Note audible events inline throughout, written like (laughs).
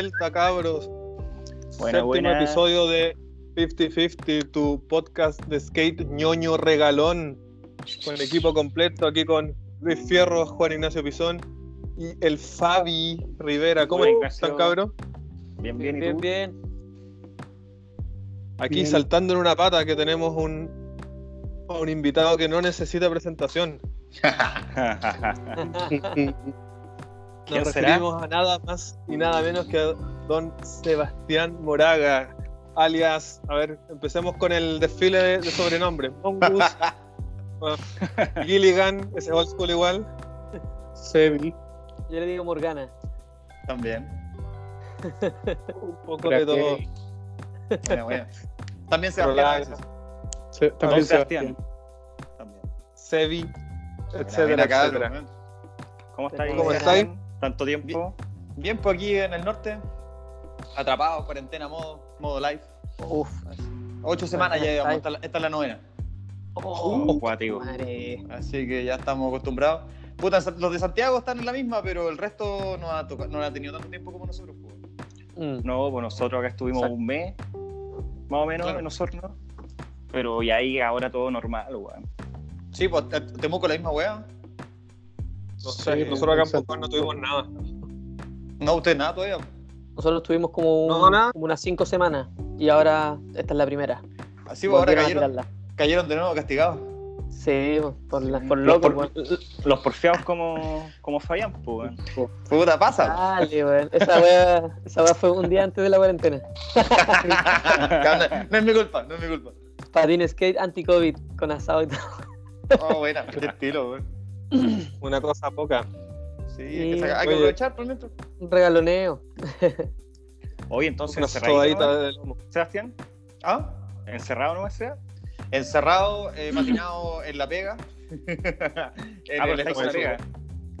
vuelta, cabros. Buena, Séptimo buena. episodio de 50-50, tu podcast de skate ñoño regalón. Con el equipo completo, aquí con Luis Fierro, Juan Ignacio Pizón y el Fabi Rivera. ¿Cómo están, cabros? Bien, bien, ¿y bien, tú? bien. Aquí Bien. saltando en una pata que tenemos un, un invitado que no necesita presentación. (laughs) (laughs) ¿Quién Nos será? referimos a nada más y nada menos que a don Sebastián Moraga, alias, a ver, empecemos con el desfile de, de sobrenombres. Mongoose, (laughs) bueno, Gilligan, ese es old school igual. Sebi, Yo le digo Morgana. También. (laughs) un poco de todo. Bueno, bueno. También Sebastián. Se- Don también Sebastián. También. Sebi, etcétera. ¿Cómo estáis? ¿Cómo estáis? Tanto tiempo. Bien, pues aquí en el norte. Atrapados, cuarentena, modo, modo live. Uf. Ocho semanas ya llevamos, esta, es la- esta es la novena. Oh, Cuático. madre. Así que ya estamos acostumbrados. Puta, los de Santiago están en la misma, pero el resto no ha, toca- no ha tenido tanto tiempo como nosotros. pues. Mm. No, pues nosotros acá estuvimos Exacto. un mes, más o menos, Claro. en nosotros. Pero ya ahí ahora todo normal, weón. Sí, pues te- Temuco la misma wea. No sé, nosotros acá en Pucón no tuvimos nada. No, usted nada todavía. Nosotros tuvimos como, un- No, nada. como unas cinco semanas y ahora esta es la primera. Así pues ahora cayeron, cayeron de nuevo castigados. Sí, por, la- por Los, por- los porfiados como, como Fabián, pues, weón. Puta, pasa. Dale, weón. Esa wea, esa wea fue un día antes de la cuarentena. (laughs) no, no es mi culpa, no es mi culpa. Patín skate anti-COVID con asado y todo. Oh, buena, qué estilo, weón. (clears throat) Una cosa poca. Sí, Sí. hay que, hay aprovechar por dentro. Un regaloneo. (laughs) Oye, entonces, sobadita ¿no? Sebastián, ¿Ah? encerrado no sea. Encerrado, eh, (clears throat) matinado en la pega. (laughs) en Ah, el la pega.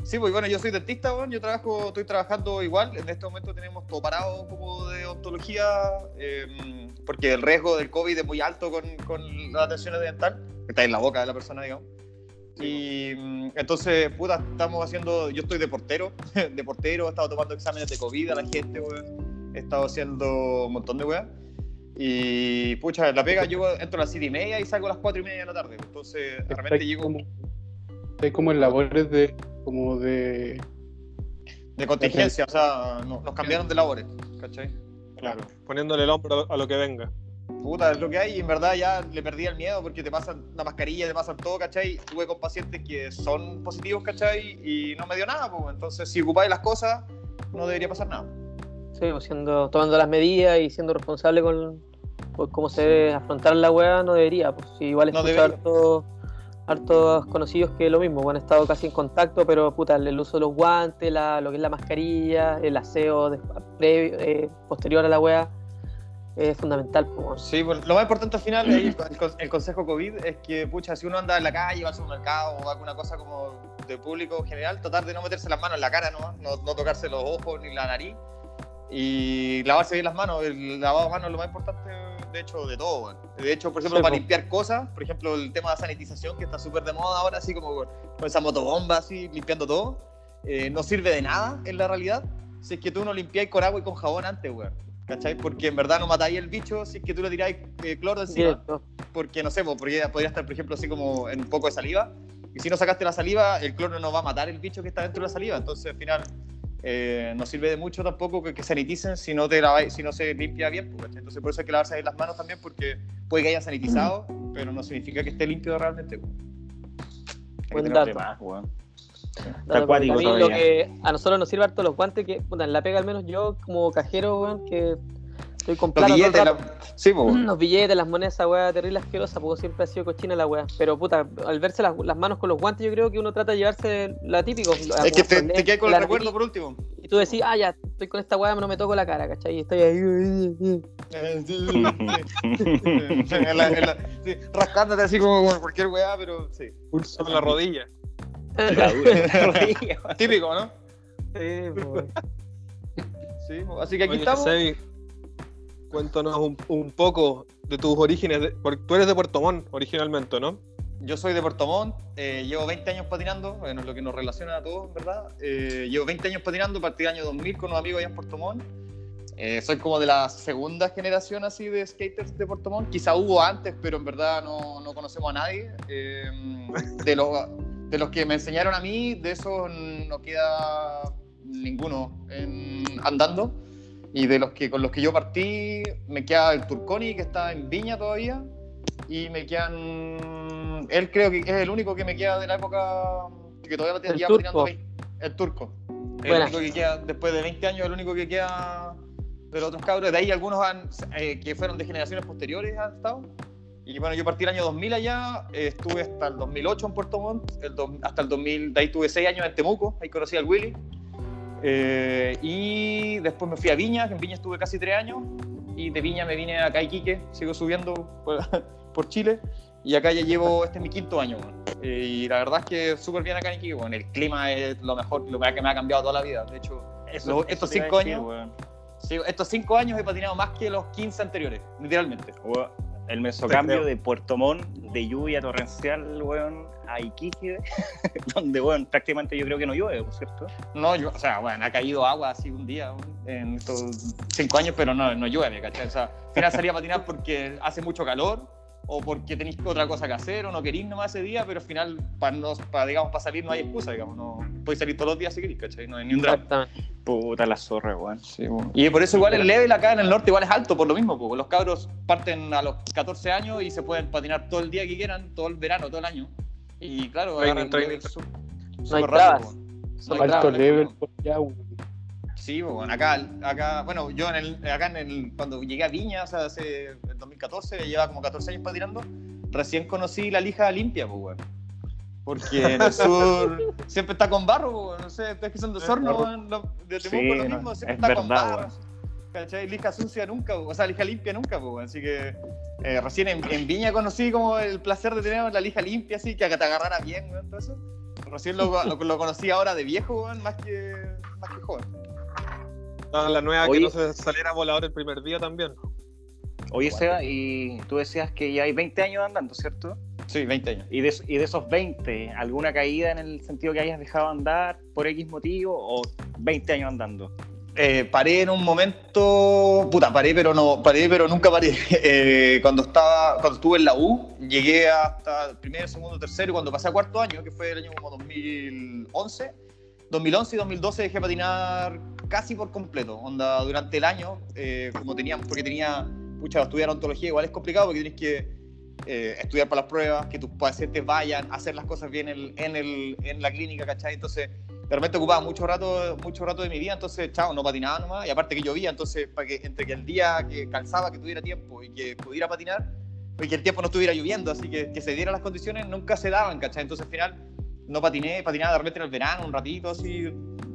Sí, pues bueno, yo soy dentista, weón. Yo trabajo, estoy trabajando igual. En este momento tenemos todo parado como de odontología, eh, porque el riesgo del COVID es muy alto con, con las atenciones dental, que está en la boca de la persona, digamos. Y mm, entonces, puta, estamos haciendo. Yo estoy de portero, (laughs) de portero, he estado tomando exámenes de COVID a la gente, weón. He estado haciendo un montón de weas. Y pucha, la pega, yo entro a las 7 y media y salgo a las 4 y media de la tarde. Entonces, de repente llego como, estáis como en labores de como de de contingencia, o sea, no- nos cambiaron de labores, ¿cachai? Claro, poniéndole el hombro a lo que venga. Puta, es lo que hay y en verdad ya le perdí el miedo porque te pasan la mascarilla, te pasan todo, ¿cachai? Tuve con pacientes que son positivos, ¿cachai? Y no me dio nada, pues. Entonces, si ocupáis las cosas, no debería pasar nada. Sí, pues siendo, tomando las medidas y siendo responsable con pues, cómo se debe afrontar la weá, no debería. Pues igual No escucho debería. harto- hartos conocidos que lo mismo, bueno, han estado casi en contacto, pero puta, el uso de los guantes, la, lo que es la mascarilla, el aseo de- previo- eh, posterior a la weá, es fundamental. Pues. Sí, pues, lo más importante al final, el, el consejo COVID es que, pucha, si uno anda en la calle, va al supermercado o alguna cosa como de público general, tratar de no meterse las manos en la cara nomás, no, no tocarse los ojos ni la nariz y lavarse bien las manos. El lavado de manos es lo más importante, de hecho, de todo. De hecho, por ejemplo, Sí, para limpiar cosas, por ejemplo, el tema de sanitización que está súper de moda ahora, así como con, con esa motobomba, así, limpiando todo, eh, no sirve de nada en la realidad si es que tú no limpiáis con agua y con jabón antes, weón. ¿Cachai? Porque en verdad no matáis el bicho si es que tú le tiráis eh, cloro encima porque no sé, pues, podría, podría estar, por ejemplo, así como en un poco de saliva. Y si no sacaste la saliva, el cloro no va a matar el bicho que está dentro de la saliva. Entonces, al final, eh, no sirve de mucho tampoco que, que saniticen si no, te laváis- si no se limpia bien. pues, ¿cachai? Entonces, por eso hay que lavarse las manos también, porque puede que haya sanitizado, pero no significa que esté limpio realmente. pues. Buen dato. más, acuático a mí todavía. lo que a nosotros nos sirve harto los guantes que, puta, en la pega al menos yo como cajero, weón, que estoy con Los plata el billetes, rato. la- Sí. (clears throat) Los billetes, las monedas, esa weá terrible asquerosa, porque siempre ha sido cochina la weá. Pero puta, al verse las, las manos con los guantes, yo creo que uno trata de llevarse la típico. la- Es que te, los te quedas con el recuerdo por último. Y tú decís, ah, ya, estoy con esta weá, no me toco la cara, ¿cachai? Y estoy ahí. (laughs) En la- en sí, rascándote así como cualquier weá, pero sí. Pulso en la rodilla. (laughs) (laughs) Típico, ¿no? Sí, weón. Sí, así que aquí Oye, estamos. Sebi, cuéntanos un, un poco de tus orígenes. de- porque tú eres de Puerto Montt originalmente, ¿no? Yo soy de Puerto Montt, eh, llevo 20 años patinando, bueno, es lo que nos relaciona a todos, ¿verdad? Eh, llevo 20 años patinando, partí el año 2000 con unos amigos allá en Puerto Montt. Eh, soy como de la segunda generación así de skaters de Puerto Montt. Quizá hubo antes, pero en verdad no, no conocemos a nadie. Eh, de, los, de los que me enseñaron a mí, de esos no queda ninguno en- andando. Y de los que con los que yo partí, me queda el Turconi, que está en Viña todavía. Y me quedan. Él creo que es el único que me queda de la época que todavía El turco. vein- El turco. El único que queda, después de 20 años, el único que queda de los otros cabros. De ahí algunos han, eh, que fueron de generaciones posteriores han estado. Y bueno, yo partí el año 2000 allá, eh, estuve hasta el 2008 en Puerto Montt, el dos- hasta el 2000, de ahí tuve 6 años en Temuco, ahí conocí al Willy. Eh, y después me fui a Viña, que en Viña estuve casi 3 años. Y de Viña me vine acá a Iquique, sigo subiendo por, (laughs) por Chile. Y acá ya llevo, este es mi quinto año. Eh, y la verdad es que súper bien acá en Iquique. weón. El clima es lo mejor, lo que me ha cambiado toda la vida. De hecho, Eso- eso estos te iba a cinco decir, años- weón. Sí, estos cinco años he patinado más que los 15 anteriores, literalmente. El mesocambio de Puerto Montt, de lluvia torrencial, weón, a Iquique, (laughs) donde, weón, prácticamente yo creo que no llueve, ¿por cierto? No, yo, o sea, bueno, ha caído agua así un día en estos cinco años, pero no, no llueve, ¿cachai? O sea, al final salía a patinar porque hace mucho calor o porque tenéis otra cosa que hacer o no queréis nomás ese día, pero al final, para, no, para, digamos, para salir no hay excusa, digamos, no podéis salir todos los días si queréis, ¿cachai? No hay ni un drama. Exactamente. Puta la zorra, weón. Sí. Y por eso igual el level acá en el norte igual es alto, por lo mismo, porque los cabros parten a los 14 años y se pueden patinar todo el día que quieran, todo el verano, todo el año. Y claro, Training, training. su- No hay trabas. No hay. Alto level por allá, weón. Sí, bueno, acá, acá, bueno, yo en el, acá en el, cuando llegué a Viña, o sea, hace el 2014, llevaba como 14 años patinando, recién conocí la lija limpia, pues, weón. Porque en el (laughs) sur siempre está con barro, pues, no sé, ustedes que son de Sorno, lo- de Sí, Temuco lo no, mismo, siempre es está con verdad, barro. ¿Cachai? Lija sucia nunca, o sea, lija limpia nunca, pues, así que eh, recién en, en Viña conocí como el placer de tener la lija limpia, así, que te agarrara bien, weón, todo eso. Recién lo, lo, lo conocí ahora de viejo, weón, más que, más que joven. No, la nueva Oye. que no se saliera volador el primer día también. Oye, Seba, y tú decías que ya hay 20 años andando, ¿cierto? Sí, 20 años. Y de, y de esos 20, ¿alguna caída en el sentido que hayas dejado andar por X motivo o 20 años andando? Eh, paré en un momento, puta, paré pero no, paré pero nunca paré. (laughs) Eh, cuando estaba, cuando estuve en la U, llegué hasta el primer, segundo, tercero, y cuando pasé a cuarto año, que fue el año como 2011, 2011 y 2012 dejé patinar casi por completo. Onda, durante el año, eh, como teníamos, porque tenía, pucha, estudiar odontología igual es complicado porque tienes que eh, estudiar para las pruebas, que tus pacientes vayan hacer las cosas bien en, en, el, en la clínica, ¿cachai? Entonces, de repente ocupaba mucho rato, mucho rato de mi vida, entonces, chao, no patinaba nomás, y aparte que llovía, entonces, para que entre que el día que calzaba que tuviera tiempo y que pudiera patinar, y que el tiempo no estuviera lloviendo, así que que se dieran las condiciones, nunca se daban, ¿cachai? Entonces, al final, no patiné, patinaba de repente en el verano, un ratito, así,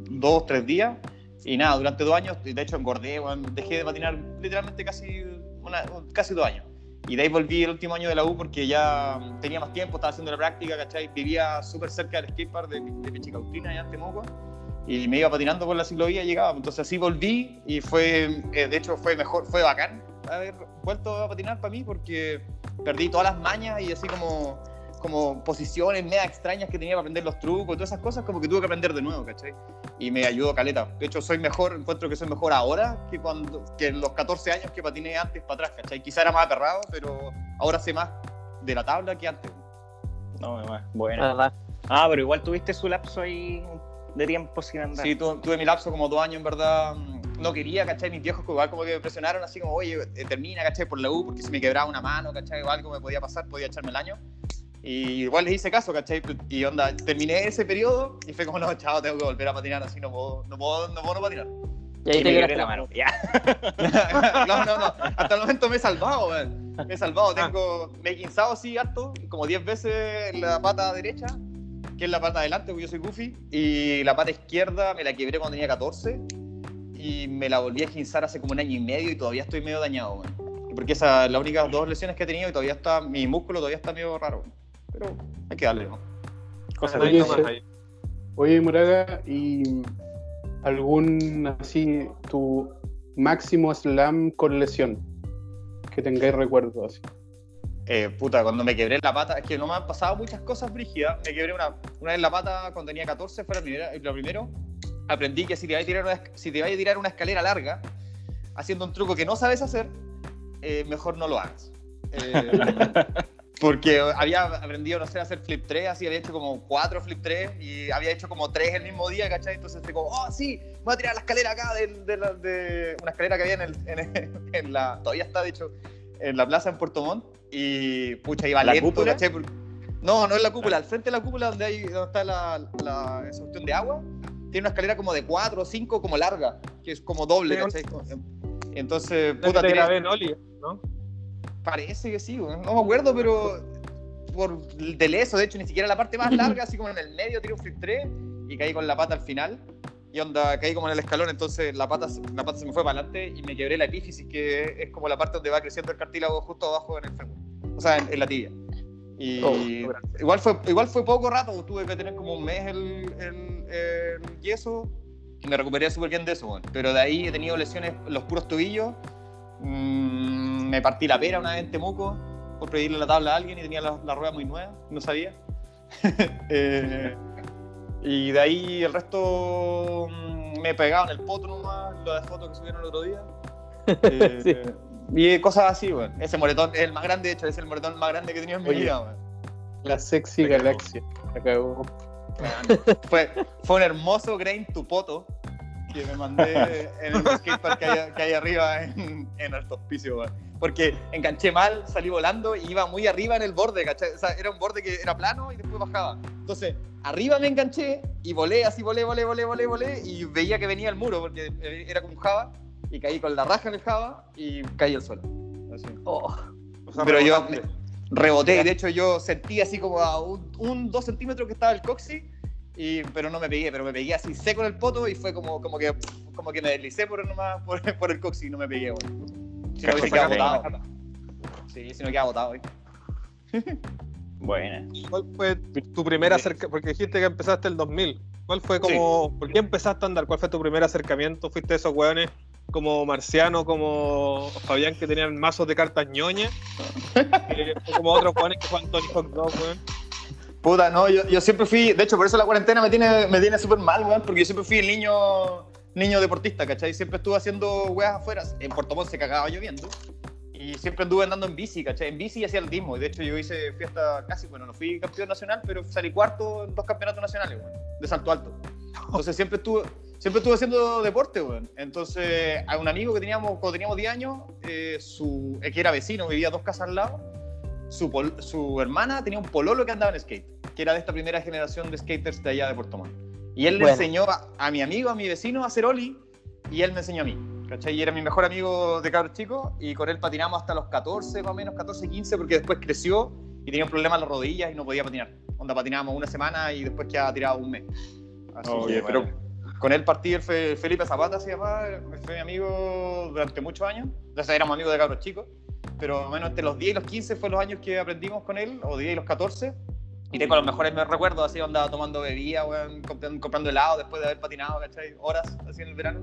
dos, tres días, y nada, durante dos años, de hecho, engordé, dejé de patinar literalmente casi, casi dos años. Y de ahí volví el último año de la U porque ya tenía más tiempo, estaba haciendo la práctica, ¿cachai? Vivía súper cerca del skatepark de, de Pichicautina, allá en Temuco. Y me iba patinando por la ciclovía y llegaba. Entonces así volví y fue, eh, de hecho fue mejor, fue bacán haber vuelto a patinar para mí porque perdí todas las mañas y así como, como posiciones media extrañas que tenía para aprender los trucos todas esas cosas, como que tuve que aprender de nuevo, ¿cachai? Y me ayudó caleta. De hecho, soy mejor, encuentro que soy mejor ahora que, cuando, que en los 14 años que patiné antes para atrás, ¿cachai? Quizá era más aperrado, pero ahora sé más de la tabla que antes. No, más. Bueno. verdad. Ah, pero igual tuviste su lapso ahí de tiempo sin andar. Sí, tu- tuve mi lapso como dos años, en verdad. mm, No quería, ¿cachai? Mis viejos igual como que me presionaron así como, oye, eh, termina, ¿cachai? Por la U, porque si me quebraba una mano, ¿cachai? O algo me podía pasar, podía echarme el año. Y igual les hice caso, ¿cachai? Y onda, terminé ese periodo y fue como, no, chao, tengo que volver a patinar así, no puedo, no puedo, no puedo no patinar. Y ahí Y te me la mano. Ya. (laughs) no, no, no. Hasta el momento me he salvado, weón. Me he salvado. Tengo, me he guinzado así harto, como 10 veces la pata derecha, que es la pata adelante, porque yo soy goofy. Y la pata izquierda me la quebré cuando tenía 14. Y me la volví a guinzar hace como un año y medio y todavía estoy medio dañado, weón. Porque esas las únicas dos lesiones que he tenido y todavía está, mi músculo todavía está medio raro. weón. Pero hay que darle, ¿no? Cosa Oye, ahí. Oye, Moraga, ¿y algún así tu máximo slam con lesión? Que tengáis recuerdo así. Eh, puta, cuando me quebré la pata, es que no me han pasado muchas cosas brígidas. Me quebré una, una vez la pata cuando tenía 14, fue la primera, lo primero. Aprendí que si te vas a tirar una, si te vas a tirar una escalera larga, haciendo un truco que no sabes hacer, eh, mejor no lo hagas. Eh, (laughs) porque había aprendido, no sé, a hacer flip 3, así había hecho como 4 flip 3 y había hecho como 3 el mismo día, ¿cachai? Entonces fue como, oh, sí, voy a tirar la escalera acá de, de la- de- una escalera que había en, el- en- (laughs) en la, todavía está, de hecho, en la plaza en Puerto Montt y pucha, iba ¿La lento, cúpula? ¿cachai? Porque- no, no es la cúpula, al frente de la cúpula donde, hay, donde está la, la esa cuestión de agua, tiene una escalera como de 4 o 5 como larga, que es como doble, ¿cachai? Entonces, puta, te tiré- grabé en Oli, ¿no? Parece que sí, no me acuerdo, pero por del eso, de hecho, ni siquiera la parte más (laughs) larga, así como en el medio, tiré un flip 3 y caí con la pata al final. Y onda, caí como en el escalón, entonces la pata, la pata se me fue para adelante y me quebré la epífisis, que es como la parte donde va creciendo el cartílago justo abajo en el fémur, o sea, en, en la tibia. Y Oh, igual, fue, igual fue poco rato, tuve que tener como un mes el, el- el yeso y me recuperé súper bien de eso, weón. pero de ahí he tenido lesiones los puros tobillos, Mm, me partí la pera una vez en Temuco por pedirle la tabla a alguien y tenía la, la rueda muy nueva, no sabía. (laughs) Eh, y de ahí el resto mm, me en el poto nomás, lo de fotos que subieron el otro día. (laughs) Eh, Sí. Y cosas así, weón. Ese moretón es el más grande, de hecho, es el moretón más grande que he tenido en mi Oye. vida, weón. La sexy galaxia. La cagó. Fue, fue un hermoso grain tu poto que me mandé en el skatepark que hay, que hay arriba en, en Alto Hospicio, weón. Porque enganché mal, salí volando y iba muy arriba en el borde, ¿cachai? O sea, era un borde que era plano y después bajaba. Entonces, arriba me enganché y volé, así volé, volé, volé, volé, volé y veía que venía el muro porque era como un Java y caí con la raja en el Java y caí al suelo. Así. Oh, O sea, Pero yo reboté, y de hecho yo sentí así como a un, un dos centímetros que estaba el coxi, y, pero no me pegué, pero me pegué así seco en el poto y fue como, como, que, como que me deslicé por, nomás, por, (laughs) por el coxi y no me pegué, bueno. Si no hubiese quedado botado. Sí, si no quedaba botado. ¿eh? Buena. ¿Cuál fue tu primer acercamiento? Porque dijiste que empezaste el 2000. ¿Cuál fue como, por qué empezaste a andar? ¿Cuál fue tu primer acercamiento? ¿Fuiste de esos hueones como Marciano, como Fabián que tenían mazos de cartas ñoñas? (laughs) Eh, o como otros hueones que juegan Tony Hawk 2, weón. Puta, no, yo, yo siempre fui, de hecho por eso la cuarentena me tiene, me tiene súper mal, weón, porque yo siempre fui el niño, niño deportista, ¿cachai? Siempre estuve haciendo weas afuera, en Puerto Montt se cagaba lloviendo, y siempre anduve andando en bici, ¿cachai? En bici y hacía atletismo, y de hecho yo hice, fui hasta casi, bueno, no fui campeón nacional, pero salí cuarto en dos campeonatos nacionales, weón, de salto alto. Entonces (laughs) siempre estuve, siempre estuve haciendo deporte, weón. Entonces a un amigo que teníamos, cuando teníamos 10 años, eh, su, eh, que era vecino, vivía dos casas al lado, su, pol- su hermana tenía un pololo que andaba en skate, que era de esta primera generación de skaters de allá de Puerto Montt. Y él le enseñó a, a mi amigo, a mi vecino, a hacer oli, y él me enseñó a mí. ¿Cachai? Y era mi mejor amigo de cabros chicos, y con él patinamos hasta los 14, más o menos, 14, 15, porque después creció y tenía un problema en las rodillas y no podía patinar. Onda, patinábamos una semana y después quedaba tirado un mes. Así Oh, que, qué pero bueno. con él partí el Fe- Felipe Zapata, se llamaba, fue mi amigo durante muchos años. Sea, éramos amigos de cabros chicos, pero más o menos entre los 10 y los 15 fue los años que aprendimos con él, o 10 y los 14. Y tengo los mejores me recuerdos, así andaba tomando bebida, weón, comprando, comprando helado después de haber patinado, ¿cachai? Horas, así en el verano.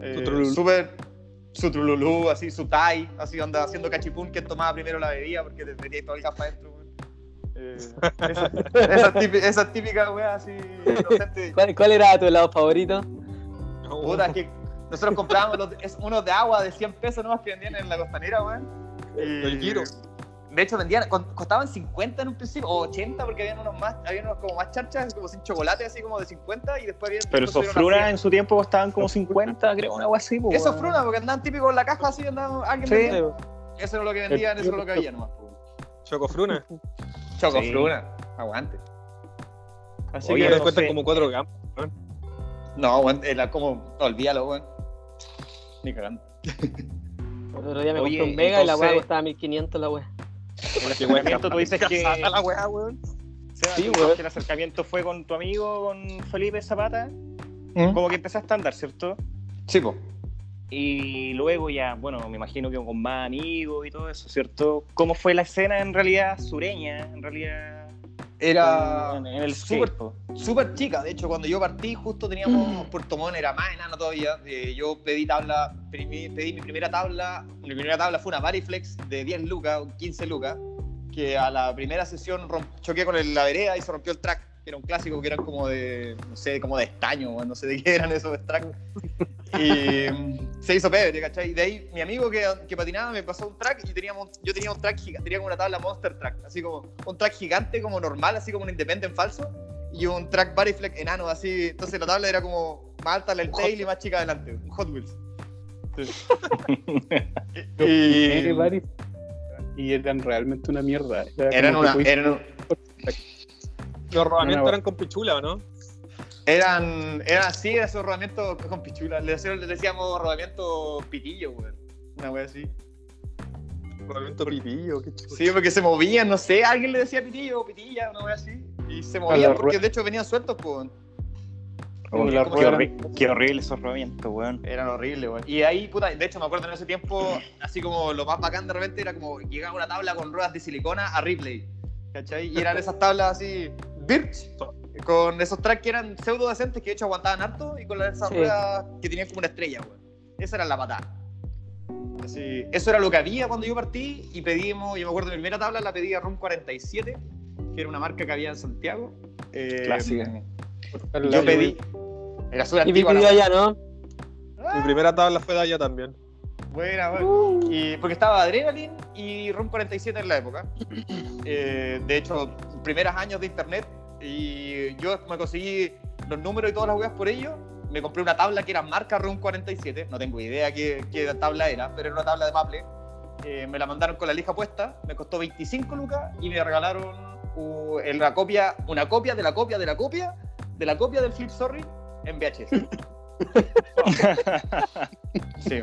Eh. Súper, su trululú, así, su tai, así andaba haciendo cachipún, que tomaba primero la bebida porque te metía todo el gas para adentro, weón. Eh, esa, (laughs) esa típica, esa típica, weón, así, inocente. (laughs) ¿Cuál, cuál era tu helado favorito? Puta, es que nosotros comprábamos los- es unos de agua de 100 pesos nomás que vendían en la costanera, weón. El Giro. De hecho, vendían, costaban 50 en un principio, o 80, porque habían unos más, habían unos como más charchas, como sin chocolate, así como de 50, y después habían. Pero esos frunas en su tiempo costaban como 50, (laughs) creo, una agua así, po, 100. Esos frunas, porque andaban típicos en la caja, así andaban, alguien Sí. vendía. Eso era lo que vendían, eso era lo que había nomás. Chocofruna. (laughs) Choco Sí. fruna, aguante. Así Oye, que no cuentan sé. como cuatro gamos. No, weón, era como, olvídalo, weón. Ni cagando. (laughs) El otro día me Oye, compré un Mega y la weá costaba 1500 la weá. El acercamiento, tú dices que, A la weá, weón. Seba, Sí, weón. que el acercamiento fue con tu amigo, con Felipe Zapata, ¿Mm? como que empezaste a andar, ¿cierto? Sí, po. Y luego ya, bueno, me imagino que con más amigos y todo eso, ¿cierto? ¿Cómo fue la escena en realidad sureña, en realidad? Era en, en el súper súper chica. De hecho, cuando yo partí, justo teníamos Puerto Montt, era más enano todavía. Eh, yo pedí tabla, pedí, pedí mi primera tabla. Mi primera tabla fue una Variflex de 10 lucas, 15 lucas, que a la primera sesión romp- choqué con el- la vereda y se rompió el track, que era un clásico que eran como de, no sé, como de estaño, o no sé de qué eran esos tracks. Y mm, se hizo pebre, ¿cachai? Y de ahí mi amigo que, que patinaba me pasó un track y teníamos, yo tenía un track gigante, tenía como una tabla Monster Track, así como un track gigante, como normal, así como un Independent falso, y un track Fleck enano, así. Entonces la tabla era como más alta el tail y más chica adelante, un Hot Wheels. (laughs) Y, y, y eran realmente una mierda. Era eran una, Los rodamientos eran con pichula, ¿o no? eran, eran así, esos rodamientos con pichula. Le decíamos, le decíamos rodamiento pitillo, weón. Una wea así. Rodamiento pitillo, qué chulo. Sí, porque se movían, no sé, alguien le decía pitillo o pitilla, una wea así. Y se movían porque de hecho venían sueltos, pues. Qué, rueda. horri- qué horrible esos rodamientos, weón. Eran horribles, weón. Y ahí, puta, de hecho me acuerdo en ese tiempo, así como lo más bacán de repente era como llegaba una tabla con ruedas de silicona a Ripley. ¿Cachai? Y eran esas tablas así, Birch, con esos tracks que eran pseudo decentes que de hecho aguantaban harto y con esas Sí. ruedas que tenían como una estrella, weón. Esa era la patada. Así, eso era lo que había cuando yo partí y pedimos, yo me acuerdo mi primera tabla la pedí a ROM 47, que era una marca que había en Santiago. Eh, Clásica. Yo pedí. Era súper Y antigua allá, ¿no? Mi primera tabla fue de allá también. Buena, buena. Y porque estaba Adrenaline y ROM 47 en la época. (coughs) Eh, de hecho, primeros años de internet. Y yo me conseguí los números y todas las weas por ello. Me compré una tabla que era marca ROM 47. No tengo idea qué, qué tabla era, pero era una tabla de Maple. Eh, me la mandaron con la lija puesta. Me costó 25 lucas y me regalaron uh, en la copia, una copia de la copia de la copia de la copia del Flip Sorry en VHS. (laughs) Sí,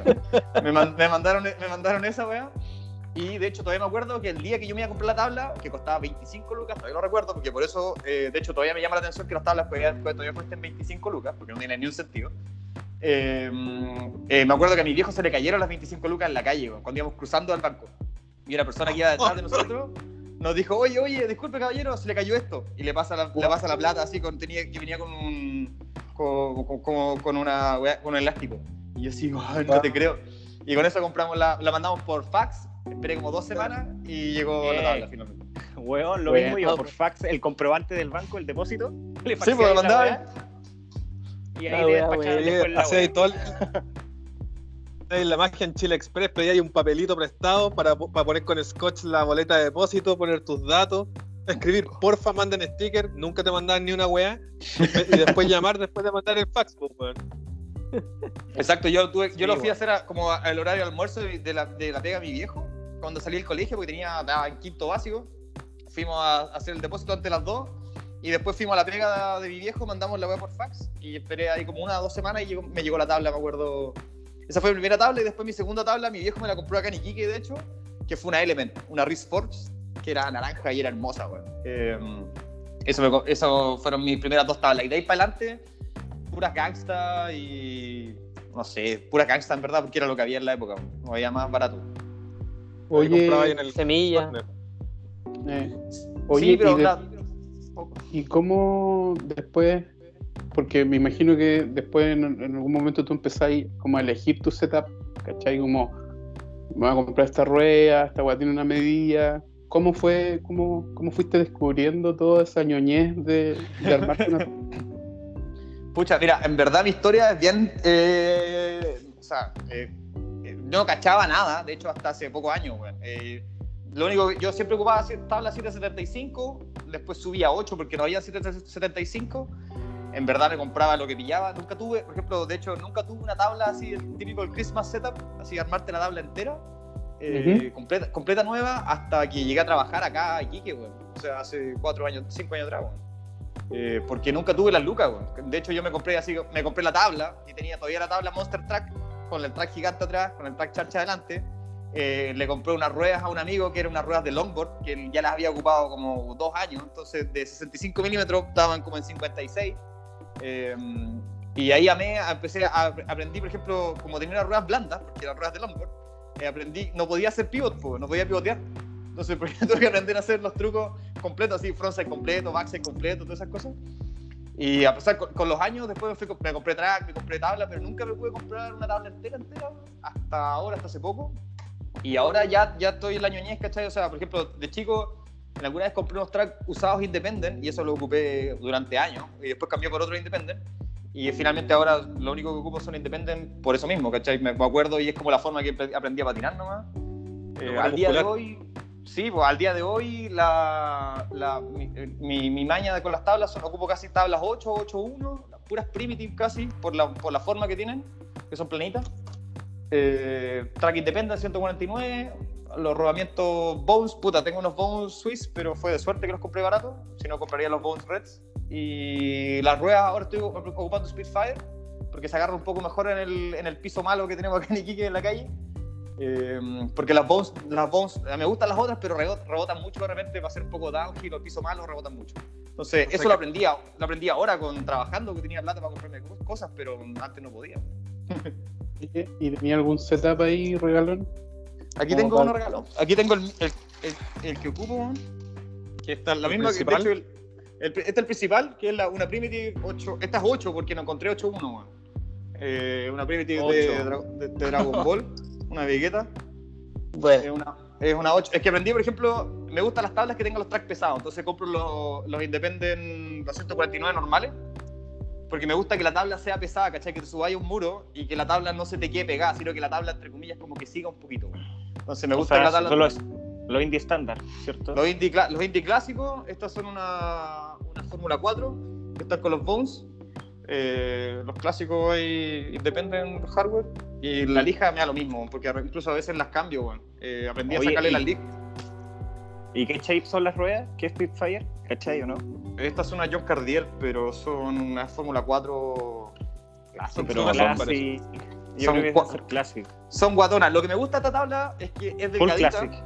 me, man- me mandaron, me mandaron esa weá. Y de hecho, todavía me acuerdo que el día que yo me iba a comprar la tabla, que costaba 25 lucas, todavía lo recuerdo, porque por eso, eh, de hecho, todavía me llama la atención que las tablas todavía, cuesten 25 lucas, porque no tiene ni un sentido. Eh, eh, me acuerdo que a mi viejo se le cayeron las 25 lucas en la calle, cuando íbamos cruzando al banco. Y una persona que iba detrás de nosotros nos dijo, oye, oye, disculpe caballero, se le cayó esto. Y le pasa la, le pasa la plata así, con, tenía, que venía con un, con, con- con- una, con un elástico. Y yo así, "Ay, no te creo. Y con eso compramos la, la mandamos por fax, esperé como dos semanas y llegó la Eh. tabla finalmente. Weón, lo Bueno. mismo yo por fax, el comprobante del banco, el depósito. (laughs) Le Sí, pues lo mandaba. Y La ahí le weón. Hacía ahí todo el- la magia en Chile Express, pedía ahí un papelito prestado para, para poner con scotch la boleta de depósito, poner tus datos, escribir porfa, manden sticker, nunca te mandaban ni una weá, y después (laughs) llamar después de mandar el fax, pues, weón. Exacto, yo, tuve, yo Sí, lo fui bueno. a hacer a- como a- al horario de almuerzo de la, de la pega de mi viejo, cuando salí del colegio, porque tenía estaba en quinto básico. Fuimos a, hacer el depósito antes de las dos, y después fuimos a la pega de, mi viejo, mandamos la web por fax, y esperé ahí como una o dos semanas y llegó- me llegó la tabla, me acuerdo. Esa fue mi primera tabla, y después mi segunda tabla, mi viejo me la compró acá en Iquique, de hecho, que fue una Element, una Risk Forge, que era naranja y era hermosa, weón. Eh, eso, eso fueron mis primeras dos tablas, y de ahí para adelante puras gangsta y no sé, pura gangsta en verdad, porque era lo que había en la época, no había más barato. Ahí compraba ahí Oye, en el Semilla. eh, oye sí, pero y, de- la- ¿y cómo después? Porque me imagino que después en, en algún momento tú empezáis como a elegir tu setup, ¿cachai? Como, me voy a comprar esta rueda, esta weá tiene una medida. ¿Cómo fue, cómo, cómo fuiste descubriendo toda esa ñoñez de, de armarte una... (laughs) Pucha, mira, en verdad mi historia es bien. eh, o sea, eh, no cachaba nada, de hecho, hasta hace pocos años. Eh, lo único que yo siempre ocupaba tabla 775, después subía a 8 porque no había 775. En verdad me compraba lo que pillaba, nunca tuve, por ejemplo, de hecho, nunca tuve una tabla así, el típico del Christmas setup, así armarte la tabla entera, eh, completa, completa nueva, hasta que llegué a trabajar acá a Iquique, weón. O sea, hace 4 años, 5 años atrás. Eh, porque nunca tuve las lucas. De hecho, yo me compré así, me compré la tabla y tenía todavía la tabla Monster Track con el track gigante atrás, con el track charcha adelante. Eh, le compré unas ruedas a un amigo que eran unas ruedas de longboard, que ya las había ocupado como dos años, entonces de 65 milímetros estaban como en 56. Eh, y ahí amé, empecé a aprendí, por ejemplo, como tenía unas ruedas blandas, porque eran ruedas de longboard, eh, aprendí, no podía hacer pivot, no podía pivotear. Entonces, (laughs) por ejemplo, tuve que aprender a hacer los trucos completos, así, frontside completo, backside completo, todas esas cosas. Y a pesar, con, con los años, después me, fui, me compré track, me compré tabla, pero nunca me pude comprar una tabla entera, entera, hasta ahora, hasta hace poco. Y ahora ya, ya estoy en la ñoñez, ¿cachai? O sea, por ejemplo, de chico, en alguna vez compré unos tracks usados independent, y eso lo ocupé durante años, y después cambié por otro independent. Y finalmente ahora lo único que ocupo son Independent por eso mismo, ¿cachai? Me, acuerdo y es como la forma que aprendí a patinar nomás. Eh, al día de hoy, sí, pues al día de hoy la, la- mi, eh, mi, mi maña con las tablas ocupo casi tablas 8, 8, 1, las puras primitive casi, por la, por la forma que tienen, que son planitas. Eh, track Independent 149, los rodamientos Bones, puta, tengo unos Bones Swiss, pero fue de suerte que los compré baratos, si no compraría los Bones Reds. Y las ruedas ahora estoy ocupando Speedfire, porque se agarra un poco mejor en el, en el piso malo que tenemos acá en Iquique en la calle. Eh, porque las Bones, las Bones, me gustan las otras, pero rebo- rebotan mucho de repente para hacer un poco downhill o piso malo, rebotan mucho. Entonces, O sea eso que- lo aprendí, a- lo aprendí ahora con trabajando, que tenía plata para comprarme co- cosas, pero antes no podía. (laughs) ¿Y tenía algún setup ahí regalón? Aquí tengo uno regalo. Aquí tengo el, el, el- el que ocupo, que está la ¿El misma que de principal? hecho este es el principal, que es la, una Primitive 8. Esta es 8 porque no encontré 8.1, weón. Eh, una Primitive de, de- de Dragon Ball, (laughs) una Vegeta. Es Bueno, una, es una 8. Es que aprendí, por ejemplo, me gustan las tablas que tengan los tracks pesados. Entonces compro los, los Independent 249 normales. Porque me gusta que la tabla sea pesada, ¿cachai? Que te subáis a un muro y que la tabla no se te quede pegada, sino que la tabla, entre comillas, como que siga un poquito. Entonces me O gusta sea, que la tabla. solo es lo indie estándar, ¿cierto? Los indie, los indie clásicos, estas son una, una Fórmula 4, que están con los Bones. Eh, los clásicos hay Independent Hardware. Y la lija me da lo mismo, porque incluso a veces las cambio, weón. Eh, aprendí Oye, a sacarle y- las lijas. ¿Y qué shape son las ruedas? ¿Qué es Spitfire? ¿Cachai o no? Estas son una John Cardier, pero son una Fórmula 4. Ah, Son pero classic. Yo Son creo que cua- debe ser classic. Son guatonas. Lo que me gusta de esta tabla es que es Full delgadita. classic.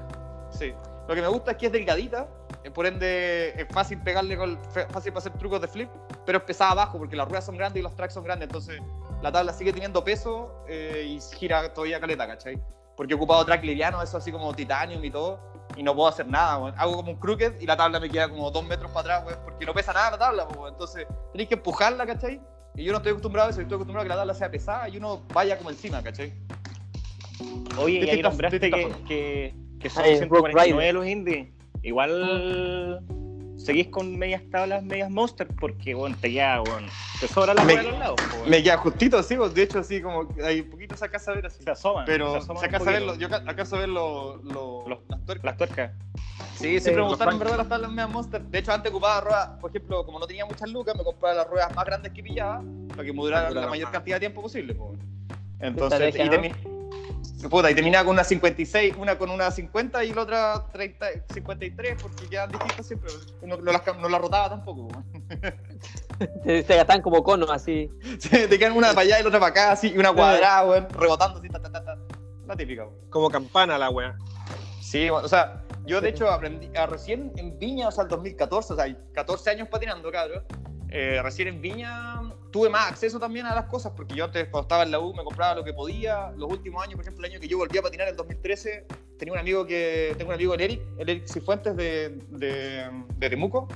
Sí. Lo que me gusta es que es delgadita, eh, por ende es fácil pegarle con, fácil para hacer trucos de flip, pero es pesada abajo porque las ruedas son grandes y los tracks son grandes, entonces la tabla sigue teniendo peso eh, y gira todavía caleta, ¿cachai? Porque he ocupado track liviano, eso así como titanium y todo, y no puedo hacer nada, weón. Hago como un crooked y la tabla me queda como dos metros para atrás, weón, porque no pesa nada la tabla, weón. entonces tenéis que empujarla, ¿cachai? Y yo no estoy acostumbrado a eso, estoy acostumbrado a que la tabla sea pesada y uno vaya como encima, ¿cachai? Oye, y ahí nombraste que, que, que son Ah, el Rock 149 los indies. Igual seguís con medias tablas, medias monster, porque bueno, te queda, bueno, te sobra la Me- a los lados. Me queda justito, sí, de hecho así como hay poquito se alcanza a ver así. se asoman. Pero se se asoman alcanza un a ver, poquito. lo- yo ca- alcanzo a ver lo- lo- Los- las tuercas. Las tuercas. Sí, siempre me los gustaron en verdad las tablas medias monster. De hecho, antes ocupaba ruedas, por ejemplo, como no tenía muchas lucas, me compraba las ruedas más grandes que pillaba para que me duraran la mayor cantidad de tiempo posible. pues. Entonces, y, puta, y terminaba con una 56, una con una 50 y la otra 30, 53, porque quedan distintas siempre. No, no las, no las rotaba tampoco. (laughs) se, se gastan como conos así. (laughs) Sí, te quedan una para allá y la otra para acá, así, y una cuadrada, weón, rebotando así, ta, ta, ta, ta. La típica, weón. Como campana la wea. Sí, bueno, o sea, yo de hecho aprendí a recién en Viña, o sea, el 2014, o sea, 14 años patinando, cabrón. Eh, recién en Viña tuve más acceso también a las cosas, porque yo antes, cuando estaba en la U, me compraba lo que podía. Los últimos años, por ejemplo, el año que yo volví a patinar, el 2013, tenía un amigo que, tengo un amigo, el Eric, el Eric Cifuentes de, de, de Temuco,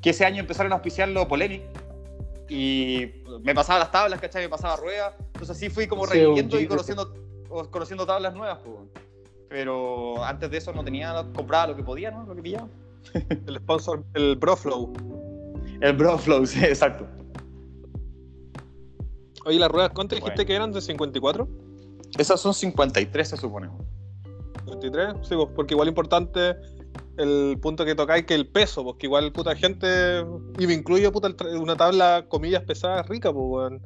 que ese año empezaron a auspiciarlo Polemic. Y me pasaba las tablas, ¿cachai? Me pasaba ruedas. Entonces así fui como Sí, reviviendo y conociendo, conociendo tablas nuevas, pues. Pero antes de eso no tenía, compraba lo que podía, ¿no? Lo que pillaba. El sponsor, el Broflow. El Bro Flow, (laughs) sí, exacto. Oye, las ruedas, ¿cuánto dijiste Bueno. que eran? ¿De 54? Esas son 53, se supone. 23, sí, pues, porque igual importante el punto que tocáis que el peso, porque igual puta gente, y me incluyo puta una tabla comillas pesadas rica, pues weón.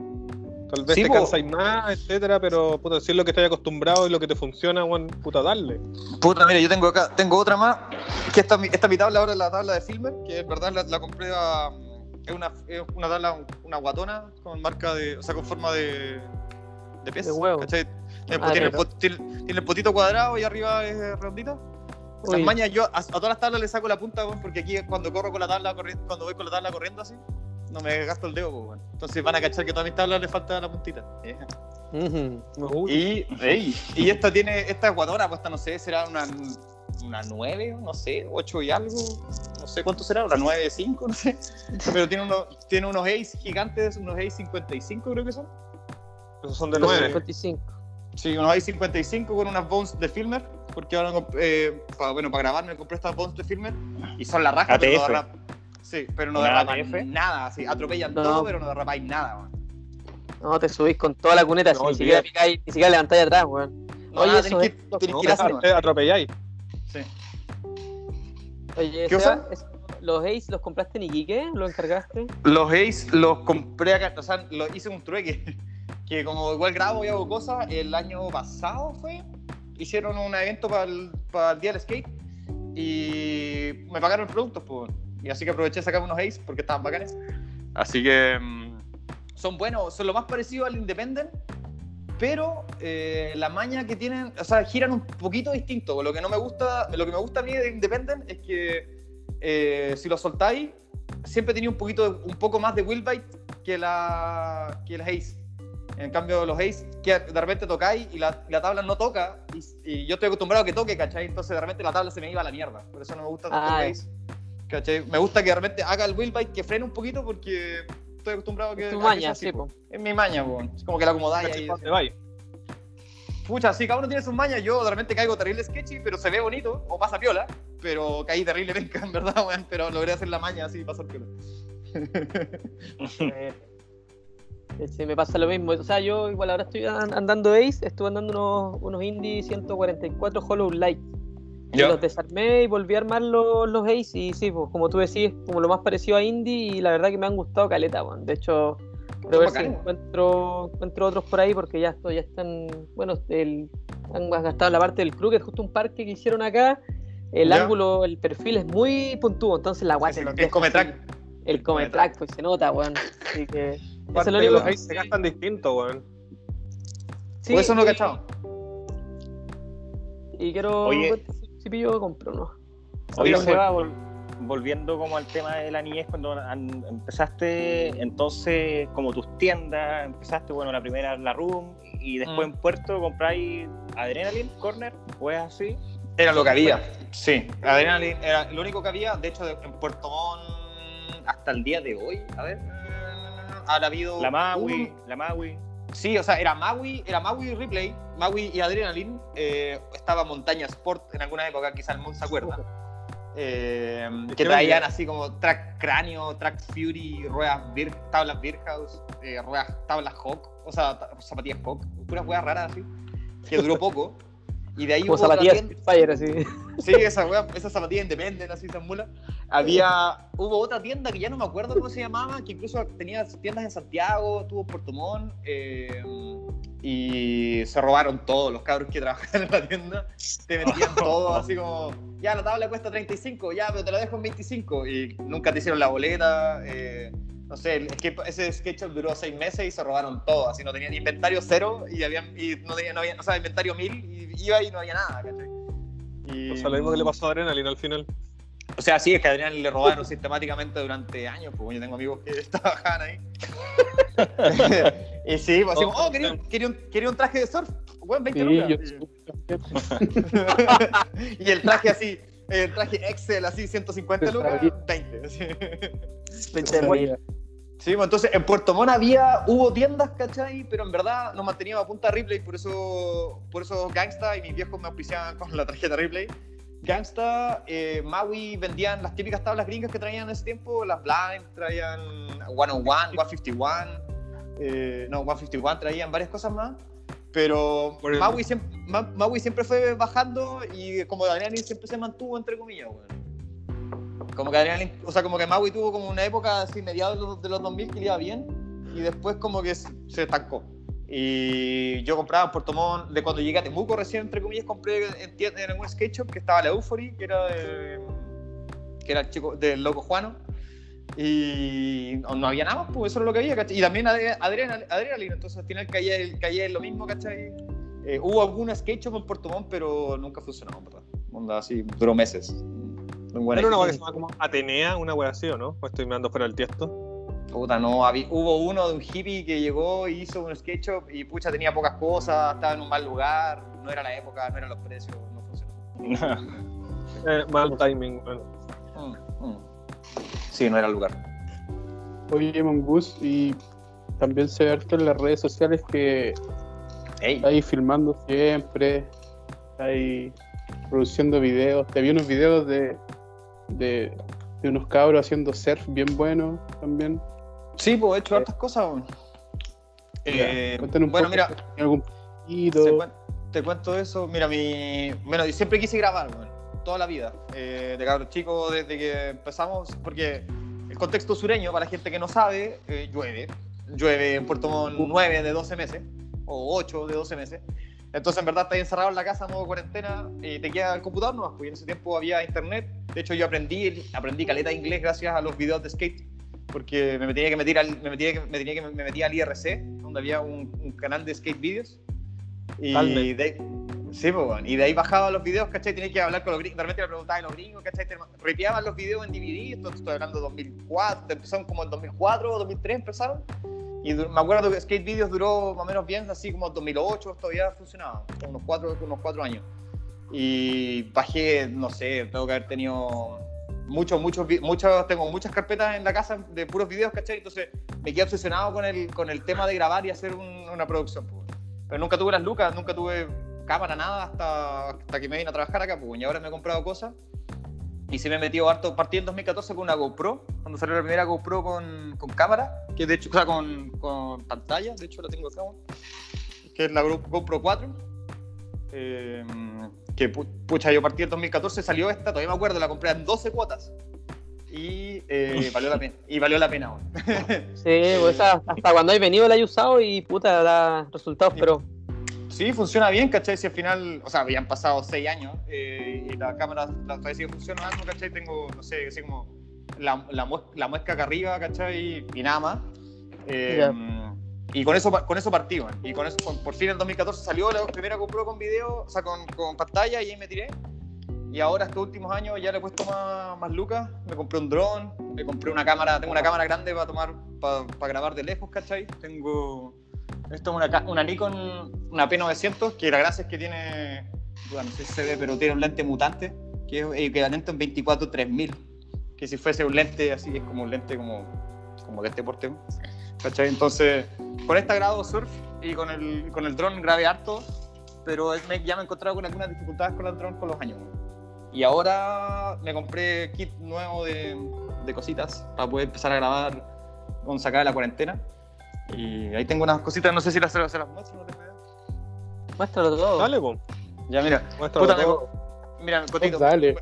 Tal vez Sí, te po. cansáis más, etcétera, pero puta, si es lo que estás acostumbrado y lo que te funciona, weón, puta, darle. Puta, mira, yo tengo acá, tengo otra más. Que esta, es mi- esta es mi tabla ahora, la tabla de Filmer, que es verdad la, la compré a. Es una, es una tabla, una guatona con marca de. O sea, con forma de. de pez. De huevo. ¿cachai? Tiene, Ah, tiene el claro. pot- tiene- tiene el potito cuadrado y arriba es redondita. Las Uy, mañas yo a, a todas las tablas le saco la punta, weón, porque aquí cuando corro con la tabla corriendo, cuando voy con la tabla corriendo así, no me gasto el dedo, pues, weón. Entonces van a cachar que a todas mis tablas le falta la puntita. Eh. Y, y esta tiene, esta es guatona, pues esta no sé, será una, una 9, no sé, 8 y algo, no sé cuánto será, una 9, 5, no sé. Pero tiene unos, tiene unos Ace gigantes, unos Ace 55 creo que son. esos son de 9. 55. Sí, unos Ace 55 con unas Bones de Filmer, porque ahora, eh, pa- bueno, para grabar me compré estas Bones de Filmer y son la raja, pero no derrap- Sí, pero no ¿Una derrapan ATF? nada, sí, atropellan No. todo, pero no derrapáis nada, man. No, te subís con toda la cuneta, No, si ni siquiera picáis, ni siquiera levantáis atrás, weón. No, Oye, nada, eso tenés es- que, tenés No, que ir te atropelláis. Oye, ¿Qué Seba, ¿los Ace los compraste en Iquique? ¿Lo encargaste? Los Ace los compré acá, o sea, lo hice un trueque. (laughs) Que como igual grabo y hago cosas, el año pasado fue, hicieron un evento para el, para el día del skate y me pagaron productos, pues. Y así que aproveché de sacar unos Ace porque estaban bacanes. Así que mm, son buenos, son lo más parecido al Independent, pero eh, la maña que tienen, o sea, giran un poquito distinto. Lo que no me gusta, lo que me gusta a mí de Independent es que eh, si lo soltáis, siempre tenía un poquito, un poco más de wheel bite que la que el Ace. En cambio, los Ace, que de repente tocáis y la, la tabla no toca, y, y yo estoy acostumbrado a que toque, ¿cachai? Entonces de repente la tabla se me iba a la mierda. Por eso no me gusta tanto Ah, el Ace. ¿Cachai? Me gusta que de repente haga el wheel bite, que frene un poquito porque estoy acostumbrado a que. Tu a que maña, sí, po. Es mi maña, po. Es como que la acomodáis ahí. Pucha, sí, cada uno tiene sus mañas. Yo de repente caigo terrible sketchy, pero se ve bonito, o pasa piola. Pero caí terrible penca, (laughs) en verdad, weón. Pero logré hacer la maña así, pasar piola. (laughs) Eh, sí, me pasa lo mismo. O sea, yo igual ahora estoy an- andando Ace, estuve andando unos, unos Indie 144 Hollow Light. Y Ya. los desarmé y volví a armar los, los Ace y sí, pues como tú decís, como lo más parecido a Indie y la verdad que me han gustado caleta, weón. De hecho, quiero ver si encuentro, encuentro otros por ahí porque ya, esto, ya están, bueno, el, han gastado la parte del crew, que es justo un parque que hicieron acá. El Ya. ángulo, el perfil es muy puntuoso, entonces la guay Sí, sí, se el deja come así. track. El come come track, pues se nota, weón. Así que. (laughs) Eso es lo que único los que- Ace se gastan distinto, weón. Sí, Por eso no he y- cachado. Y quiero. Oye. Si- pillo, compro, ¿no? Oye, Seba, vol- volviendo como al tema de la niñez, cuando an- empezaste entonces como tus tiendas, empezaste, bueno, la primera la Room y después Mm. en Puerto compráis Adrenaline Corner, o es así. Era lo que había. Sí, Adrenaline era lo único que había. De hecho, en Puerto Montt hasta el día de hoy, a ver, ha habido. La Maui, un- la Maui. Sí, o sea, era Maui, era Maui Replay, Maui y Adrenaline. eh, estaba Montaña Sport en alguna época, quizá el mundo se acuerda. Eh, que traían así como track cráneo, track fury, ruedas Bir- tablas Birkhouse, eh, ruedas tablas Hawk, o sea, zapatillas Hawk, puras ruedas raras así, que duró (laughs) poco. Y de ahí Como hubo otra zapatillas tienda- Fire, así. Sí, esa wea, esas zapatillas independen, así esas mulas. Había, hubo otra tienda que ya no me acuerdo cómo se llamaba, que incluso tenía tiendas en Santiago, tuvo en Puerto Montt, eh, y se robaron todos los cabros que trabajaban en la tienda. Te vendían (laughs) todo así como, ya la tabla cuesta 35, ya, pero te la dejo en 25. Y nunca te hicieron la boleta. eh, no sé, el skate- ese SketchUp duró seis meses y se robaron todo. Así no tenían inventario cero y, habían, y no tenían, no había, o sea, inventario mil y iba y no había nada, ¿cachai? Y- O sea, lo mismo que le pasó a Adrenaline al final. o sea, sí, es que a Adrián le robaron sistemáticamente durante años, pues yo tengo amigos que (laughs) trabajaban ahí. (laughs) y sí, pues así como, oh, quería, un- quería un, quería un traje de surf, bueno, 20 Sí, yo (laughs) lucas. Y el traje así, el traje Excel así, 150 lucas, 20. así. sabía. Sí, pues entonces en Puerto Montt había, hubo tiendas, ¿cachai? Pero en verdad nos manteníamos a punta de Ripley, por eso, por eso Gangsta y mis viejos me auspiciaban con la tarjeta Ripley. Gangsta, eh, Maui vendían las típicas tablas gringas que traían en ese tiempo, las Blind, traían 101, 151, eh, no, 151 traían varias cosas más. Pero Maui, siempre, Ma- Maui siempre fue bajando y como Adrenaline siempre se mantuvo, entre comillas, weón. Como que Adrenaline, o sea, como que Maui tuvo como una época así, mediados de los, de los 2000 que iba bien y después como que se, estancó. Y yo compraba en Puerto Montt, de cuando llegué a Temuco recién, entre comillas, compré en, en un skate shop que estaba la Euphory, que era, de- que era el chico del loco Juano. Y no, no había nada pues eso era lo que había, ¿cachai? Y también Adre- Adrenal- Adrenaline, entonces al final caía, caía en lo mismo, ¿cachai? Eh, hubo algún skate shop en Puerto Montt, pero nunca funcionó, ¿verdad? Onda así, duró meses. Un Era una que se llama como Atenea, una wea así, ¿o no? O estoy mirando fuera del tiesto. Puta, no, había- hubo uno de un hippie que llegó y hizo un skate shop y pucha tenía pocas cosas, estaba en un mal lugar, no era la época, no eran los precios, no funcionó. (laughs) Eh, mal timing, weón. Mm, mm. Sí, no era el lugar. Oye, Mongoose, y también se ve harto en las redes sociales que Ey, está ahí filmando siempre, está ahí produciendo videos. Te vi unos videos de, de, de unos cabros haciendo surf bien buenos también. sí, pues he hecho hartas cosas. Eh, Cuéntanos un bueno, poco, mira, ¿tiene algún poquito? Te, cuen- te cuento eso. Mira, mi. Bueno, siempre quise grabar, weón, toda la vida. Eh, de cabros chico, desde que empezamos, porque el contexto sureño, para la gente que no sabe, eh, llueve. Llueve en Puerto Montt 9 de 12 meses, o 8 de 12 meses. Entonces, en verdad, estás encerrado en la casa, modo cuarentena, y te queda el computador nomás, porque en ese tiempo había internet. De hecho, yo aprendí, aprendí caleta de inglés gracias a los videos de skate, porque me tenía que meter al, me metía, me tenía que me metía al IRC, donde había un, un canal de skate videos. Y de, sí, pues, bueno, y de ahí bajaba los videos, ¿cachai? Tenía que hablar con los gringos, de repente le preguntaba a los gringos, ¿cachai? Ripeaban los videos en DVD, esto estoy hablando de 2004, empezaron como en 2004 o 2003 empezaron. Y me acuerdo que Skate Videos duró más o menos bien, así como 2008, todavía funcionaba, unos cuatro, unos cuatro años. Y bajé, no sé, tengo que haber tenido muchos, muchos, muchos, tengo muchas carpetas en la casa de puros videos, ¿cachai? Entonces me quedé obsesionado con el, con el tema de grabar y hacer un- una producción, pues. Pero nunca tuve las lucas, nunca tuve cámara, nada, hasta, hasta que me vine a trabajar acá, pues. Y ahora me he comprado cosas. Y se me he metido harto, partí en 2014 con una GoPro, cuando salió la primera GoPro con, con cámara, que de hecho, o sea, con, con pantalla, de hecho la tengo acá, que es la Go- GoPro 4. Eh, que pu- pucha, yo partí en 2014, salió esta, todavía me acuerdo, la compré en 12 cuotas. Y eh, (laughs) valió la pena, y valió la pena. Sí, pues (laughs) esa- hasta cuando hay venido la he usado y puta, da resultados, pero Sí, funciona bien, ¿cachai? Si al final, o sea, habían pasado seis años eh, y la cámara la, todavía sigue funcionando, ¿cachai? Tengo, no sé, así como la, la, mues- la muesca acá arriba, ¿cachai? Y nada más. Eh, Ya. Y con eso, con eso partí, man. Y con eso, con- por fin en 2014 salió la primera GoPro con video, o sea, con, con pantalla y ahí me tiré. Y ahora, estos últimos años, ya le he puesto más, más lucas. Me compré un dron, me compré una cámara, tengo una cámara grande para tomar, para, para grabar de lejos, ¿cachai? Tengo esto es una, una Nikon, una P900, que la gracia es que tiene, bueno, no sé si se ve, pero tiene un lente mutante, que es equivalente a un 24-3000, que si fuese un lente así, es como un lente como, como de este porte, ¿cachai? Entonces, con esta grabo surf y con el, con el dron grabé harto, pero es- me- ya me he encontrado con algunas dificultades con el dron con los años. Y ahora me compré kit nuevo de, de cositas para poder empezar a grabar con sacar de la cuarentena. Y ahí tengo unas cositas, no sé si las, se las muestro. ¿no muéstralo todo. Dale, po. Ya, mira, Muéstralo Puta, todo. mira, Cotito. dale.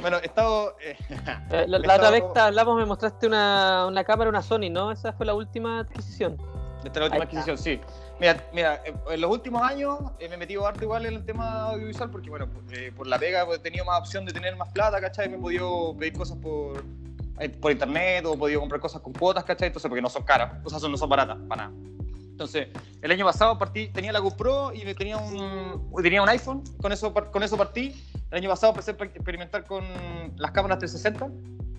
Bueno, he estado. eh, (laughs) Eh, la, otra vez que hablamos me mostraste una, una cámara, una Sony, ¿no? Esa fue la última adquisición. Esta es la última Ahí está. adquisición, sí. Mira, mira, eh, en los últimos años eh, me he metido harto igual en el tema audiovisual porque, bueno, eh, por la pega pues, he tenido más opción de tener más plata, ¿cachai? Me he podido pedir cosas por, por internet o he podido comprar cosas con cuotas, ¿cachai? Entonces, porque no son caras, o sea, son- no son baratas, para nada. Entonces, el año pasado partí, tenía la GoPro y tenía un, tenía un iPhone, con eso, con eso partí. El año pasado empecé a experimentar con las cámaras 360,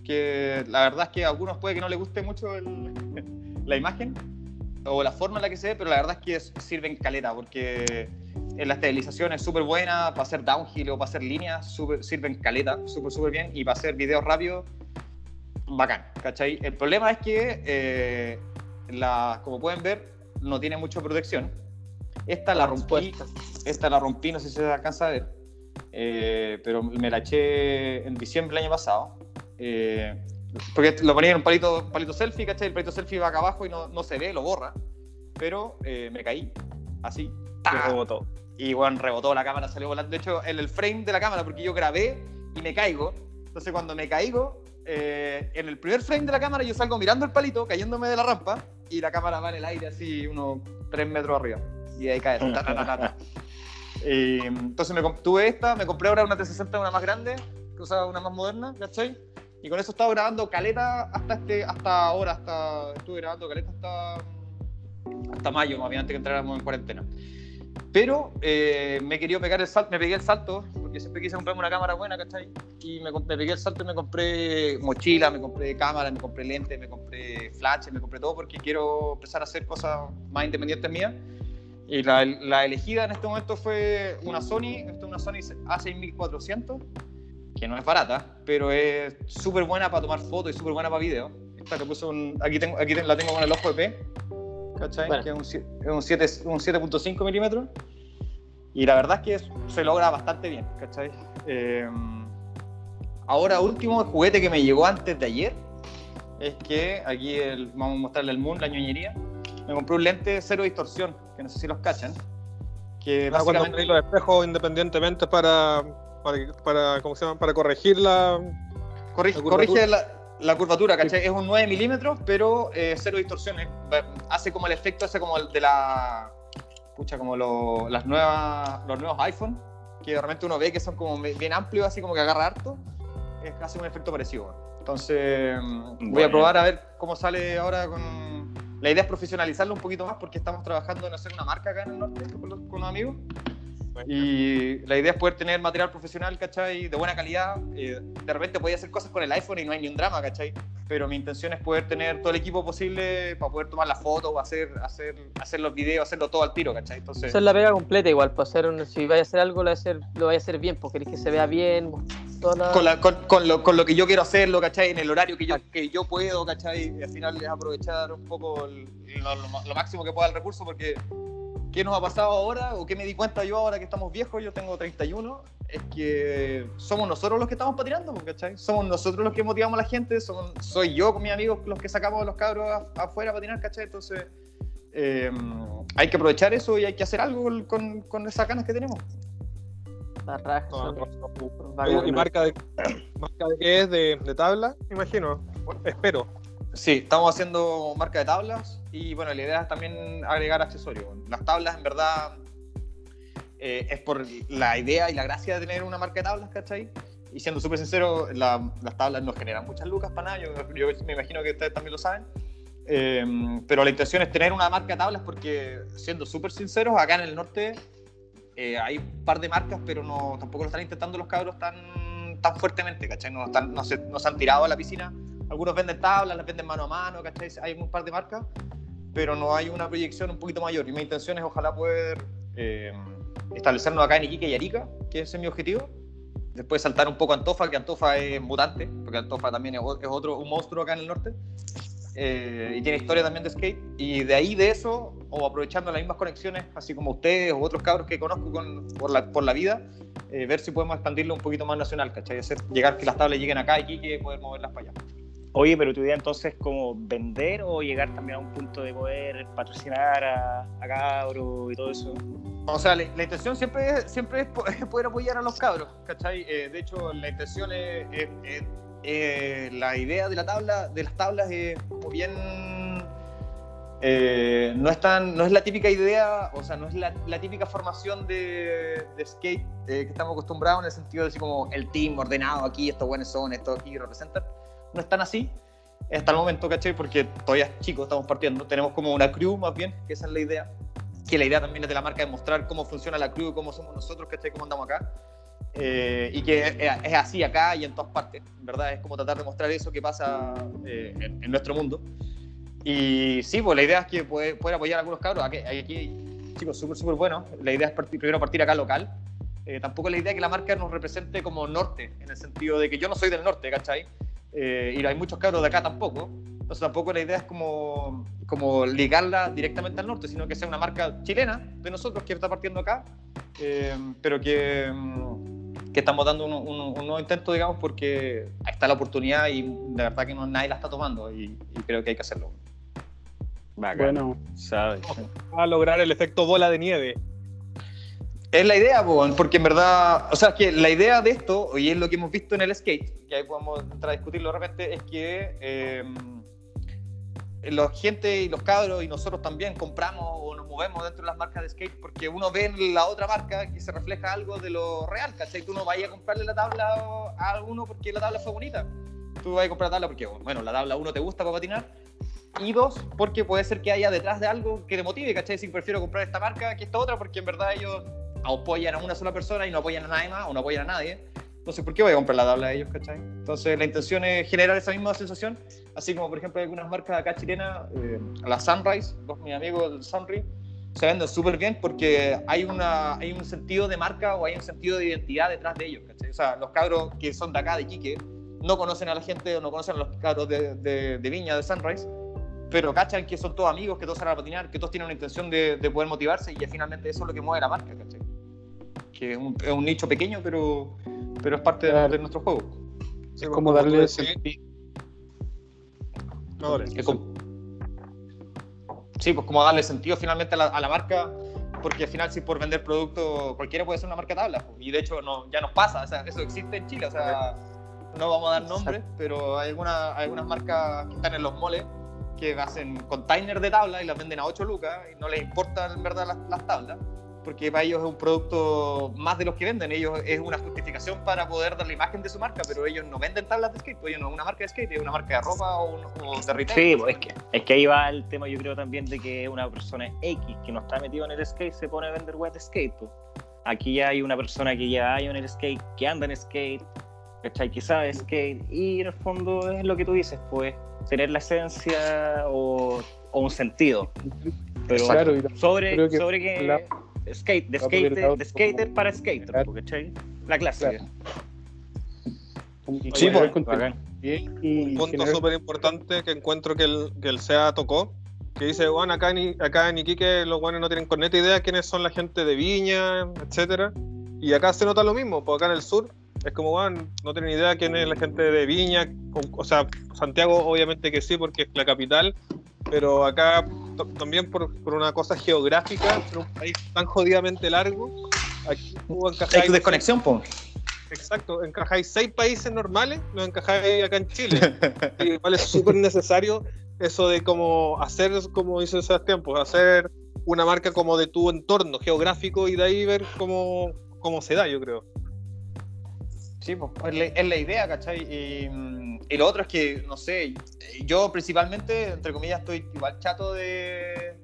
que la verdad es que a algunos puede que no les guste mucho el- (laughs) la imagen o la forma en la que se ve, pero la verdad es que sirven caleta, porque en la estabilización es súper buena, para hacer downhill o para hacer líneas, sirven caleta, súper, súper bien, y para hacer videos rápidos, bacán, ¿cachai? El problema es que, eh, la, como pueden ver, no tiene mucha protección. Esta la rompí, esta la rompí, no sé si se alcanza a ver, eh, pero me la eché en diciembre del año pasado. eh, porque lo ponía en un palito, palito selfie, ¿cachai? El palito selfie va acá abajo y no, no se ve, lo borra. Pero eh, me caí, así. ¡ta! rebotó. Y bueno, rebotó la cámara, salió volando. De hecho, en el frame de la cámara, porque yo grabé y me caigo. Entonces, cuando me caigo, eh, en el primer frame de la cámara, yo salgo mirando el palito, cayéndome de la rampa, y la cámara va en el aire así, unos 3 metros arriba. Y ahí cae. ta, ta, ta. (laughs) Y, entonces, me tuve esta, me compré ahora una T60, una más grande, que usa una más moderna, ¿cachai? Y con eso he estado grabando caleta hasta este, hasta ahora, hasta estuve grabando caleta hasta, hasta mayo, más bien antes que entráramos en cuarentena. Pero eh, me quería pegar el salto, me pegué el salto, porque siempre quise comprarme una cámara buena, ¿cachai? Y me, me pegué el salto y me compré mochila, me compré cámara, me compré lentes, me compré flash, me compré todo porque quiero empezar a hacer cosas más independientes mías. Y la, la elegida en este momento fue una Sony, esta es una Sony A6400, que no es barata, pero es súper buena para tomar fotos y súper buena para video. Esta que puso un, aquí, tengo, aquí la tengo con el ojo de P, ¿cachai? Bueno. Que es un, sie- es un 7 un 7.5 milímetros. Y la verdad es que se logra bastante bien, ¿cachai? Eh, ahora, último juguete que me llegó antes de ayer es que aquí el- vamos a mostrarle al Moon la ñoñería. me compré un lente cero distorsión, que no sé si los cachan. Que Ah, cuando básicamente ponéis los espejos independientemente para, para, para, ¿cómo se llama? para corregir la... corrige, la curvatura. corrige la, la curvatura, ¿cachai? Es un 9 milímetros, pero eh, cero distorsión. eh, Hace como el efecto ese como el de la... Escucha, como lo- las nuevas, los nuevos iPhone, que de repente uno ve que son como bien amplios, así como que agarra harto. Es casi un efecto parecido. Entonces, mm, voy a probar a ver cómo sale ahora con... La idea es profesionalizarlo un poquito más porque estamos trabajando en hacer una marca acá en el norte con, los- con unos amigos. Y la idea es poder tener material profesional, ¿cachai? De buena calidad. Eh, de repente podía hacer cosas con el iPhone y no hay ni un drama, ¿cachai? Pero mi intención es poder tener todo el equipo posible para poder tomar las fotos, hacer, hacer, hacer los videos, hacerlo todo al tiro, ¿cachai? Entonces, Esa es la pega completa igual, para hacer un- si vaya a hacer algo, lo vaya a hacer, lo a hacer bien, porque queréis que se vea bien, toda la- con, la- con, con lo, con lo que yo quiero hacerlo, ¿cachai? En el horario que yo, que yo puedo, ¿cachai? Y al final es aprovechar un poco el- lo, lo- lo máximo que pueda el recurso, porque ¿qué nos ha pasado ahora? ¿O qué me di cuenta yo ahora que estamos viejos? Yo tengo 31. Es que somos nosotros los que estamos patinando, ¿cachai? Somos nosotros los que motivamos a la gente, somos- soy yo con mis amigos los que sacamos a los cabros afuera a patinar, ¿cachai? Entonces, eh, hay que aprovechar eso y hay que hacer algo con, con, esas ganas que tenemos. la raja. Razón. son ¿Y marca de, (coughs) marca de qué es? ¿De, de tabla? Imagino. Espero. Sí, estamos haciendo marca de tablas y bueno, la idea es también agregar accesorios. Las tablas en verdad eh, es por la idea y la gracia de tener una marca de tablas, ¿cachai? Y siendo súper sincero, la- las tablas no generan muchas lucas para nada, yo, yo me imagino que ustedes también lo saben. Eh, pero la intención es tener una marca de tablas porque, siendo súper sinceros, acá en el norte eh, hay un par de marcas, pero no, tampoco lo están intentando los cabros tan, tan fuertemente, ¿cachai? No, están, no, se, no se han tirado a la piscina. Algunos venden tablas, las venden mano a mano, ¿cachai? Hay un par de marcas, pero no hay una proyección un poquito mayor. Y mi intención es ojalá poder eh, establecernos acá en Iquique y Arica, que ese es mi objetivo. Después saltar un poco a Antofa, que Antofa es mutante, porque Antofa también es otro, un monstruo acá en el norte. Eh, y tiene historia también de skate. Y de ahí, de eso, o aprovechando las mismas conexiones, así como ustedes o otros cabros que conozco con- por, la, por la vida, eh, ver si podemos expandirlo un poquito más nacional, ¿cachai? Hacer, llegar que las tablas lleguen acá y Iquique poder moverlas para allá. Oye, pero tu idea entonces es como vender o llegar también a un punto de poder patrocinar a, a cabros y todo eso. O sea, la, la intención siempre es, siempre es po- (laughs) poder apoyar a los cabros, ¿cachai? Eh, de hecho, la intención es, es- es- la idea de la tabla, de las tablas es como bien eh, no es tan, no es la típica idea, o sea, no es la, la típica formación de, de skate eh, que estamos acostumbrados en el sentido de decir como el team ordenado aquí, estos buenos son, estos aquí representan. No es tan así hasta el momento, ¿cachai? Porque todavía es chico, estamos partiendo. Tenemos como una crew más bien, que esa es la idea. Que la idea también es de la marca de mostrar cómo funciona la crew, cómo somos nosotros, ¿cachai? Cómo andamos acá. Eh, y que es, es así acá y en todas partes, ¿verdad? Es como tratar de mostrar eso que pasa eh, en, en nuestro mundo. Y sí, pues la idea es que poder, poder apoyar a algunos cabros. Aquí, aquí chicos súper, súper buenos. La idea es partir- primero partir acá local. Eh, tampoco la idea es que la marca nos represente como norte, en el sentido de que yo no soy del norte, ¿cachai? Eh, y hay muchos cabros de acá tampoco. Entonces tampoco la idea es como, como ligarla directamente al norte, sino que sea una marca chilena de nosotros que está partiendo acá, eh, pero que, mm, que estamos dando un, un- un nuevo intento, digamos, porque ahí está la oportunidad y de verdad que no, nadie la está tomando y, y creo que hay que hacerlo. Bacán, Bueno, ¿sabes? A lograr el efecto bola de nieve. Es la idea, po, porque en verdad, o sea, que la idea de esto, y es lo que hemos visto en el skate, que ahí podemos entrar a discutirlo de repente, es que eh, la gente y los cabros y nosotros también compramos o nos movemos dentro de las marcas de skate porque uno ve en la otra marca que se refleja algo de lo real, ¿cachai? Tú no vayas a comprarle la tabla a alguno porque la tabla fue bonita. Tú vas a comprar la tabla porque, bueno, la tabla uno te gusta para patinar y dos, porque puede ser que haya detrás de algo que te motive, ¿cachai? Si prefiero comprar esta marca que esta otra, porque en verdad ellos apoyan a una sola persona y no apoyan a nadie más o no apoyan a nadie. Entonces, ¿por qué voy a comprar la tabla de ellos, cachai? Entonces, la intención es generar esa misma sensación, así como, por ejemplo, hay algunas marcas acá chilenas, eh, la Sunrise, los mis amigos del Sunrise, se venden súper bien porque hay, una, hay un sentido de marca o hay un sentido de identidad detrás de ellos, ¿cachai? O sea, los cabros que son de acá, de Iquique, no conocen a la gente o no conocen a los cabros de, de, de Viña, de Sunrise, pero cachan que son todos amigos, que todos salen a patinar, que todos tienen una intención de, de poder motivarse y finalmente eso es lo que mueve la marca, ¿cachai? Que es un, es un nicho pequeño, pero, pero es parte de- Claro. de, nuestro juego. Sí, es pues, como darle sentido. No, dale. Es como- Sí, pues como darle sentido finalmente a la, a la marca, porque al final si por vender producto cualquiera puede ser una marca tabla, pues, y de hecho no, ya nos pasa, o sea, eso existe en Chile, o sea, no vamos a dar nombres, pero hay, alguna, hay algunas marcas que están en los moles que hacen containers de tabla y las venden a 8 lucas y no les importa en verdad las, las tablas, porque para ellos es un producto más de los que venden, ellos es una justificación para poder dar la imagen de su marca, pero ellos no venden tablas de skate, pues ellos no es una marca de skate, es una marca de ropa o, un- o de retail. Sí, pues, es que, es que ahí va el tema, yo creo también de que una persona X que no está metido en el skate se pone a vender web de skate. pues. Aquí ya hay una persona que lleva años en el skate, que anda en skate, ¿cachai? Que sabe skate, y en el fondo es lo que tú dices, pues tener la esencia o, o un sentido. Pero Claro, y sobre, creo que sobre que la- skate, de, por skater, de skater para skater. ¿cachai? La clásica. Claro. como Sí, generar pues, Un punto súper importante que encuentro que el, que el SEA tocó, que dice, bueno, acá en, acá en Iquique los guanes no tienen corneta idea quiénes son la gente de Viña, etcétera Y acá se nota lo mismo, porque acá en el sur es como, bueno, no tienen idea quién es la gente de Viña, o, o sea, Santiago obviamente que sí, porque es la capital, pero acá también por, por una cosa geográfica, en un país tan jodidamente largo, aquí tú encajáis- Hay desconexión, pues. Exacto, encajáis seis países normales, los encajáis acá en Chile. (laughs) Y igual es súper necesario eso de como hacer, como dice Sebastián, pues hacer una marca como de tu entorno geográfico y de ahí ver cómo, cómo se da, yo creo. Sí, pues, es la, idea, ¿cachai? Y, mm, y lo otro es que, no sé, yo principalmente, entre comillas, estoy igual chato de,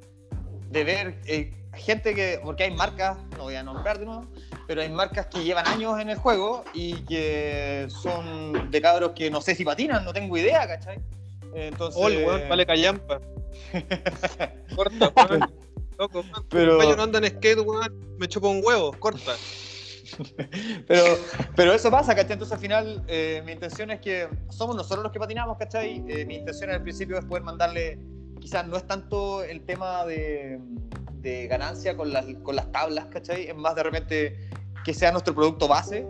de ver eh, gente que, porque hay marcas, no voy a nombrar de nuevo, pero hay marcas que llevan años en el juego y que son de cabros que no sé si patinan, no tengo idea, ¿cachai? Entonces, Oh, el weón vale callampa. (laughs) Corta, weón. Loco, weón. Pero- yo no anda en skate, weón. Me chupa un huevo, corta. (laughs) Pero, pero eso pasa, ¿cachai? Entonces al final eh, mi intención es que somos nosotros los que patinamos, ¿cachai? Eh, mi intención al principio es poder mandarle, quizás no es tanto el tema de, de ganancia con las, con las tablas, ¿cachai? Es más de repente que sea nuestro producto base.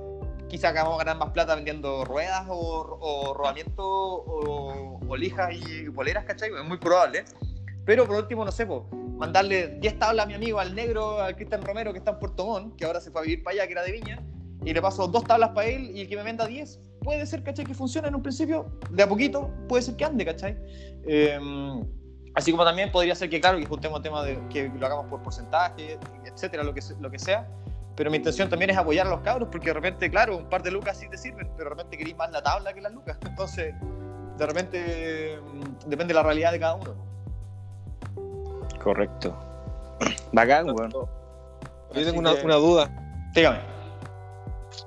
Quizás vamos a ganar más plata vendiendo ruedas o, o rodamiento o, o lijas y poleras, ¿cachai? Es muy probable. Pero por último, no sé, mandarle 10 tablas a mi amigo, al negro, al Cristian Romero, que está en Puerto Montt, que ahora se fue a vivir para allá, que era de Viña, y le paso dos tablas para él y el que me venda 10. Puede ser, ¿cachai? Que funcione en un principio, de a poquito, puede ser que ande, ¿cachai? Eh, así como también podría ser que, claro, que juntemos el tema de que lo hagamos por porcentaje, etcétera, lo que, lo que sea. Pero mi intención también es apoyar a los cabros, porque de repente, claro, un par de lucas sí te sirven, pero de repente queréis más la tabla que las lucas. Entonces, de repente, mm, depende de la realidad de cada uno. Correcto. Bacán, weón. Yo tengo una, que- una duda. Dígame.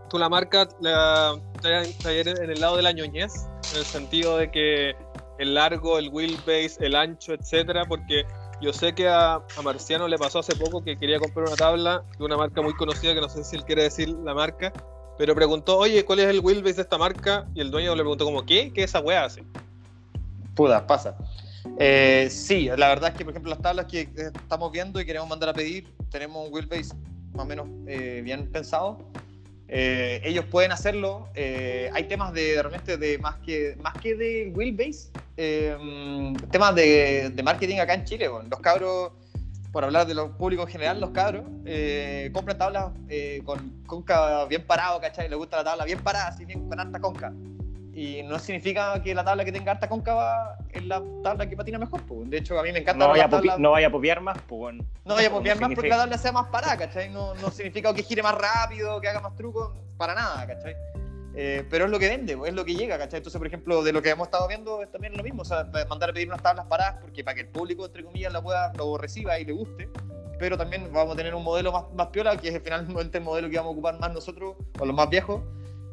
tú la marca la está en el lado de la ñoñez, en el sentido de que el largo, el wheelbase, el ancho, etcétera, porque yo sé que a, a Marciano le pasó hace poco que quería comprar una tabla de una marca muy conocida, que no sé si él quiere decir la marca, pero preguntó, oye, ¿cuál es el wheelbase de esta marca? Y el dueño le preguntó como, ¿qué? ¿Qué esa weá hace? Puta, pasa. Eh, sí, la verdad es que, por ejemplo, las tablas que eh, estamos viendo y queremos mandar a pedir, tenemos un wheelbase más o menos eh, bien pensado. Eh, ellos pueden hacerlo. Eh, hay temas de, de de más que más que de wheelbase, eh, temas de, de marketing acá en Chile. bueno. Los cabros, por hablar de los públicos en general, los cabros compran tablas con conca bien parado, ¿cachai? Les gusta la tabla bien parada, así bien con harta conca. Y no significa que la tabla que tenga harta cóncava es la tabla que patina mejor. pues. De hecho, a mí me encanta No vaya, a tabla- no vaya a popiar más, pues, no vaya a popear no más porque significa- la tabla sea más parada, ¿cachai? No, no significa que gire más rápido, que haga más trucos, para nada, ¿cachai? Eh, pero es lo que vende, es lo que llega, ¿cachai? Entonces, por ejemplo, de lo que hemos estado viendo es también lo mismo, o sea, mandar a pedir unas tablas paradas porque para que el público, entre comillas, la pueda, lo reciba y le guste, pero también vamos a tener un modelo más, más piola, que es finalmente el modelo que vamos a ocupar más nosotros, o los más viejos,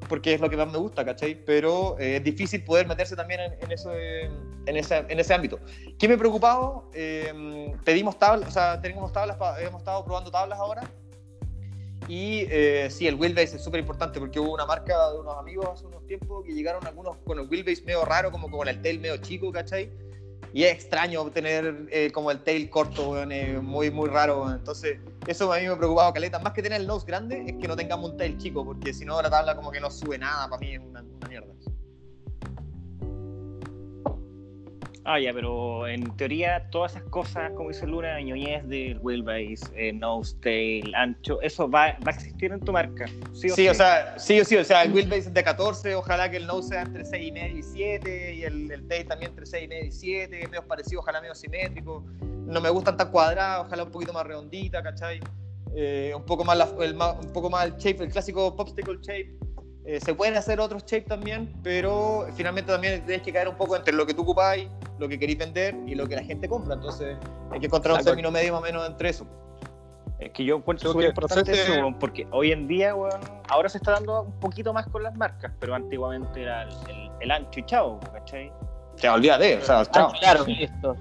porque es lo que más me gusta, ¿cachai? Pero eh, es difícil poder meterse también en, en, eso, eh, en, ese, en ese ámbito. ¿Qué me ha preocupado? Eh, pedimos tablas, o sea, tenemos tablas, hemos estado probando tablas ahora. Y eh, sí, el wheelbase es súper importante porque hubo una marca de unos amigos hace unos tiempos que llegaron algunos con el wheelbase medio raro, como con el tail medio chico, ¿cachai? Y es extraño tener eh, como el tail corto, weón, muy, muy raro. Entonces, eso a mí me ha preocupado, Caleta. Más que tener el nose grande, es que no tengamos un tail chico, porque si no, la tabla como que no sube nada. Para mí es una mierda. Ah, ya, pero en teoría todas esas cosas, como dice Luna, ñoñez del wheelbase, eh, nose, tail, ancho, eso va, va a existir en tu marca. Sí, o, Sí, o sea, sí o sí, o sea, el wheelbase es de 14, ojalá que el nose sea entre 6 y medio y 7, y el, el tail también entre 6 y medio y 7, medio parecido, ojalá medio simétrico. No me gustan tan cuadrados, ojalá un poquito más redondita, ¿cachai? Eh, un, poco más la- el, un poco más el shape, el clásico popsicle shape. Eh, se pueden hacer otros shapes también, pero finalmente también tienes que caer un poco entre lo que tú ocupáis, lo que queréis vender y lo que la gente compra. Entonces hay que encontrar un Exacto. término medio más o menos entre eso. Es que yo encuentro súper importante proceso- eso, porque hoy en día, ahora se está dando un poquito más con las marcas, pero antiguamente era el, el- el ancho y chao, ¿cachai? Te olvídate, o sea, chao. Ah, claro, listo.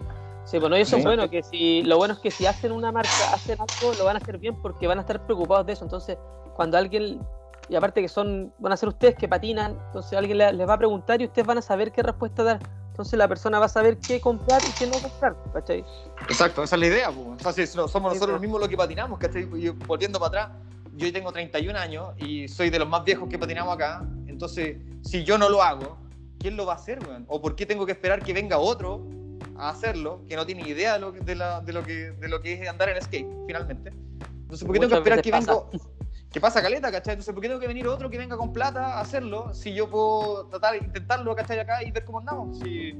Sí, bueno, eso es bueno, que si lo bueno es que si hacen una marca, hacen algo, lo van a hacer bien porque van a estar preocupados de eso. Entonces, cuando alguien, y aparte que son, van a ser ustedes que patinan, entonces alguien le- les va a preguntar y ustedes van a saber qué respuesta dar. Entonces la persona va a saber qué comprar y qué no comprar, ¿cachai? Exacto, esa es la idea. pues. O sea, si so- somos Sí, nosotros los mismos los que patinamos, ¿cachai? Y volviendo para atrás, yo tengo 31 años y soy de los más viejos que patinamos acá. Entonces, si yo no lo hago, ¿quién lo va a hacer, weón? ¿O por qué tengo que esperar que venga otro a hacerlo que no tiene idea de lo que, de la- de lo que, de lo que es andar en skate, finalmente? Entonces, ¿por qué tengo que esperar que venga... ¿Qué pasa, Caleta, cachai? Entonces, ¿por qué tengo que venir otro que venga con plata a hacerlo si yo puedo tratar, intentarlo, cachai, acá y ver cómo andamos? Si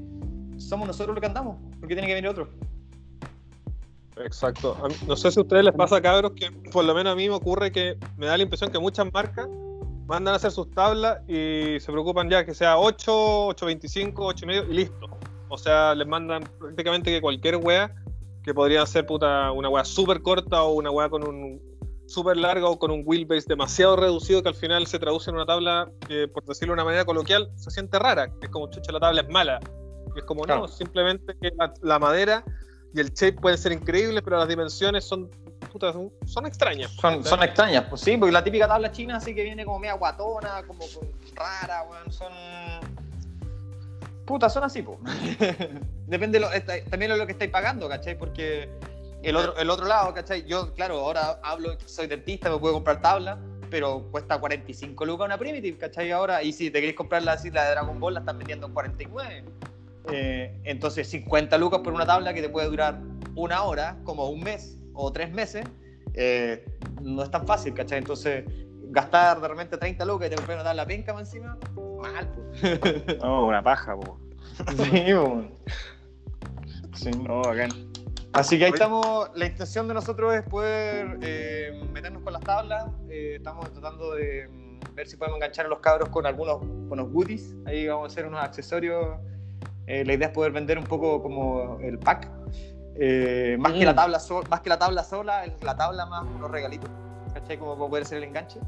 somos nosotros los que andamos, ¿por qué tiene que venir otro? Exacto. No sé si a ustedes les pasa, cabros, que por lo menos a mí me ocurre que me da la impresión que muchas marcas mandan a hacer sus tablas y se preocupan ya que sea 8, 8.25, 8 y medio y listo. O sea, les mandan prácticamente que cualquier wea que podría ser puta una wea súper corta o una wea con un súper larga o con un wheelbase demasiado reducido que al final se traduce en una tabla que, por decirlo de una manera coloquial, se siente rara. Es como, chucha, la tabla es mala. Y es como, Claro. no, simplemente que la, la madera y el shape pueden ser increíbles, pero las dimensiones son, puta, son, son extrañas. Son, son extrañas, pues sí, porque la típica tabla china así que viene como media guatona, como rara, weón, son... Puta, son así, pues. (laughs) Depende de lo, también de lo que estáis pagando, ¿cachai? Porque el otro, el otro lado, ¿cachai? Yo, claro, ahora hablo, soy dentista, me puedo comprar tabla, pero cuesta 45 lucas una Primitive, ¿cachai? Ahora, y si te queréis comprar la, la de Dragon Ball, la están vendiendo en 49. Eh, entonces, 50 lucas por una tabla que te puede durar una hora, como un mes o tres meses, eh, no es tan fácil, ¿cachai? Entonces, gastar de repente 30 lucas y te comprar una tabla penca más encima, mal, pues. (laughs) No, una paja, po. (laughs) Sí. Sí. No, bacán. Así que ahí estamos, la intención de nosotros es poder eh, meternos con las tablas, eh, estamos tratando de mm, ver si podemos enganchar a los cabros con algunos con los goodies, ahí vamos a hacer unos accesorios, Eh, la idea es poder vender un poco como el pack, Eh, más, que la Mm. tabla so- más que la tabla sola, el- la tabla más unos regalitos, ¿cachai? Como para poder ser el enganche.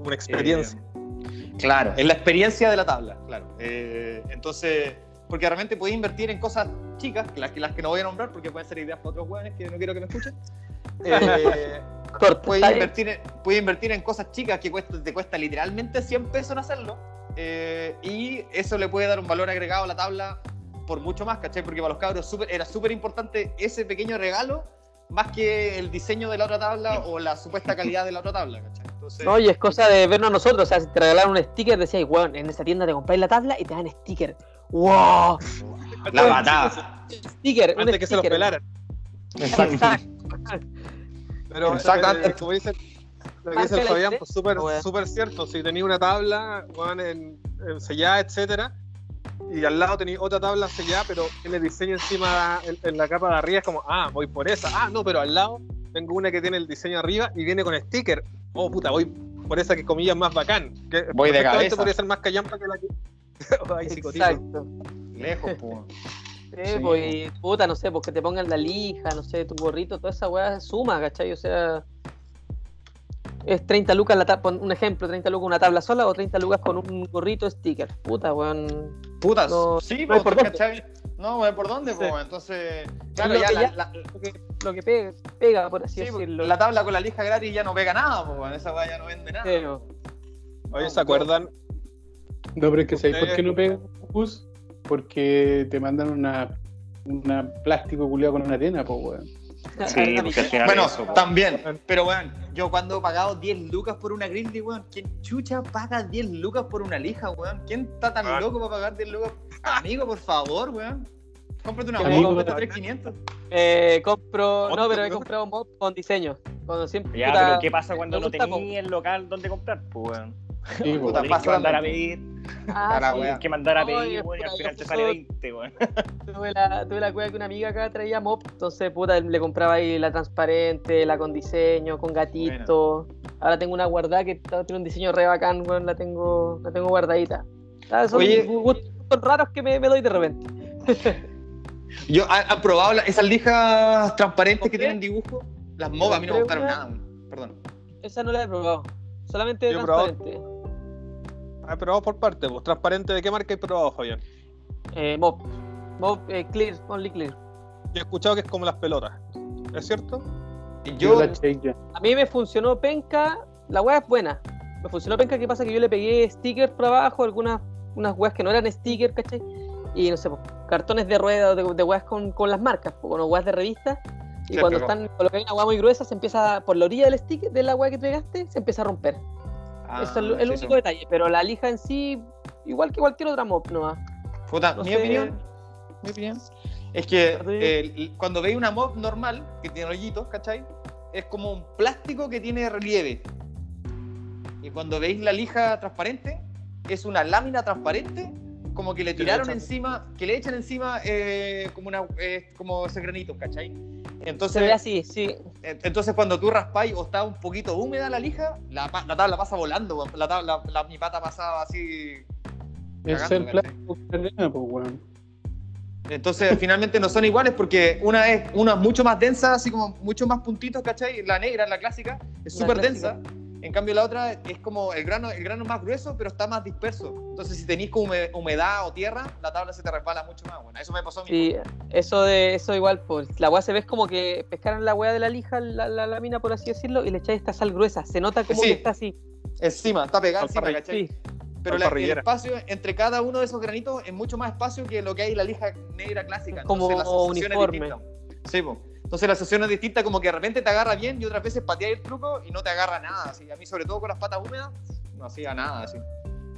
Una experiencia. Eh, claro, es la experiencia de la tabla, claro. Eh, entonces, porque realmente puedes invertir en cosas chicas, las que, las que no voy a nombrar porque pueden ser ideas para otros jóvenes que no quiero que me escuchen. (laughs) Eh, puedes, invertir en, puedes invertir en cosas chicas que cuesta, te cuesta literalmente 100 pesos en hacerlo. eh, y eso le puede dar un valor agregado a la tabla por mucho más, ¿cachai? Porque para los cabros súper- era súper importante ese pequeño regalo más que el diseño de la otra tabla o la supuesta calidad de la otra tabla, ¿cachai? Entonces, No, y es cosa de vernos nosotros. O sea, si te regalaron un sticker, decías, weón, en esa tienda te compráis la tabla y te dan sticker. ¡Wow! La patada. Sticker, un Antes que se los pelaran. Exacto. Pero Exacto, eh, antes- como dice, lo que dice el Fabián, pues súper súper cierto. Si tenéis una tabla, weón, en, en sellada, etcétera, y al lado tenéis otra tabla sellada, pero tiene diseño encima en, en la capa de arriba, es como, ah, voy por esa. Ah, no, pero al lado tengo una que tiene el diseño arriba y viene con sticker. Oh, puta, voy por esa que comillas más bacán. Que Voy de cabeza. podría ser más callampa que la que. (laughs) Ay. Exacto. Lejos, (laughs) pues. Sí, Sí. pues, y, puta, no sé, porque te pongan la lija, no sé, tu gorrito, toda esa weá suma, ¿cachai? O sea, es 30 lucas, la ta- pon un ejemplo, 30 lucas una tabla sola o 30 lucas con un gorrito sticker. Puta, weón. Putas. No- sí, no pues, por dónde. ¿cachai? No, hay por dónde, pues. Entonces, claro, lo ya, que la, ya- la- Lo que, lo que pega, pega, por así sí, pues, decirlo. la tabla con la lija gratis ya no pega nada, pues. Esa weá ya no vende nada. Sí, weón. Oye, ¿se acuerdan? No, pero es que ¿sabes por qué no pega (laughs) bus? Porque te mandan una, una plástico culiado con una arena, pues, weón. Sí, porque al final Bueno, eso, también. Pero, weón, yo cuando he pagado 10 lucas por una grill, weón, ¿quién chucha paga 10 lucas por una lija, weón? ¿Quién está tan Ah. loco para pagar 10 lucas? Amigo, por favor, weón. Cómprate una cuesta ¿verdad? 3500. Eh, compro. No, pero he comprado mod con diseño. Cuando siempre. Ya, puta, pero ¿qué pasa cuando no tenías el local donde comprar? Pues, weón. (laughs) Sí, Puta, pasa que mandar a pedir, Ah, sí. que mandar a pedir, weón, y al final te sale justo- 20, weón. (laughs) Tuve la, tuve la cueva que una amiga acá traía mop, entonces puta, le compraba ahí la transparente, la con diseño, con gatito. Ahora tengo una guardada que tiene un diseño re bacán, weón, la tengo, la tengo guardadita. Ah, son Oye. gustos raros que me, me doy de repente. (laughs) Yo, ¿han, probado la- esas lijas transparentes que tienen dibujo? Las MOB a mí no me gustaron una. nada. Perdón. Esa no la he probado. Solamente Yo probado- transparente. Ah, pero vamos por parte, pues. Transparente, ¿de qué marca hay probado, Fabián? Eh, mop. Mop eh, clear, only clear. Yo he escuchado que es como las pelotas. ¿Es cierto? Yo A mí me funcionó penca, la weá es buena. Me funcionó penca, ¿qué pasa? Que yo le pegué stickers por abajo, algunas unas weas que no eran stickers, ¿cachai? Y no sé, pues, cartones de rueda de, de weas con, con las marcas, con weas de revista. Y Se cuando pegó. están colocando una wea muy gruesa, se empieza, por la orilla del sticker de la wea que pegaste, se empieza a romper. Ah, es el, el sí, único detalle. Pero la lija en sí, igual que cualquier otra mop, ¿no? Puta, No mi sé. opinión. Mi opinión. Es que eh, cuando veis una mob normal, que tiene hoyitos, ¿cachai? Es como un plástico que tiene relieve. Y cuando veis la lija transparente, es una lámina transparente, como que le tiraron encima, que le echan encima eh, como una eh, como ese granito, ¿cachai? Se Entonces, ve así, sí. entonces cuando tú raspáis o está un poquito húmeda la lija, la, la tabla pasa volando, la, tabla- la- mi pata pasaba así Es Cagando, el pues, weón. Entonces, finalmente no son iguales porque una es, una es mucho más densa, así como mucho más puntitos, ¿cachai? La negra, la clásica, es súper clásica. densa. En cambio, la otra es como el grano, el grano más grueso, pero está más disperso. Entonces, si tenéis como hume- humedad o tierra, la tabla se te resbala mucho más. Bueno, eso me pasó a mí. Sí, eso de eso igual, pues la weá se ve es como que pescaran la weá de la lija, la, la lámina, por así decirlo, y le echáis esta sal gruesa. Se nota como Sí. que está así. Encima, está pegada encima. Sí, Pero la- el espacio entre cada uno de esos granitos es mucho más espacio que lo que hay en la lija negra clásica. Es como Entonces, la sensación es uniforme. distinta. Sí. Entonces la sensación es distinta, como que de repente te agarra bien y otras veces pateas el truco y no te agarra nada. Así. A mí, sobre todo con las patas húmedas, no hacía nada así.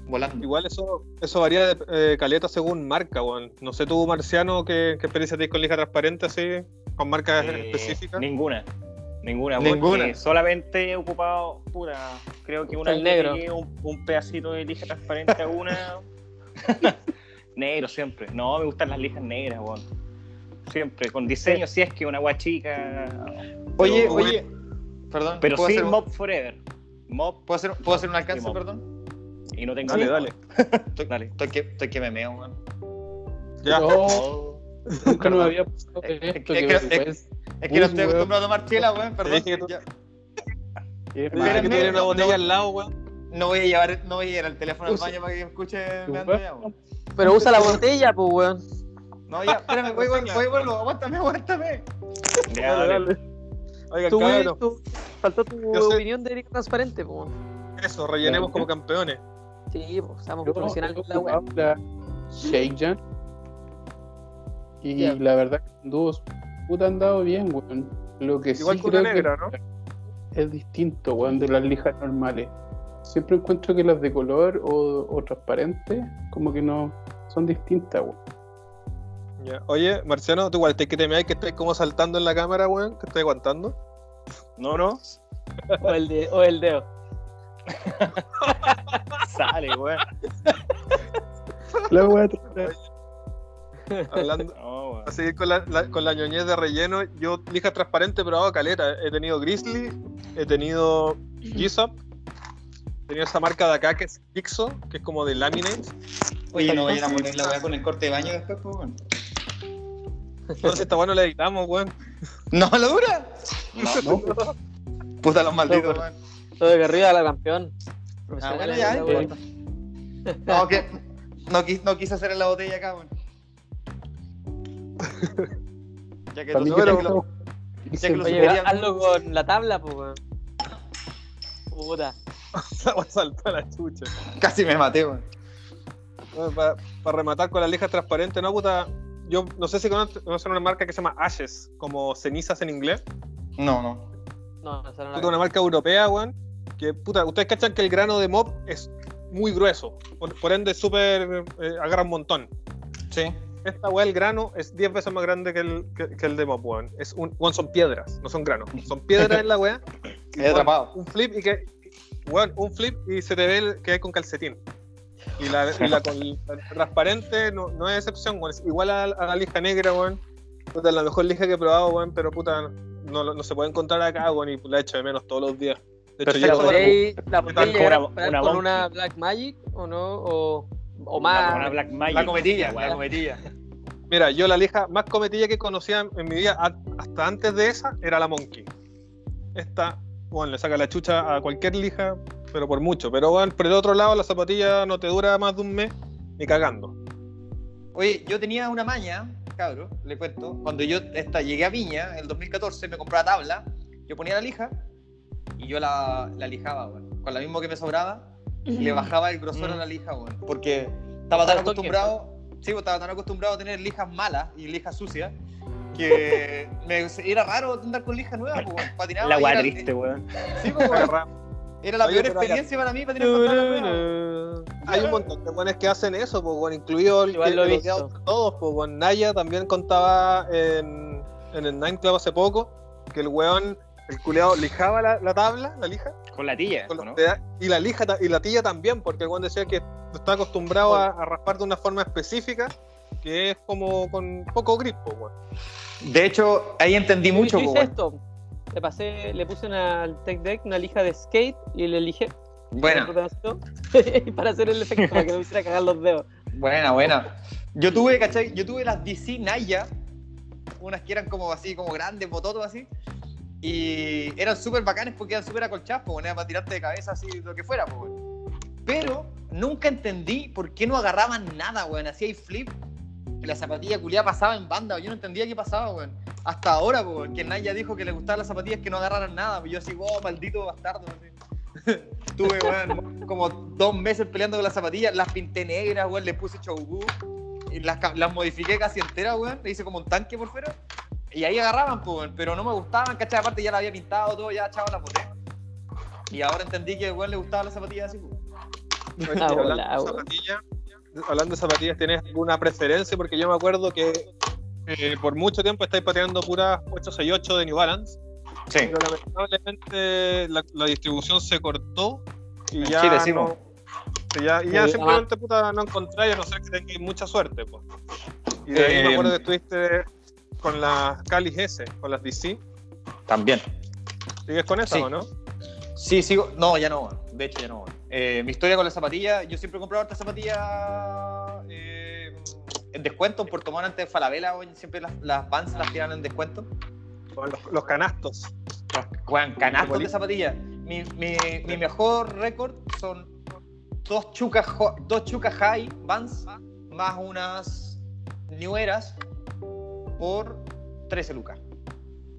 Volando. Igual eso, eso varía de eh, caleta según marca, weón. No sé tú, Marciano, qué, qué experiencia tienes con lija transparente así, con marcas Eh, específicas. Ninguna. Ninguna, Ninguna. porque solamente he ocupado, puta, creo que una negro. un, un pedacito de lija transparente a una. (laughs) Negro siempre. No, me gustan las lijas negras, weón. Siempre, con diseño, si es que una guachica. Oye, Pero- oye, perdón. Pero ¿puedo sí, hacer un- Mob Forever. Mob ¿Puedo hacer, ¿Puedo hacer un alcance, perdón? y no tengo Dale, dale. (laughs) Estoy, Dale. estoy que, estoy que me meo, weón. Ya. No, (laughs) nunca Perdón. había pasado Es- es- esto. es que que- después- Es que no estoy acostumbrado a tomar chela, weón, perdón. dije que tú- que tiene una no, botella no. al lado, weón. No voy a llevar, no voy a llevar el teléfono al baño para que me escuche tu meando ya, weón. weón. pero usa la botella, pues weón. No, ya, espérame, voy, voy, voy, vuelvo, aguántame, aguántame. ya, dale. Oigan, Tú, cabrón, tú- faltó tu Yo sé- opinión de lija transparente, pues weón. eso, rellenemos como campeones. Sí, pues estamos Yo profesionales en la weá. ocupado la Shake Jan. Y la verdad que los dúos puta han dado bien, weón. Lo que Igual sí que una creo negra, que es distinto, weón, de las lijas normales. Siempre encuentro que las de color o, o transparentes, como que no son distintas, weón. Ya. Oye, Marciano, tú igual te que te que estás como saltando en la cámara, weón, que estás aguantando. No, no. O el, de, o el dedo. (laughs) Sale, weón. La weá Hablando. No, weón. A seguir con la, la- con la ñoñez de relleno, yo lija transparente, pero hago caleta. He tenido Grizzly, he tenido G-Sop, he tenido esa marca de acá que es Pixo, que es como de laminate. Oye, no vayan a poner la weá con el corte de baño después, pues, weón. Entonces esta bueno la editamos, weón. ¿No lo dura? No, Puta los malditos, No, weón. Todo de arriba la campeón. Ah, bueno, ya, eh. No, que no, quis- no quise hacer en la botella acá, weón. (laughs) Ya que que sabes te- que lo- ya que lo Oye, hazlo con la tabla, pues weón. Puta. (laughs) La voy a saltar a la chucha. casi me maté, weón. Para rematar con las lijas transparentes, ¿no, puta? Yo no sé si conocen una marca que se llama Ashes, como cenizas en inglés. No, no. No, esa no Puta, una marca europea, weón. Que, puta, ustedes cachan que el grano de mob es muy grueso. Por, por ende, súper. eh, agarra un montón. Sí. esta weá, el grano, es 10 veces más grande que el, que, que el de Mop, weón. Es un, weón, son piedras, no son granos. Son piedras en la weá. (laughs) He atrapado. Un flip y que. Weón, un flip y se te ve el, que hay con calcetín. Y la, y la con la transparente no, no es excepción, weón. Es igual a, a la lija negra, weón. Puta, la mejor lija que he probado, weón, pero puta, no, se puede encontrar acá, weón, y la echo de menos todos los días. De hecho, Perfecto. llego- ¿Podréis- ¿La llegar a una- con una Black Magic o no? O, más. una Black Magic. La cometilla, weón. la cometilla. Mira, yo la lija más cometilla que conocía en mi vida, a- hasta antes de esa, era la Monkey. Esta, bueno, le saca la chucha a cualquier lija, pero por mucho. Pero bueno, por el otro lado, la zapatilla no te dura más de un mes ni cagando. Oye, yo tenía una maña, cabro, le cuento. Cuando yo esta, llegué a Viña, el 2014, me compré la tabla, yo ponía la lija y yo la, la lijaba, weón. Con la misma que me sobraba, le bajaba el grosor a la lija, weón. Porque estaba tan acostumbrado, sí, pues, estaba tan acostumbrado a tener lijas malas y lijas sucias, que (laughs) me, era raro andar con lija nueva, pues. Patinaba La y weá era- triste, weón. Sí, pues, (laughs) Era la Oye, peor experiencia para mí tabla nueva. Hay un montón de buenos que hacen eso, pues, bueno, incluido el Igual que lo he visto. todos, pues, bueno, Naya también contaba en, en el Nine Club hace poco que el weón, el culeado, lijaba la, la tabla, la lija, Con la tilla, y la lija y la tilla también, porque el weón decía que está acostumbrado a, a raspar de una forma específica que es como con poco grip, pues. De hecho, ahí entendí mucho, pues, weón. esto. Le pasé, le puse una, al Tech Deck una lija de skate y le elige pedacito (laughs) para hacer el efecto, para que no me hiciera cagar los dedos. Buena, buena. Yo tuve, ¿cachai? Yo tuve las DC Naya, unas que eran como así, como grandes, bototos así. Y eran súper bacanes porque eran súper acolchadas, pues, para tirarte de cabeza así, lo que fuera, pues. Pero nunca entendí por qué no agarraban nada, weón. Hacía flip la zapatilla culiada pasaba en banda. Yo no entendía qué pasaba, weón. Hasta ahora, weón, que Naya dijo que le gustaban las zapatillas que no agarraran nada. Yo así, oh, maldito bastardo. así. (laughs) Tuve, weón, como dos meses peleando con las zapatillas, las pinté negras, weón, le puse chogu y las, las modifiqué casi enteras, weón, le hice como un tanque por fuera. Y ahí agarraban, pues, weón, pero no me gustaban, ¿cachai? Aparte ya la había pintado todo, ya chavo las boté. Y ahora entendí que, weón, le gustaban las zapatillas así, pues. Ah, hola, weón. zapatillas, hablando de zapatillas, ¿tienes alguna preferencia? Porque yo me acuerdo que eh, por mucho tiempo estáis pateando puras 868 de New Balance, Sí. pero lamentablemente la, la distribución se cortó y En ya Chile, sí, no, ya, y ya Eh, simplemente puta, no encontráis, a no ser que tengáis mucha suerte. Pues. Y de ahí me Eh, acuerdo que estuviste con las Cali S, con las DC. También. ¿Sigues con Sí. o no? Sí, sigo. No, ya no, de hecho ya no. Eh, mi historia con las zapatillas, yo siempre he comprado hartas zapatillas eh, en descuento. En Puerto Montt antes de Falabella, siempre las, las Vans las tiran en descuento. Los, los canastos. Weón, canastos de zapatillas. Mi, mi, mi mejor récord son dos chucas, dos chucas high Vans más unas New Eras por 13 lucas.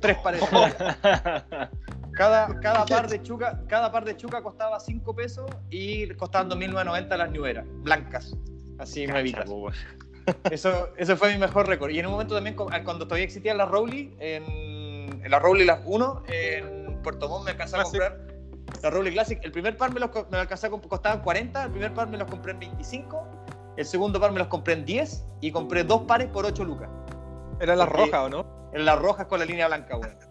Tres pares. (laughs) Cada, cada, par de chuca, cada par de chuca costaba 5 pesos y costaban 2.990 las New Eras, blancas. Así nuevitas. Eso, eso fue mi mejor récord. Y en un momento también, cu- cuando todavía existían las Rowley, en, en la Rowley las 1, en Puerto Montt me alcancé a comprar la Rowley Classic. El primer par me los me lo alcancé a costaban 40, el primer par me los compré en 25, el segundo par me los compré en 10 y compré dos pares por 8 lucas. Eran las rojas, ¿o no? En las rojas con la línea blanca, weón.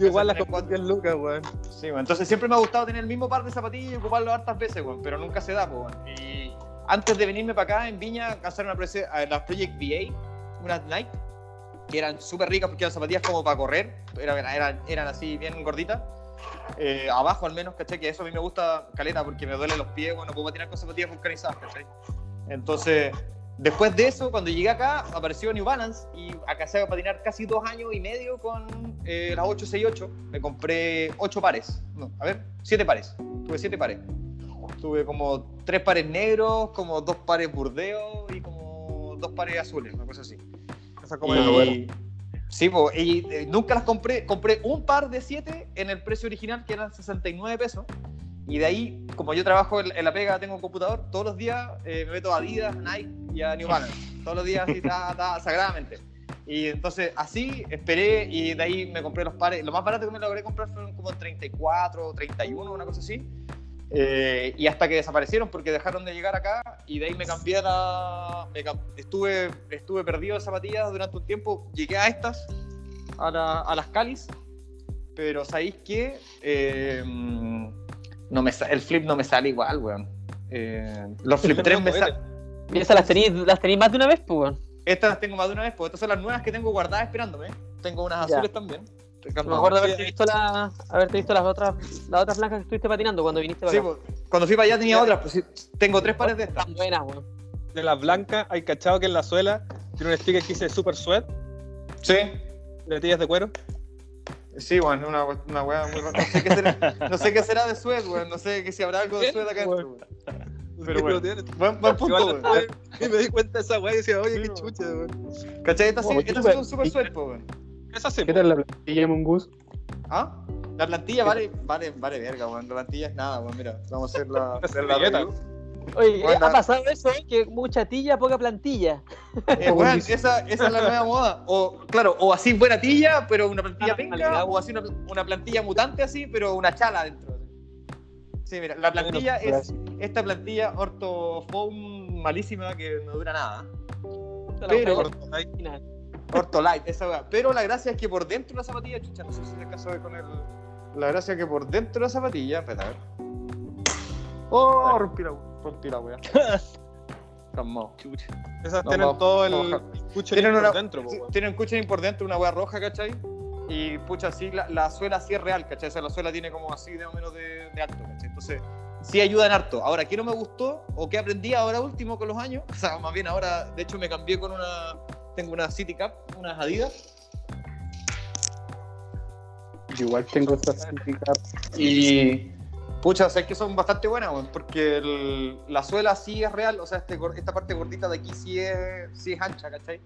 Igual las compré cuatro. en lucas, weón. Sí, weón. Entonces siempre me ha gustado tener el mismo par de zapatillas y ocuparlo hartas veces, weón. Pero nunca se da, weón. Y antes de venirme para acá, en Viña, alcanzaron a las Project VA, unas Nike, que eran súper ricas porque eran zapatillas como para correr. Eran, eran, eran así bien gorditas. Eh, abajo al menos, ¿cachai? Que eso a mí me gusta caleta porque me duelen los pies, bueno, no puedo patinar con zapatillas vulcanizadas, ¿cachai? Entonces, después de eso, cuando llegué acá, apareció New Balance y alcancé a patinar casi dos años y medio con eh, las 868. Me compré ocho pares, no, a ver, siete pares. Tuve siete pares. Tuve como tres pares negros, como dos pares burdeos y como dos pares azules, una cosa así. Esa como Y-. Sí, po, y eh, nunca las compré. Compré un par de 7 en el precio original, que eran 69 pesos. Y de ahí, como yo trabajo en, en la pega, tengo un computador, todos los días eh, me meto a Adidas, Nike y a New Balance. Todos los días, así, ta, ta, sagradamente. Y entonces, así esperé y de ahí me compré los pares. Lo más barato que me logré comprar fueron como 34 o 31, una cosa así. Eh, y hasta que desaparecieron porque dejaron de llegar acá y de ahí me cambié a me estuve, estuve perdido de zapatillas durante un tiempo, llegué a estas, a, la- a las Calis, pero ¿sabéis qué? Eh, no me, el flip no me sale igual, weón. Eh, los flip (laughs) 3 me salen... ¿Y esas las tenéis las tenéis más de una vez, pues, weón? Estas las tengo más de una vez, porque estas son las nuevas que tengo guardadas esperándome. Tengo unas Ya. azules también. Me acuerdo haberte visto, la, haberte visto las otras las otras blancas que estuviste patinando cuando viniste para Sí, acá. pues, cuando fui para allá tenía otras, pues sí, tengo tres pares de estas. Están buenas, weón. De las blancas, hay cachado que en la suela tiene un sticker que dice Super Sweat, Sí, letillas de cuero. Sí, bueno, una, una weá muy rara. No sé qué será, no sé qué será de Suez, weón. No sé que si habrá algo de Suez acá dentro, weón. Pero bueno. Buen, buen punto, weón. (laughs) Y me di cuenta de esa weá y decía, oye, Sí, qué chucha, weón. ¿Cachai? Estas sí, súper. son super Suez, po, weón. Esa sí, ¿Qué tal la plantilla Mongoose? ¿Ah? La plantilla vale, vale, vale verga, weón. La plantilla es nada, weón. Mira, vamos a hacer la, (laughs) hacer la. Oye, Buena. ha pasado eso, ¿eh? Que mucha tilla, poca plantilla. Eh, weón, esa, esa es la nueva moda. O, claro, o así buena tilla, pero una plantilla Ah, pinca, o así una, una plantilla mutante así, pero una chala dentro. Sí, mira, la plantilla es esta plantilla ortofoam malísima que no dura nada. Pero- Ortolite, (laughs) esa weá. Pero la gracia es que por dentro de la zapatilla, chucha, no sé si se alcanza a ver con el. La gracia es que por dentro de la zapatilla, espera, a ver. Oh, rompí la, rompí la weá. (laughs) Calmado. Esas No, tienen todo el cucho Tienen por una- dentro, po, Sí, tienen cushioning por dentro, una hueá roja, ¿cachai? Y pucha, así la, la suela así es real, ¿cachai? O sea, la suela tiene como así de o menos de, de alto, ¿cachai? Entonces, sí ayudan harto. Ahora, ¿qué no me gustó o qué aprendí ahora último con los años? (laughs) O sea, más bien ahora, de hecho, me cambié con una. Tengo una City Cap, unas Adidas. Yo igual tengo esta City Cap. Y. Pucha, o sea, es que son bastante buenas, porque el- la suela sí es real, o sea, este esta parte gordita de aquí sí es, sí es ancha, ¿cachai?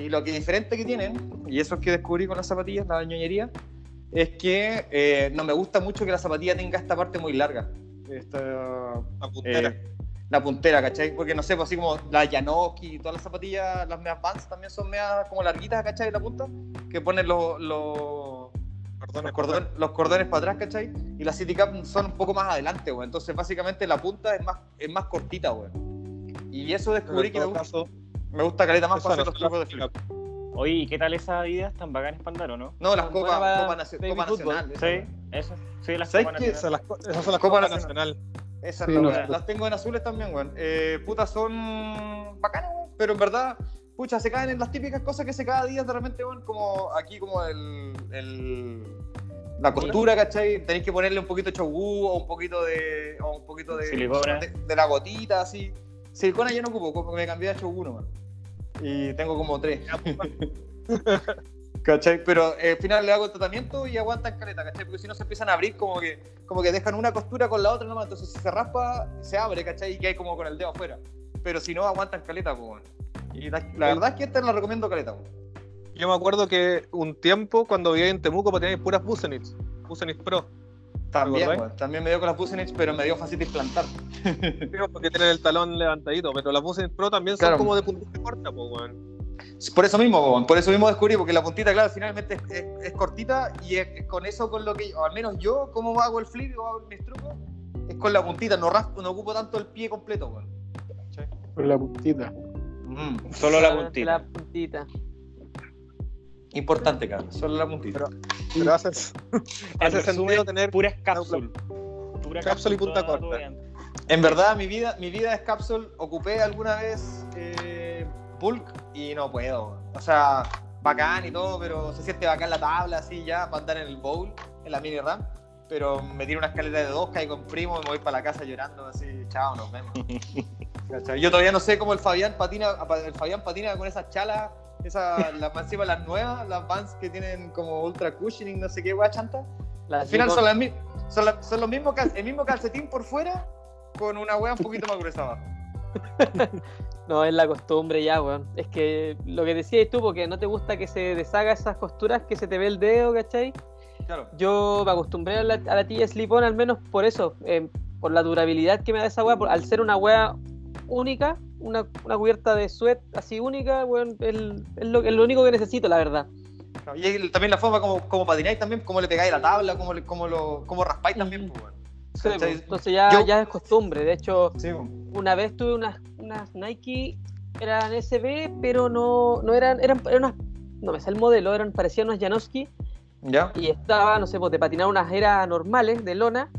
Y lo que diferente que tienen, y eso es que descubrí con las zapatillas, la ñoñería, es que eh, no me gusta mucho que la zapatilla tenga esta parte muy larga. Esta, La puntera. eh, la puntera, ¿cachai? Porque no sé, pues así como la Janoski y todas las zapatillas, las medias Vans también son medias como larguitas, ¿cachai? La punta, que ponen los, los, Cordones, los, cordones, los cordones para atrás, ¿cachai? Y las City Cap son un poco más adelante, weón. Entonces, básicamente, la punta es más, es más cortita, weón. Y eso descubrí que me gusta, caso, me gusta caleta más para no hacer los son trucos de flip. Oye, ¿y qué tal esas Adidas tan bacanas para andar o no? No, las Son Copa, Copa, Nacio- baby Copa fútbol. Nacional. Sí, eso. Sí, las ¿Sabes Copa qué? esas, esas son las Copa Copa Nacional. Nacional. Esas Sí, las- no, las, tengo en azules también, weón. Eh, puta, son bacanas, weón. Pero en verdad, pucha, se caen en las típicas cosas que se cada día de repente, weón. Como aquí, como el. el la costura, ¿cachai? Tenéis que ponerle un poquito de chogú o un poquito de. o un poquito de. Silicona. De, de la gotita, así. Silicona yo no ocupo, me cambié a chogú nomás. Y tengo como tres. (laughs) ¿Cachai? Pero eh, al final le hago el tratamiento y aguantan caleta, ¿cachai? Porque si no se empiezan a abrir como que, como que dejan una costura con la otra nomás. Entonces si se raspa, se abre, ¿cachai? Y que hay como con el dedo afuera. Pero si no, aguantan caleta, pues. bueno. Y la, la verdad es que esta la recomiendo caleta. Yo me acuerdo que un tiempo, cuando vivía en Temuco, teníais puras Busenits. Busenits Pro. También. También me dio con las Busenich, pero me dio fácil plantar. (laughs) Porque tienen el talón levantadito, pero las Busenits Pro también son Claro. como de puntita corta, pues, weón. Por eso mismo, weón, por eso mismo descubrí, porque la puntita, claro, finalmente es, es- es cortita y es, es con eso con lo que, o al menos yo, como hago el flip o hago mis trucos, es con la puntita, no raspo, no ocupo tanto el pie completo. Con la puntita. Mm, Solo la puntita. La puntita. Importante, cabrón, solo la puntita. Pero (laughs) hace, En hace resumen, sentido tener puras cápsulas. Pura Cápsula y punta corta. En verdad, mi vida, mi vida es capsule. Ocupé alguna vez eh, bulk y no puedo. O sea, bacán y todo, pero se siente bacán la tabla así ya para andar en el bowl, en la mini RAM. Pero me tiro una escalera de dos, caigo en primo y me voy para la casa llorando así, chao, nos vemos. (laughs) Yo todavía no sé cómo el Fabián patina, el Fabián patina con esas chalas, esas, (laughs) las más encima las nuevas, las Vans que tienen como ultra cushioning, no sé qué, wea chanta. La Al final son, las son, la- son los mismos el mismo calcetín por fuera con una wea un poquito más gruesa abajo. (laughs) No, es la costumbre ya, weón. Es que lo que decías tú, porque no te gusta que se deshaga esas costuras, que se te ve el dedo, ¿cachai? Claro. Yo me acostumbré a la, a la tilla slip-on al menos por eso, eh, por la durabilidad que me da esa weá, por- al ser una weá única, una, una cubierta de sweat así única, weón, es, es lo, lo único que necesito, la verdad. Y el- también la forma como, como patináis también, cómo le pegáis la tabla, cómo, le- cómo, lo, cómo raspáis también. pues, weón. Sí, pues, entonces ya, Yo- ya es costumbre. De hecho, Sí, po. una vez tuve unas, unas Nike, eran SB, pero no, no eran, eran, eran unas, no me sé el modelo, eran, parecían unas Janowski, ¿Ya? y estaba, no sé, pues de patinar unas eras normales de lona,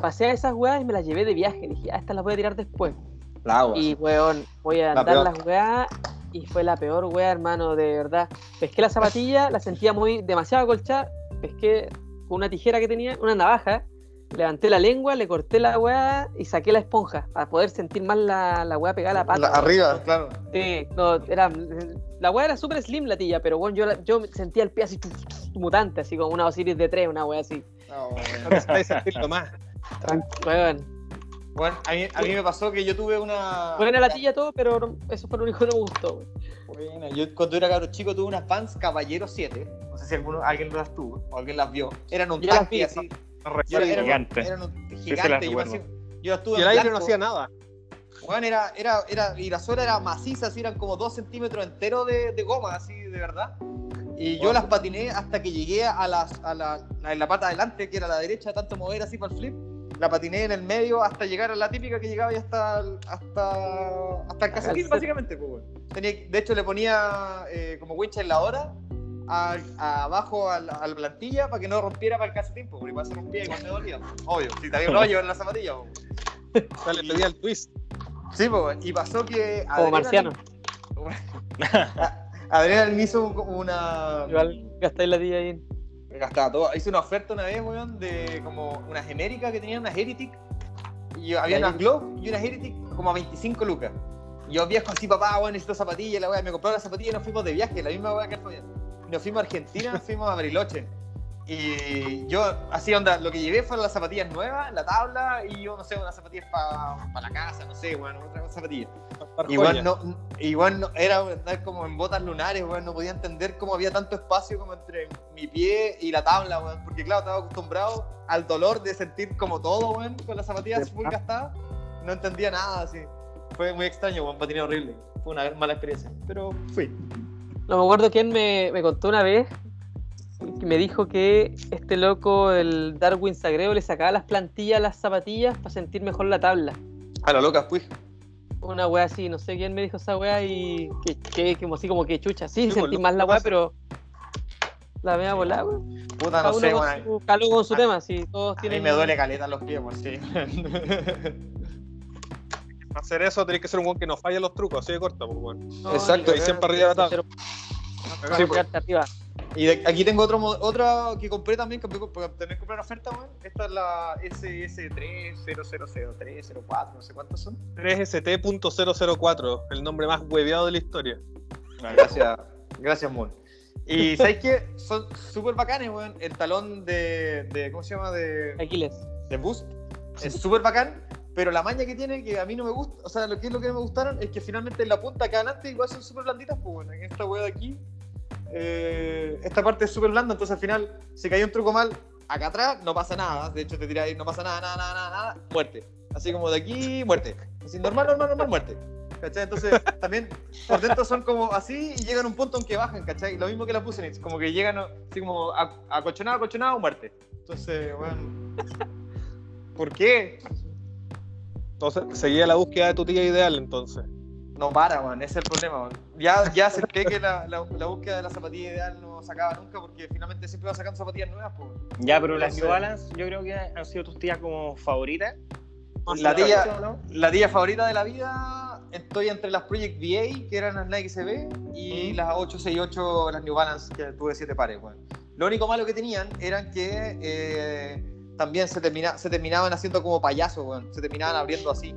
pasé a esas weas y me las llevé de viaje. Dije, ah, estas las voy a tirar después. La agua. Y weón, voy a La andar peor. las weas y fue la peor wea, hermano, de verdad. Pesqué la zapatilla, la sentía muy demasiado colchada, pesqué con una tijera que tenía, una navaja, levanté la lengua, le corté la wea y saqué la esponja para poder sentir más la, la wea pegada a la pata. La- arriba, claro. Sí, no, era, la wea era súper slim la tilla, pero bueno, yo, yo sentía el pie así mutante, así como una Osiris de tres, una wea así. No, No bueno. sentirlo más. Weón. Bueno, a mí, a mí me pasó que yo tuve una. Buena la tilla todo, pero eso fue lo único que no me gustó. Buena, Yo cuando era cabro chico tuve unas Vans Caballero 7. No sé si alguno, alguien las tuvo o alguien las vio. Eran un vi, así. No era- eran, Gigante. eran un gigante. yo, me recuerdo. hacía- yo las tuve Y el aire no blanco. hacía nada. Bueno, era, era, era, y la suela era maciza, así eran como 2 centímetros enteros de, de goma, así de verdad. Y yo las patiné hasta que llegué a, las, a la, a la pata adelante, que era la derecha, tanto mover así para el flip. La patiné en el medio hasta llegar a la típica que llegaba y hasta, el- hasta, hasta el calcetín, básicamente. Pues, bueno. Tenía, de hecho, le ponía eh, como wincha en la hora a- a- abajo a la, a la plantilla para que no rompiera para el calcetín, pues, porque igual se rompía y igual me dolía. Obvio, si también (laughs) hoyo en la zapatilla. pues. (laughs) O sea, le pedía el twist. Sí, pues, y pasó que. Como marciano. (laughs) Adrián me hizo un- una. Igual gastáis la tilla ahí. Me gastaba todo. Hice una oferta una vez, weón, de como una genérica que tenía unas Heretic. Y había Ya, unas Glove y unas Heretic como a 25 lucas. Y yo viejo así, papá, weón, necesito zapatillas, la weá. Me compraron las zapatillas y nos fuimos de viaje, la misma weá que el Fabián. Nos fuimos a Argentina, fuimos a Bariloche. Y yo, así onda, lo que llevé fueron las zapatillas nuevas, la tabla y yo, no sé, unas zapatillas para la casa, no sé, weón, otra zapatilla. Igual no, igual no, era andar como en botas lunares, weón, no podía entender cómo había tanto espacio como entre mi pie y la tabla, weón, porque claro, estaba acostumbrado al dolor de sentir como todo, weón, con las zapatillas full gastadas, no entendía nada, así. Fue muy extraño, weón, patiné horrible. Fue una mala experiencia, pero fui. No me acuerdo quién me, me contó una vez que me dijo que este loco, el Darwin Sagreo, le sacaba las plantillas a las zapatillas para sentir mejor la tabla. A la loca fui. Una wea así, no sé quién me dijo esa wea y que, que como así como que chucha. Sí, Sí, pues, sentí más la wea, pero la vea volada, weón. Puta, no sé, con su, con su A- tema, sí, todos A mí tienen. me duele caleta los pies, weón, sí. (laughs) Para hacer eso tenés que ser un buen que no falla los trucos, así de corto, pues, bueno. No, Exacto, y siempre arriba de la tabla. pues. Y de- aquí tengo otro, otra que compré también, que también compré una oferta, weón. Esta es la SS300304, no sé cuántos son. 3ST.004, el nombre más hueveado de la historia. Gracias, gracias, Mon. Y (laughs) ¿sabes qué? Son súper bacanes, weón. El talón de, de- ¿cómo se llama? De, Aquiles. de Boost. Es súper bacán, pero la maña que tiene, que a mí no me gusta, o sea, lo que es lo que me gustaron, es que finalmente en la punta acá adelante igual son súper blanditas, pues bueno, en esta weá de aquí, eh, esta parte es súper blanda, entonces al final, si cae un truco mal, acá atrás no pasa nada, de hecho te tiras ahí, no pasa nada, nada, nada, nada, nada, muerte. Así como de aquí, muerte. Así normal, normal, normal, muerte. ¿Cachai? Entonces, también por dentro son como así y llegan a un punto en que bajan, ¿cachai? Lo mismo que las Pusenits, como que llegan así como a- acolchonado, acolchonado, muerte. Entonces, bueno. ¿Por qué? Entonces, seguía la búsqueda de tu tía ideal, entonces. No para, man, ese es el problema, man. Ya, ya acepté que la, la, la búsqueda de la zapatilla ideal no se acaba nunca porque finalmente siempre va sacando zapatillas nuevas, pues. Ya, pero las New Balance yo creo que han sido tus tías como favoritas. La ¿Sí, tía, no? la tía favorita de la vida, estoy entre las Project VA, que eran las Nike CB, y Mm. las 868, las New Balance, que tuve siete pares, weón. Lo único malo que tenían eran que eh, también se, termina, se terminaban haciendo como payasos, weón. Se terminaban abriendo así.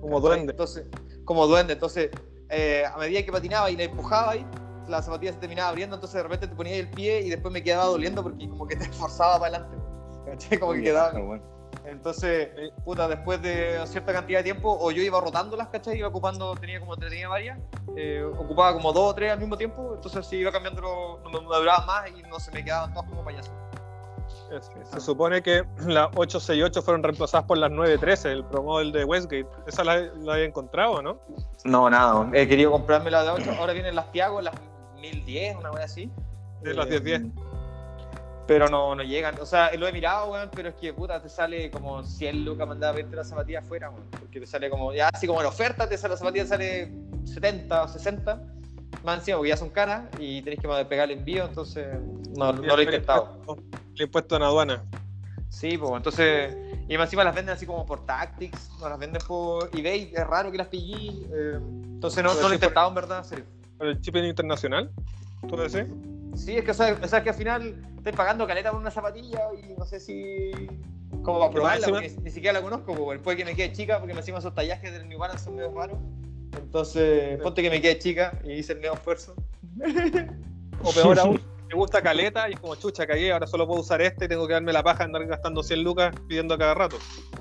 Como duende. Entonces, como duende. Entonces, eh, a medida que patinaba y la empujaba ahí, la zapatilla se terminaba abriendo, entonces de repente te ponía el pie y después me quedaba doliendo porque como que te (laughs) esforzaba para adelante. ¿Cachai? Como que quedaba. Entonces, puta, después de cierta cantidad de tiempo, o yo iba rotándolas, ¿cachai? Iba ocupando, tenía como tenía varias, eh, ocupaba como dos o tres al mismo tiempo, entonces sí iba cambiando, no me, duraban más y no se me quedaban todas como payasos. Es- Se supone que (clears throat) las 868 fueron reemplazadas por las 913, el promodel de Westgate. ¿Esa la, la había encontrado, no? No, nada, he querido comprarme la de 8, ahora vienen las Tiago, las 1010, una wea así. Sí, las 1010. Pero no, no llegan. O sea, lo he mirado, weón, pero es que puta, te sale como 100 lucas mandar a verte la zapatilla afuera, weón. Porque te sale como, ya así como en oferta, te sale la zapatilla, sale 70 o 60. Más encima, porque ya son caras y tenés que pegar el envío, entonces no, no lo he intentado. El impuesto en aduana. Sí, pues entonces. Y encima las venden así como por Tactics, no las venden por eBay, es raro que las pillé. eh, entonces no, no lo he intentado en verdad, serio. ¿Por el shipping internacional? ¿Tú decís? Sí, es que, o sea, o sea, que al final estoy pagando caleta por una zapatilla y no sé si. Como para probarla, porque ni siquiera la conozco, pues, puede que me quede chica, porque me encima esos tallajes del New Balance son medio raros. Entonces, ponte que me quede chica y hice el medio esfuerzo. (laughs) O peor aún, me gusta caleta y como chucha, cagué, ahora solo puedo usar este y tengo que darme la paja andar gastando 100 lucas pidiendo a cada rato.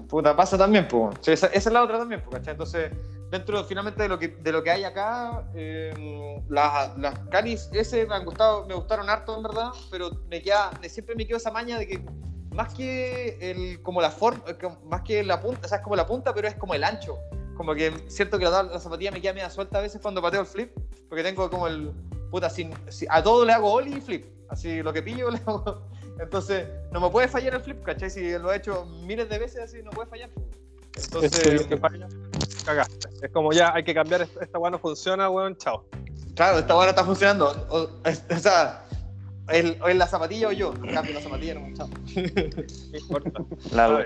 Puta, pasa también, pues. Sí, esa, esa es la otra también, pues, ¿cachai? Entonces, dentro finalmente de lo que, de lo que hay acá, eh, las, las calis ese me han gustado, me gustaron harto en verdad, pero me queda, siempre me quedo esa maña de que más que el, como la forma, eh, más que la punta, o sea, es como la punta, pero es como el ancho. Como que siento que la, la zapatilla me queda media suelta a veces cuando pateo el flip, porque tengo como el, puta, sin, si- a todo le hago ollie y flip. Así, lo que pillo (laughs) le hago. Entonces, no me puede fallar el flip, ¿cachai? Si lo he hecho miles de veces así, no puede fallar. Entonces, que falla, cagaste. Es como ya, hay que cambiar, esta esta weá no funciona, weón, chao. claro, esta buena está funcionando. O, es- o sea, el, o en la zapatilla o yo. Cambio la zapatilla, no, chao. No importa. La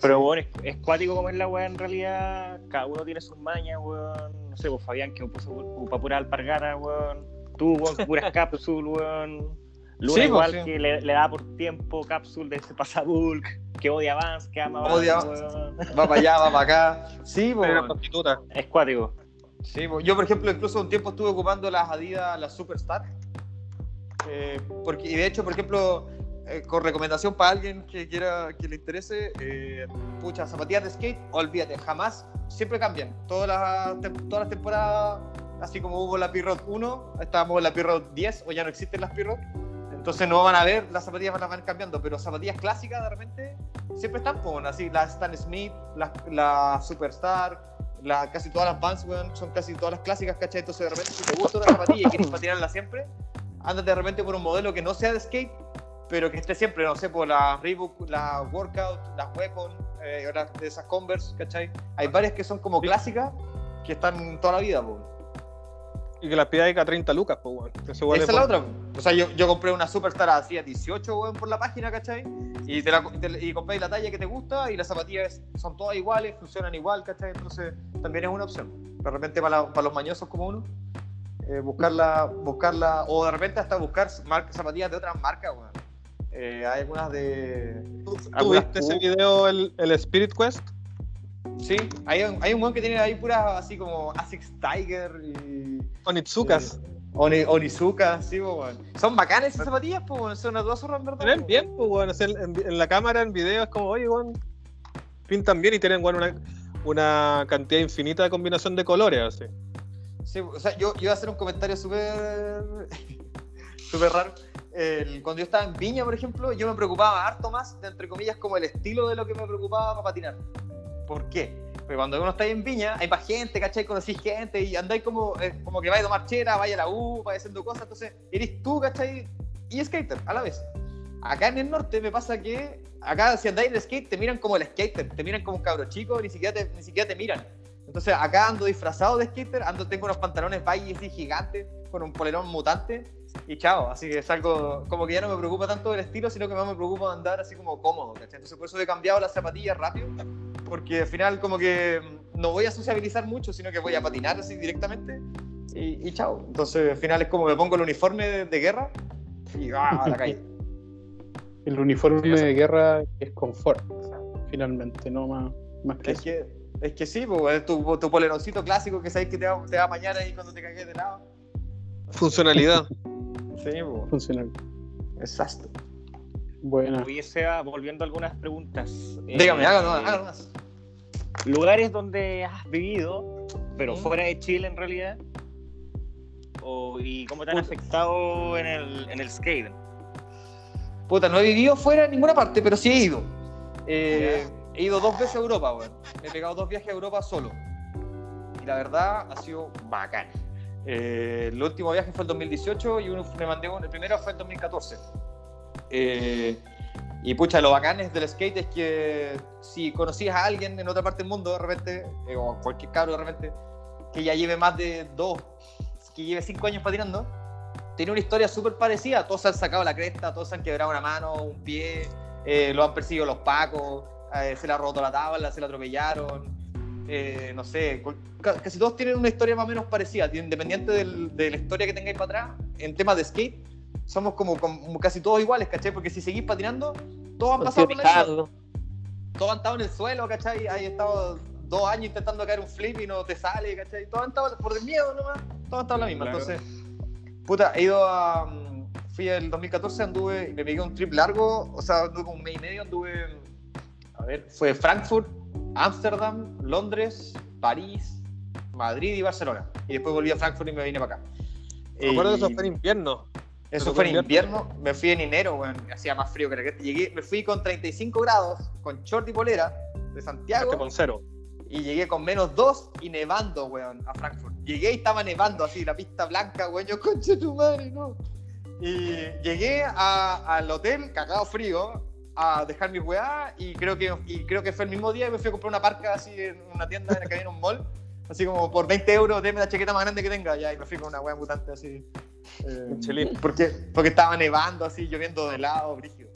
Pero bueno, es, es cuático como es la weá en realidad. Cada uno tiene sus mañas, weón. No sé, pues Fabián que puso para pura alpargata, weón. Tú, weón, que puras (laughs) cápsulas, weón. Luna Sí, pues, igual sí. que le, le da por tiempo cápsula de ese pasabulk, que odia Vans, que ama Odia Vans, weón. Va para allá, va para acá. Sí, una po. prostituta. Es cuático. Sí, po. yo por ejemplo incluso un tiempo estuve ocupando las Adidas, las Superstar. Eh, porque, y de hecho, por ejemplo, eh, con recomendación para alguien que quiera, que le interese, eh, pucha, zapatillas de skate, olvídate, jamás, siempre cambian. Todas las, las temporadas, así como hubo la Pirot 1, estábamos en la Pirot 10 o ya no existen las Pirot. Entonces no van a ver, las zapatillas a van cambiando, pero zapatillas clásicas de repente siempre están, pues, así, las Stan Smith, las la Superstar, la, casi todas las Vans, weón, son casi todas las clásicas, ¿cachai? Entonces de repente si te gusta una zapatilla y quieres patinarla siempre, ándate de repente por un modelo que no sea de skate, pero que esté siempre, no sé, por la Reebok, la Workout, las Weapon, eh, las esas Converse, ¿cachai? Hay varias que son como clásicas que están toda la vida, pues. Y que la pidáis a 30 lucas, pues, weón. Esa es la otra. O sea, yo, yo compré una Superstar así a 18, weón, por la página, ¿cachai? Y, te la, te- y compré la talla que te gusta y las zapatillas son todas iguales, funcionan igual, ¿cachai? Entonces, también es una opción. De repente, para, la- para los mañosos como uno, eh, buscarla, buscarla, o de repente hasta buscar zapatillas de otras marcas, weón. Eh, hay algunas de. ¿Tú, tú algunas viste ese video, el, el Spirit Quest? Sí, hay un, hay un weón que tiene ahí puras así como Asics Tiger y. Onitsukas. Oni, Onizuka, sí, po, weón. Son bacanas esas zapatillas, pues, weón. Son unas dos zorras, en verdad. Se ven po. bien, pues, weón. O sea, en, en la cámara, en video, es como, oye, weón. Pintan bien y tienen, weón, una, una cantidad infinita de combinación de colores, así. Sí, o sea, yo, yo iba a hacer un comentario súper súper raro. El- cuando yo estaba en Viña, por ejemplo, yo me preocupaba harto más de, entre comillas, como el estilo de lo que me preocupaba para patinar. ¿Por qué? Porque cuando uno está ahí en Viña, hay más gente, ¿cachai? Conocís gente y andáis como, eh, como que vais a tomar chera, vais a la U, vais haciendo cosas, entonces eres tú, ¿cachai? Y skater, a la vez. Acá en el norte me pasa que, acá si andáis de skate, te miran como el skater, te miran como un cabro chico, ni siquiera te, ni siquiera te miran. Entonces acá ando disfrazado de skater, ando, tengo unos pantalones así gigantes, con un polerón mutante, y chao. Así que es algo, como que ya no me preocupa tanto el estilo, sino que más me preocupa andar así como cómodo, ¿cachai? Entonces por eso he cambiado las zapatillas rápido, porque al final como que no voy a sociabilizar mucho, sino que voy a patinar así directamente, y, y chao. Entonces al final es como me pongo el uniforme de, de guerra, y ah, a la calle. (laughs) El uniforme Sí, eso. de guerra es confort, finalmente, no más, más que Es eso. que, es que sí, pues, es tu, tu poleroncito clásico que sabes que te va, te va a mañana ahí cuando te cagues de lado. Funcionalidad. (laughs) Sí, pues, funcional. exacto. Seba, volviendo a algunas preguntas. Eh, Dígame, hágalo, hágalo más. Lugares donde has vivido, pero Mm. fuera de Chile en realidad. O, ¿Y cómo te han Puta. afectado en el, en el skate? Puta, no he vivido fuera en ninguna parte, pero sí he ido. Eh, he ido dos veces a Europa, weón. Me he pegado dos viajes a Europa solo. Y la verdad ha sido bacán. Eh, el último viaje fue el 2018 y uno me mandé uno, el primero fue el 2014. Eh, y pucha, lo bacán del skate es que si conocías a alguien en otra parte del mundo de repente, eh, o cualquier cabro de repente, que ya lleve más de dos, que lleve cinco años patinando, tiene una historia súper parecida. Todos se han sacado la cresta, todos se han quebrado una mano, un pie, eh, lo han perseguido los pacos, eh, se le ha roto la tabla, se le atropellaron. Eh, no sé, casi todos tienen una historia más o menos parecida, independiente del- de la historia que tengáis para atrás. En temas de skate, somos como, como casi todos iguales, ¿cachai? Porque si seguís patinando, todos han pasado por la misma todos han estado en el suelo, ¿cachai? Hay estado dos años intentando caer un flip y no te sale, ¿cachai? Todos han estado por el miedo nomás, todos han estado en la misma. Claro. Entonces, puta, he ido a. mm, Fui el 2014, anduve y me pegué un trip largo, o sea, anduve como un mes y medio, anduve. A ver, fue Frankfurt, Ámsterdam, Londres, París, Madrid y Barcelona. Y después volví a Frankfurt y me vine para acá. Recuerdo que eso Y- fue en invierno. eso fue en fue invierno, me fui en enero, weón, hacía más frío que la que llegué, me fui con 35 grados, con short y polera de Santiago, Este con cero. y llegué con menos 2 y nevando, weón, a Frankfurt. Llegué y estaba nevando así, la pista blanca, weón, yo conche tu madre, no. Y llegué a- al hotel, cagado frío, a dejar mi weá, y creo, que, y creo que fue el mismo día y me fui a comprar una parca así en una tienda en la que había en un mall, así como por 20 euros, deme la chaqueta más grande que tenga, ya, y me fui con una weá mutante así. eh, porque, porque estaba nevando así, lloviendo de lado, brígido.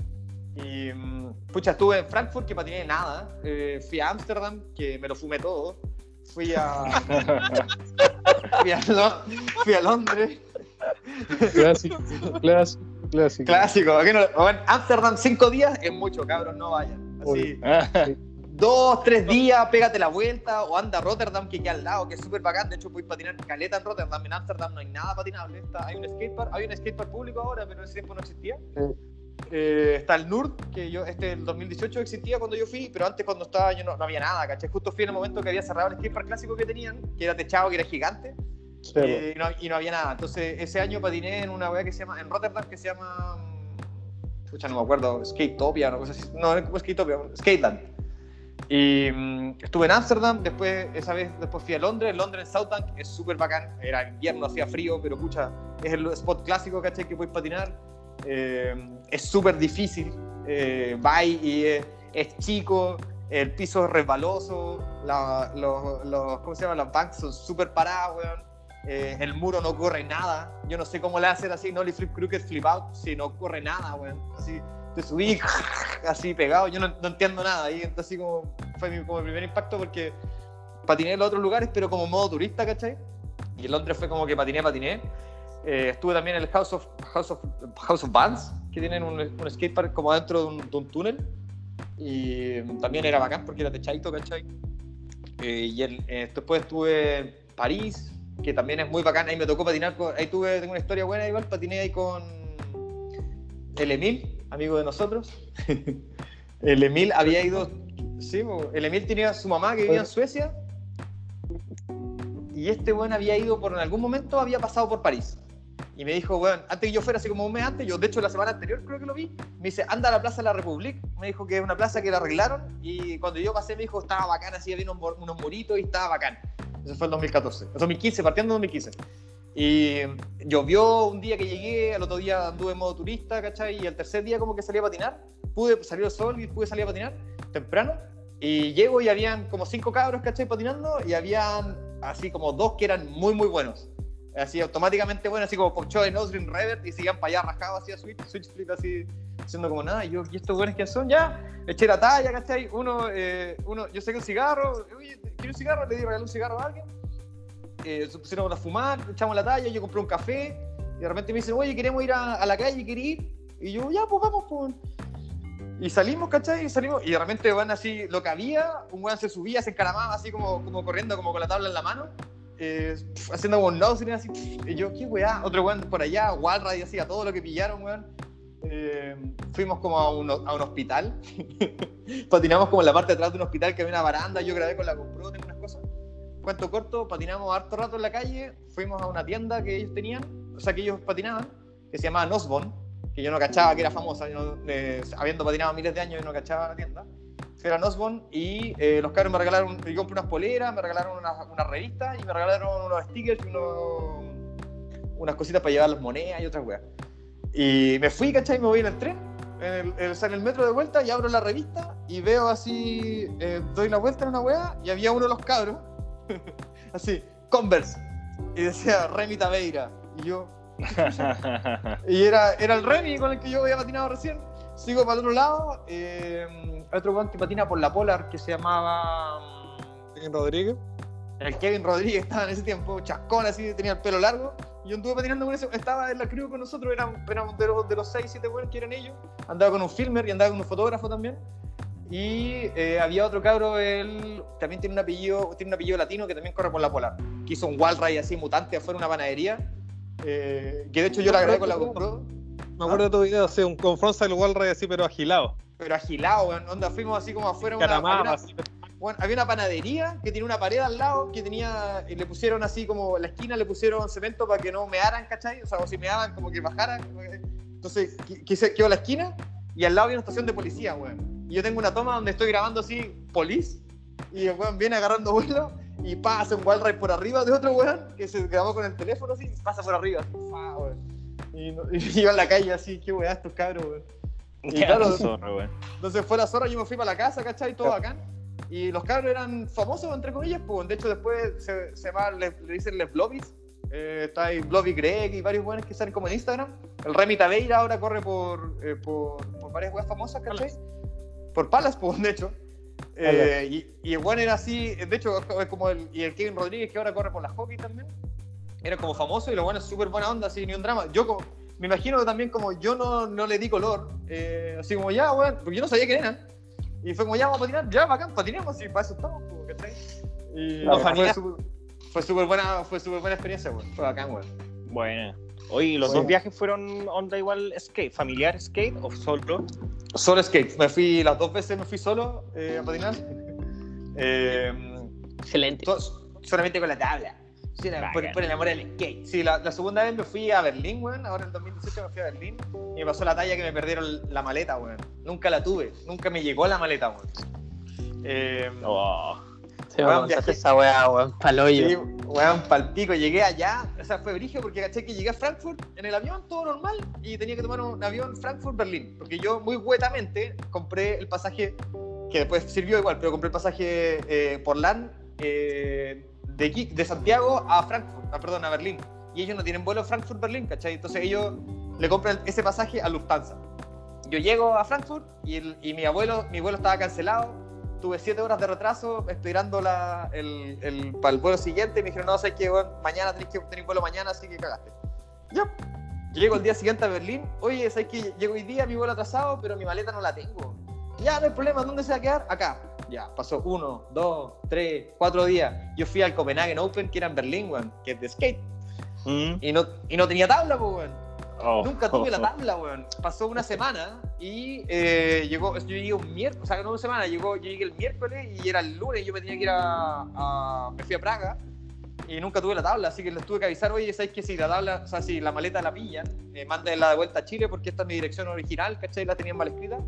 Y mm, pucha, estuve en Frankfurt que patiné nada. eh, fui a Ámsterdam que me lo fumé todo. Fui a. (laughs) fui, a fui a Londres. Clásico, clásico, clásico. Clásico. ¿a qué no? Bueno, Ámsterdam cinco días es mucho, cabros, no vayan. Así, dos, tres días, pégate la vuelta o anda a Rotterdam que queda al lado, que es súper bacán. De hecho, puedes patinar caleta en Rotterdam. En Ámsterdam no hay nada patinable. Está, hay un skatepark, hay un skatepark público ahora, pero en ese tiempo no existía. Eh, está el NURD, que yo, este el 2018 existía cuando yo fui, pero antes cuando estaba yo no, no había nada, ¿cachai? Justo fui en el momento que había cerrado el skatepark clásico que tenían, que era techado, que era gigante, Eh, y, no, y no había nada. Entonces, ese año patiné en una weá que se llama, en Rotterdam, que se llama. mm, Pucha, no me acuerdo, Skatopia, una cosa así. No, no es Skatopia, Skateland. Y mm, estuve en Ámsterdam, después, esa vez, después fui a Londres. Londres en Southank es súper bacán. Era invierno, hacía frío, pero pucha, es el spot clásico, ¿cachai? Que puedes patinar. Eh, es súper difícil. Eh, va y es, es chico, el piso es resbaloso, la- los, los- ¿cómo se llama? Las banks son súper paradas, weón. Eh, el muro no corre nada. Yo no sé cómo le hacer así, no le flip crooked flip out, si no corre nada, weón. Así, te subí (laughs) así pegado, yo no, no entiendo nada. Y entonces así como fue mi, como primer impacto porque patiné en los otros lugares, pero como modo turista, ¿cachai? Y en Londres fue como que patiné, patiné. Eh, estuve también en el House of, House of, House of Bands, que tienen un, un skatepark como dentro de un, de un túnel. Y también era bacán porque era techadito, ¿cachai? Eh, y el- eh, después estuve en París, que también es muy bacán. Ahí me tocó patinar, con- ahí tuve tengo una historia buena igual, patiné ahí con el Emil, amigo de nosotros. (laughs) el Emil había ido, sí, el Emil tenía a su mamá que vivía en Suecia. Y este weón había ido por en algún momento, había pasado por París. Y me dijo, weón, antes que yo fuera, así como un mes antes, yo de hecho la semana anterior creo que lo vi, me dice, anda a la Plaza de la República. Me dijo que es una plaza que la arreglaron. Y cuando yo pasé, me dijo, estaba bacán, así había unos, unos muritos y estaba bacán. Eso fue el 2014, el 2015, partiendo de 2015. Y llovió un día que llegué, al otro día anduve en modo turista, ¿cachai? Y el tercer día como que salí a patinar, pude salir el sol y pude salir a patinar temprano. Y llego y habían como cinco cabros, ¿cachai? Patinando y habían así como dos que eran muy, muy buenos. Así automáticamente buenos, así como Popcho de Nosgreen Revert y seguían para allá rajados así a switch, switch flip así, haciendo como nada. Y yo, ¿y estos buenos quién son? Ya, eché la talla, ¿cachai? Uno, eh, uno yo saqué un cigarro, oye, ¿quiero un cigarro? Le di regalé un cigarro a alguien eh, se pusieron a fumar, echamos la talla, yo compré un café y de repente me dicen, oye, queremos ir a, a la calle, ¿querés ir? Y yo, ya, pues vamos, pues. Y salimos, ¿cachai? Y salimos, y de repente van así, lo que había, un weón se subía, se encaramaba así como, como corriendo, como con la tabla en la mano, eh, haciendo como un nose así, y yo, ¿qué weá? Otro weón por allá, Walrad y así, a todo lo que pillaron, weón. Eh, fuimos como a un, a un hospital, (laughs) patinamos como en la parte de atrás de un hospital que había una baranda, yo grabé con la GoPro, tengo unas cosas cuento corto, patinamos harto rato en la calle, fuimos a una tienda que ellos tenían, o sea, que ellos patinaban, que se llamaba Nosbon, que yo no cachaba que era famosa, yo eh, habiendo patinado miles de años, yo no cachaba la tienda. Era Nosbon y eh, los cabros me regalaron, yo compré unas poleras, me regalaron una revistas y me regalaron unos stickers y unos, unas cositas para llevar las monedas y otras weas. Y me fui, ¿cachai? Me voy en el tren en el, en el metro de vuelta y abro la revista y veo así, eh, doy la vuelta en una weá y había uno de los cabros, (laughs) así, Converse, y decía Remy Taveira. Y yo, (laughs) y era, era el Remy con el que yo había patinado recién. Sigo para el otro lado, eh, otro weón que patina por la Polar que se llamaba. mm, Kevin Rodríguez. el Kevin Rodríguez (laughs) estaba en ese tiempo, chascón así, tenía el pelo largo. Yo anduve patinando con ese, estaba en la crew con nosotros, eran, éramos de los, de los 6, 7 buenos que eran ellos. Andaba con un filmer y andaba con un fotógrafo también. Y eh, había otro cabro, él también tiene un apellido, tiene un apellido latino que también corre por la polar. Que hizo un wall ride así mutante afuera de una panadería. eh, que de hecho yo la grabé con la GoPro, Me acuerdo de tu video, sí, un con frontside wall ride así, pero agilado. pero agilado, weón. Onda, fuimos así como afuera. una- había una-. Bueno, había una panadería que tenía una pared al lado que tenía y le pusieron así como la esquina le pusieron cemento para que no mearan, ¿cachai? O sea, o si meaban como que bajaran. Entonces quise, quedó la esquina y al lado había una estación de policía, weón. Y yo tengo una toma donde estoy grabando así, police, y el weón viene agarrando vuelo y pasa un wall ride por arriba de otro weón que se grabó con el teléfono así, y pasa por arriba. Y, no- (laughs) y iba en la calle así, qué weá estos cabros, weón. Y claro, zorro, weón. entonces fue la zorra, yo me fui para la casa, ¿cachai? Todo bacán. Y los cabros eran famosos, entre comillas, pues. De hecho, después se, se llama, le, le dicen Les Blobbies. Eh, está ahí Blobby Greg y varios buenos que salen como en Instagram. El Remy Taveira ahora corre por, eh, por, por varias weas famosas, ¿cachai? Por Palas, pues, de hecho. Eh, y, y el bueno era así, de hecho, es como el, y el Kevin Rodríguez que ahora corre por la hockey también. Era como famoso y lo bueno es súper buena onda, así, ni un drama. Yo como, me imagino también como yo no, no le di color, eh, así como ya, weón, porque yo no sabía quién eran. Y fue como ya, vamos a patinar, ya, bacán, patinemos y para eso estamos, como, ¿cachai? Y La fue súper- fue súper buena, fue súper buena experiencia, weón. Fue bacán, weón. Bueno. Oye, ¿los Bueno. dos viajes fueron onda igual skate? ¿Familiar skate o solo? Solo skate, me fui, las dos veces me fui solo eh, a patinar. (laughs) Eh, Excelente. To- solamente con la tabla. Sí, la- por, por el amor al skate. Sí, la, la segunda vez me fui a Berlín, weón. Ahora en 2018 me fui a Berlín. Y me pasó la talla que me perdieron la maleta, weón. Nunca la tuve. Nunca me llegó la maleta, weón. Eh, Oh. Se Weón, viaje. esa weá, weón, paloyo. sí, weón, palpico. Llegué allá. O sea, fue brigio porque caché que llegué a Frankfurt en el avión, todo normal. Y tenía que tomar un avión Frankfurt-Berlín. Porque yo, muy huetamente, compré el pasaje que después sirvió igual, pero compré el pasaje eh, por LAN eh, de, Santiago a Frankfurt, ah, perdón, a Berlín. Y ellos no tienen vuelo Frankfurt-Berlín, ¿cachai? Entonces ellos le compran ese pasaje a Lufthansa. Yo llego a Frankfurt y, mi abuelo, mi vuelo estaba cancelado. Tuve siete horas de retraso esperando la, el, el- para el vuelo siguiente. Y me dijeron, no, sé que mañana tenés que tener vuelo mañana, así que cagaste. Ya. Llego el día siguiente a Berlín. Oye, ¿sabes que llego hoy día, mi vuelo atrasado, pero mi maleta no la tengo? Ya, no hay problema, ¿dónde se va a quedar? Acá. Ya, pasó uno, dos, tres, cuatro días. Yo fui al Copenhagen Open, que era en Berlín, weón, que es de skate. Mm. Y no, y no tenía tabla, pues, weón. Oh. Nunca tuve la (laughs) tabla, weón. Pasó una semana y eh, llegó, yo llegué un miércoles, o sea, no una semana, llegó, yo llegué el miércoles y era el lunes yo me tenía que ir a, a- me fui a Praga y nunca tuve la tabla, así que les tuve que avisar, oye, ¿sabes que si la tabla, o sea, si la maleta la pillan, eh, mándenla de vuelta a Chile porque esta es mi dirección original, ¿cachai? La tenían mal escrita.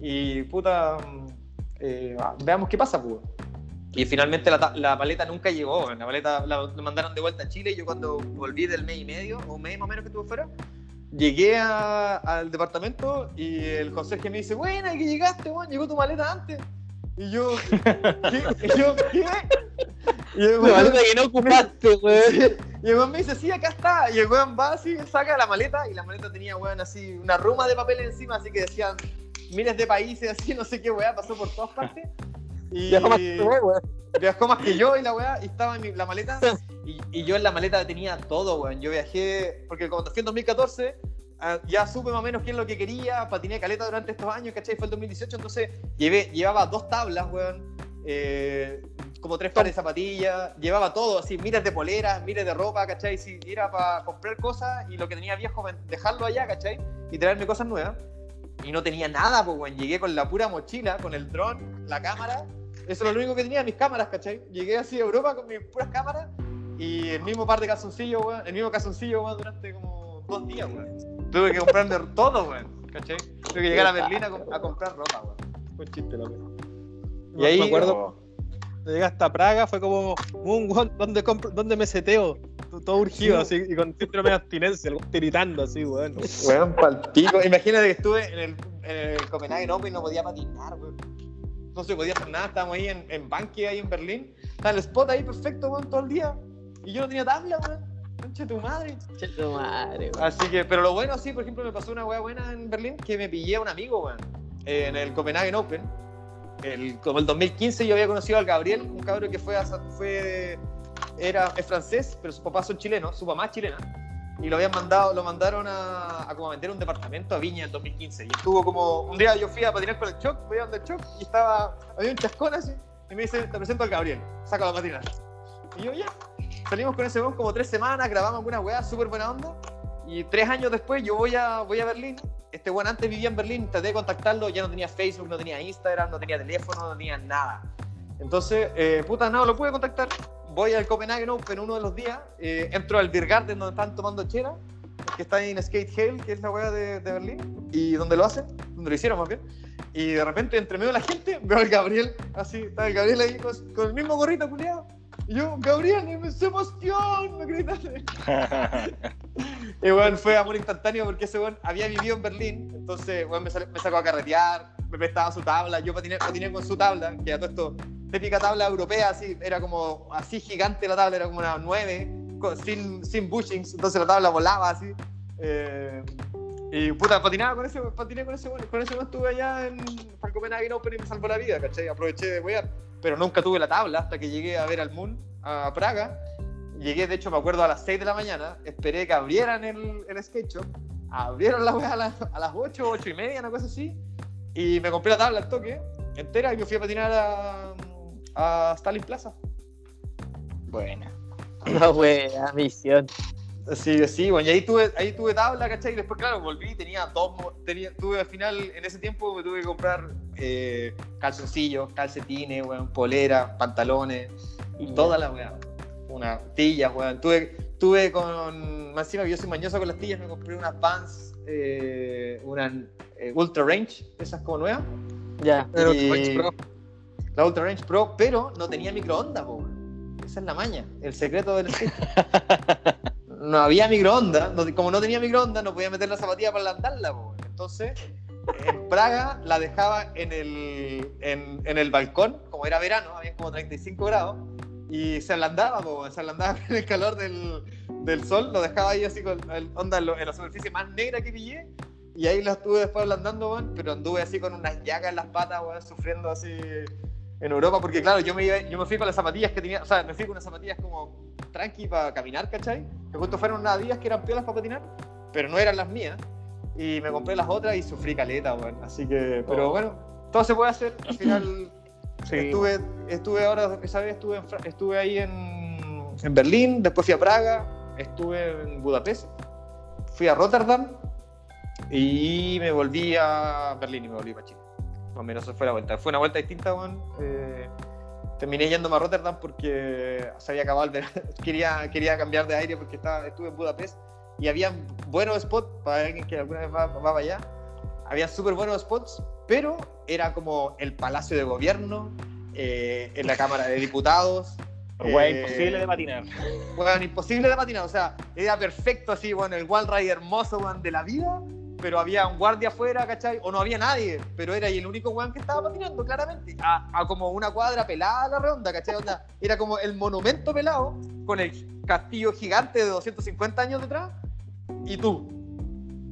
Y puta, eh, veamos qué pasa, pues. Y finalmente la, la maleta nunca llegó. La maleta la, la mandaron de vuelta a Chile. Y yo cuando volví del mes y medio, o un mes más o menos que estuve fuera, llegué a- al departamento y el conserje me dice, buena, que llegaste, weón, llegó tu maleta antes. Y yo, ¿qué? Y yo, ¿qué? Y el (laughs) weón- parece que no ocupaste, (laughs) weón. y el weón me dice, sí, acá está. Y el weón va así, saca la maleta y la maleta tenía, weón, así, una ruma de papel encima, así que decían miles de países, así, no sé qué weá, pasó por todas partes. (laughs) Y Ya, más que weón. viajó más que yo y la weá, y estaba en mi- la maleta. Y, y yo en la maleta tenía todo, weón. Yo viajé, porque cuando fui en 2014, ah, ya supe más o menos qué es lo que quería, patiné caleta durante estos años, ¿cachai? Fue el 2018, entonces llevé, llevaba dos tablas, weón. eh, como tres pares de zapatillas, llevaba todo, así, miles de poleras, miles de ropa, ¿cachai? Si era para comprar cosas y lo que tenía viejo, dejarlo allá, ¿cachai? Y traerme cosas nuevas. Y no tenía nada, pues, weón. Llegué con la pura mochila, con el dron, la cámara. Eso era lo único que tenía, mis cámaras, ¿cachai? Llegué así a Europa con mis puras cámaras y el mismo par de calzoncillos, weón. El mismo calzoncillo, weón, durante como dos días, weón. Tuve que comprarme todo, weón. ¿Cachai? Tuve que llegar a Berlín a, com- a comprar ropa, weón. Fue un chiste, loco. Y ahí- me acuerdo, llegué hasta Praga, fue como, un weón, ¿dónde, compro- ¿dónde me seteo? Todo urgido, así, y con síndrome de abstinencia, algo tiritando así, weón. Weón, palpico. Imagínate que estuve en el, en el Copenhagen Open y no podía patinar, weón. No se podía hacer nada, estábamos ahí en, en Banque, ahí en Berlín. Está el spot ahí perfecto, weón, todo el día. Y yo no tenía tabla, weón. Concha tu madre. Che, tu madre, weón. Así que, pero lo bueno, sí, por ejemplo, me pasó una weá buena en Berlín que me pillé a un amigo, weón, eh, en el Copenhagen Open. El, como el 2015 yo había conocido al Gabriel, un cabrón que fue, a- fue era, es francés, pero sus papás son chilenos, su mamá es chilena. Y lo habían mandado, lo mandaron a, a como a vender un departamento a Viña en 2015. Y estuvo como, un día yo fui a patinar con el Choc, voy a donde el Choc, y estaba, había un chascón así, y me dice, te presento al Gabriel, sácalo a patinar. Y yo, ya. Salimos con ese weón como tres semanas, grabamos alguna weá, súper buena onda. Y tres años después yo voy a, voy a Berlín. Este weón antes vivía en Berlín, traté de contactarlo, ya no tenía Facebook, no tenía Instagram, no tenía teléfono, no tenía nada. Entonces, eh, puta, no, lo pude contactar. Voy al Copenhagen Open uno de los días, eh, entro al Beer Garden donde están tomando chela, que está en Skate Hill, que es la weá de, de Berlín, y donde lo hacen, donde lo hicieron más bien. Y de repente, entre medio de la gente, veo al Gabriel, así, está el Gabriel ahí con, con el mismo gorrito culiado. Y yo, Gabriel, Sebastián, me gritaste. (laughs) Y bueno, fue amor instantáneo porque ese weón había vivido en Berlín, entonces weón, me, sal- me sacó a carretear, me prestaba su tabla, yo patiné, patiné con su tabla, que era todo esto, típica tabla europea, así, era como así gigante la tabla, era como una 9, con- sin, sin bushings, entonces la tabla volaba así. eh, y puta, patinaba con ese, patiné con ese con ese estuve allá en para Copenhagen Open y me salvó la vida, ¿cachai? Aproveché de wear, pero nunca tuve la tabla hasta que llegué a ver al Moon a Praga Llegué, de hecho, me acuerdo a las 6 de la mañana, esperé que abrieran el, el skate shop, abrieron la wea a, las- a las 8, 8 y media, una cosa así, y me compré la tabla al toque, entera, y me fui a patinar a, a Stalin Plaza. Buena. (laughs) Una wea, misión. Sí, sí, bueno, y ahí tuve, ahí tuve tabla, ¿cachai? Y después, claro, volví, tenía dos, tenía, tuve al final, en ese tiempo me tuve que comprar eh, calzoncillos, calcetines, weón, polera, pantalones, Y toda la weá. Una tilla, weón. Tuve, tuve con. Más encima que yo soy mañoso con las tillas, me compré unas Vans, eh, una eh, Ultra Range, esas como nuevas. Ya. Pero Y- Range Pro. La Ultra Range Pro, pero no tenía microondas, po. Esa es la maña, el secreto del skate. (laughs) no había microondas, no- como no tenía microondas, no podía meter la zapatilla para po, weón. Entonces, en Praga la dejaba en el, en, en el balcón, como era verano, había como 35 grados, y se ablandaba, po, se ablandaba con (laughs) el calor del, del sol, lo dejaba ahí así con el, onda en, lo- en la superficie más negra que pillé, y ahí la estuve después ablandando, pero anduve así con unas llagas en las patas, weón, sufriendo así en Europa, porque claro, yo me, iba- yo me fui con las zapatillas que tenía, o sea, me fui con unas zapatillas como tranqui para caminar, ¿cachai? Que justo fueron unas días que eran piolas para patinar, pero no eran las mías. Y me compré las otras y sufrí caleta, weón. Así que, pero Oh. bueno, todo se puede hacer. Al final Sí. estuve, estuve ahora, esa vez estuve, en estuve ahí en, en Berlín, después fui a Praga, estuve en Budapest, fui a Rotterdam y me volví a Berlín y me volví para Chile. Más o menos fue la vuelta. Fue una vuelta distinta, weón. Eh, terminé yéndome a Rotterdam porque se había acabado el verano. (laughs) quería, quería cambiar de aire porque estaba, estuve en Budapest y había buenos spots para alguien que alguna vez va, va para allá. Había súper buenos spots, pero era como el Palacio de Gobierno, eh, en la Cámara de Diputados. (laughs) Wea, eh, imposible de patinar. Weón, imposible de patinar, o sea, era perfecto así, bueno, el wall ride hermoso, weón, de la vida, pero había un guardia afuera, ¿cachai? O no había nadie, pero era el único weón que estaba patinando, claramente, a, a como una cuadra pelada a la redonda, ¿cachai? Onda, era como el monumento pelado, con el castillo gigante de 250 años detrás, y tú,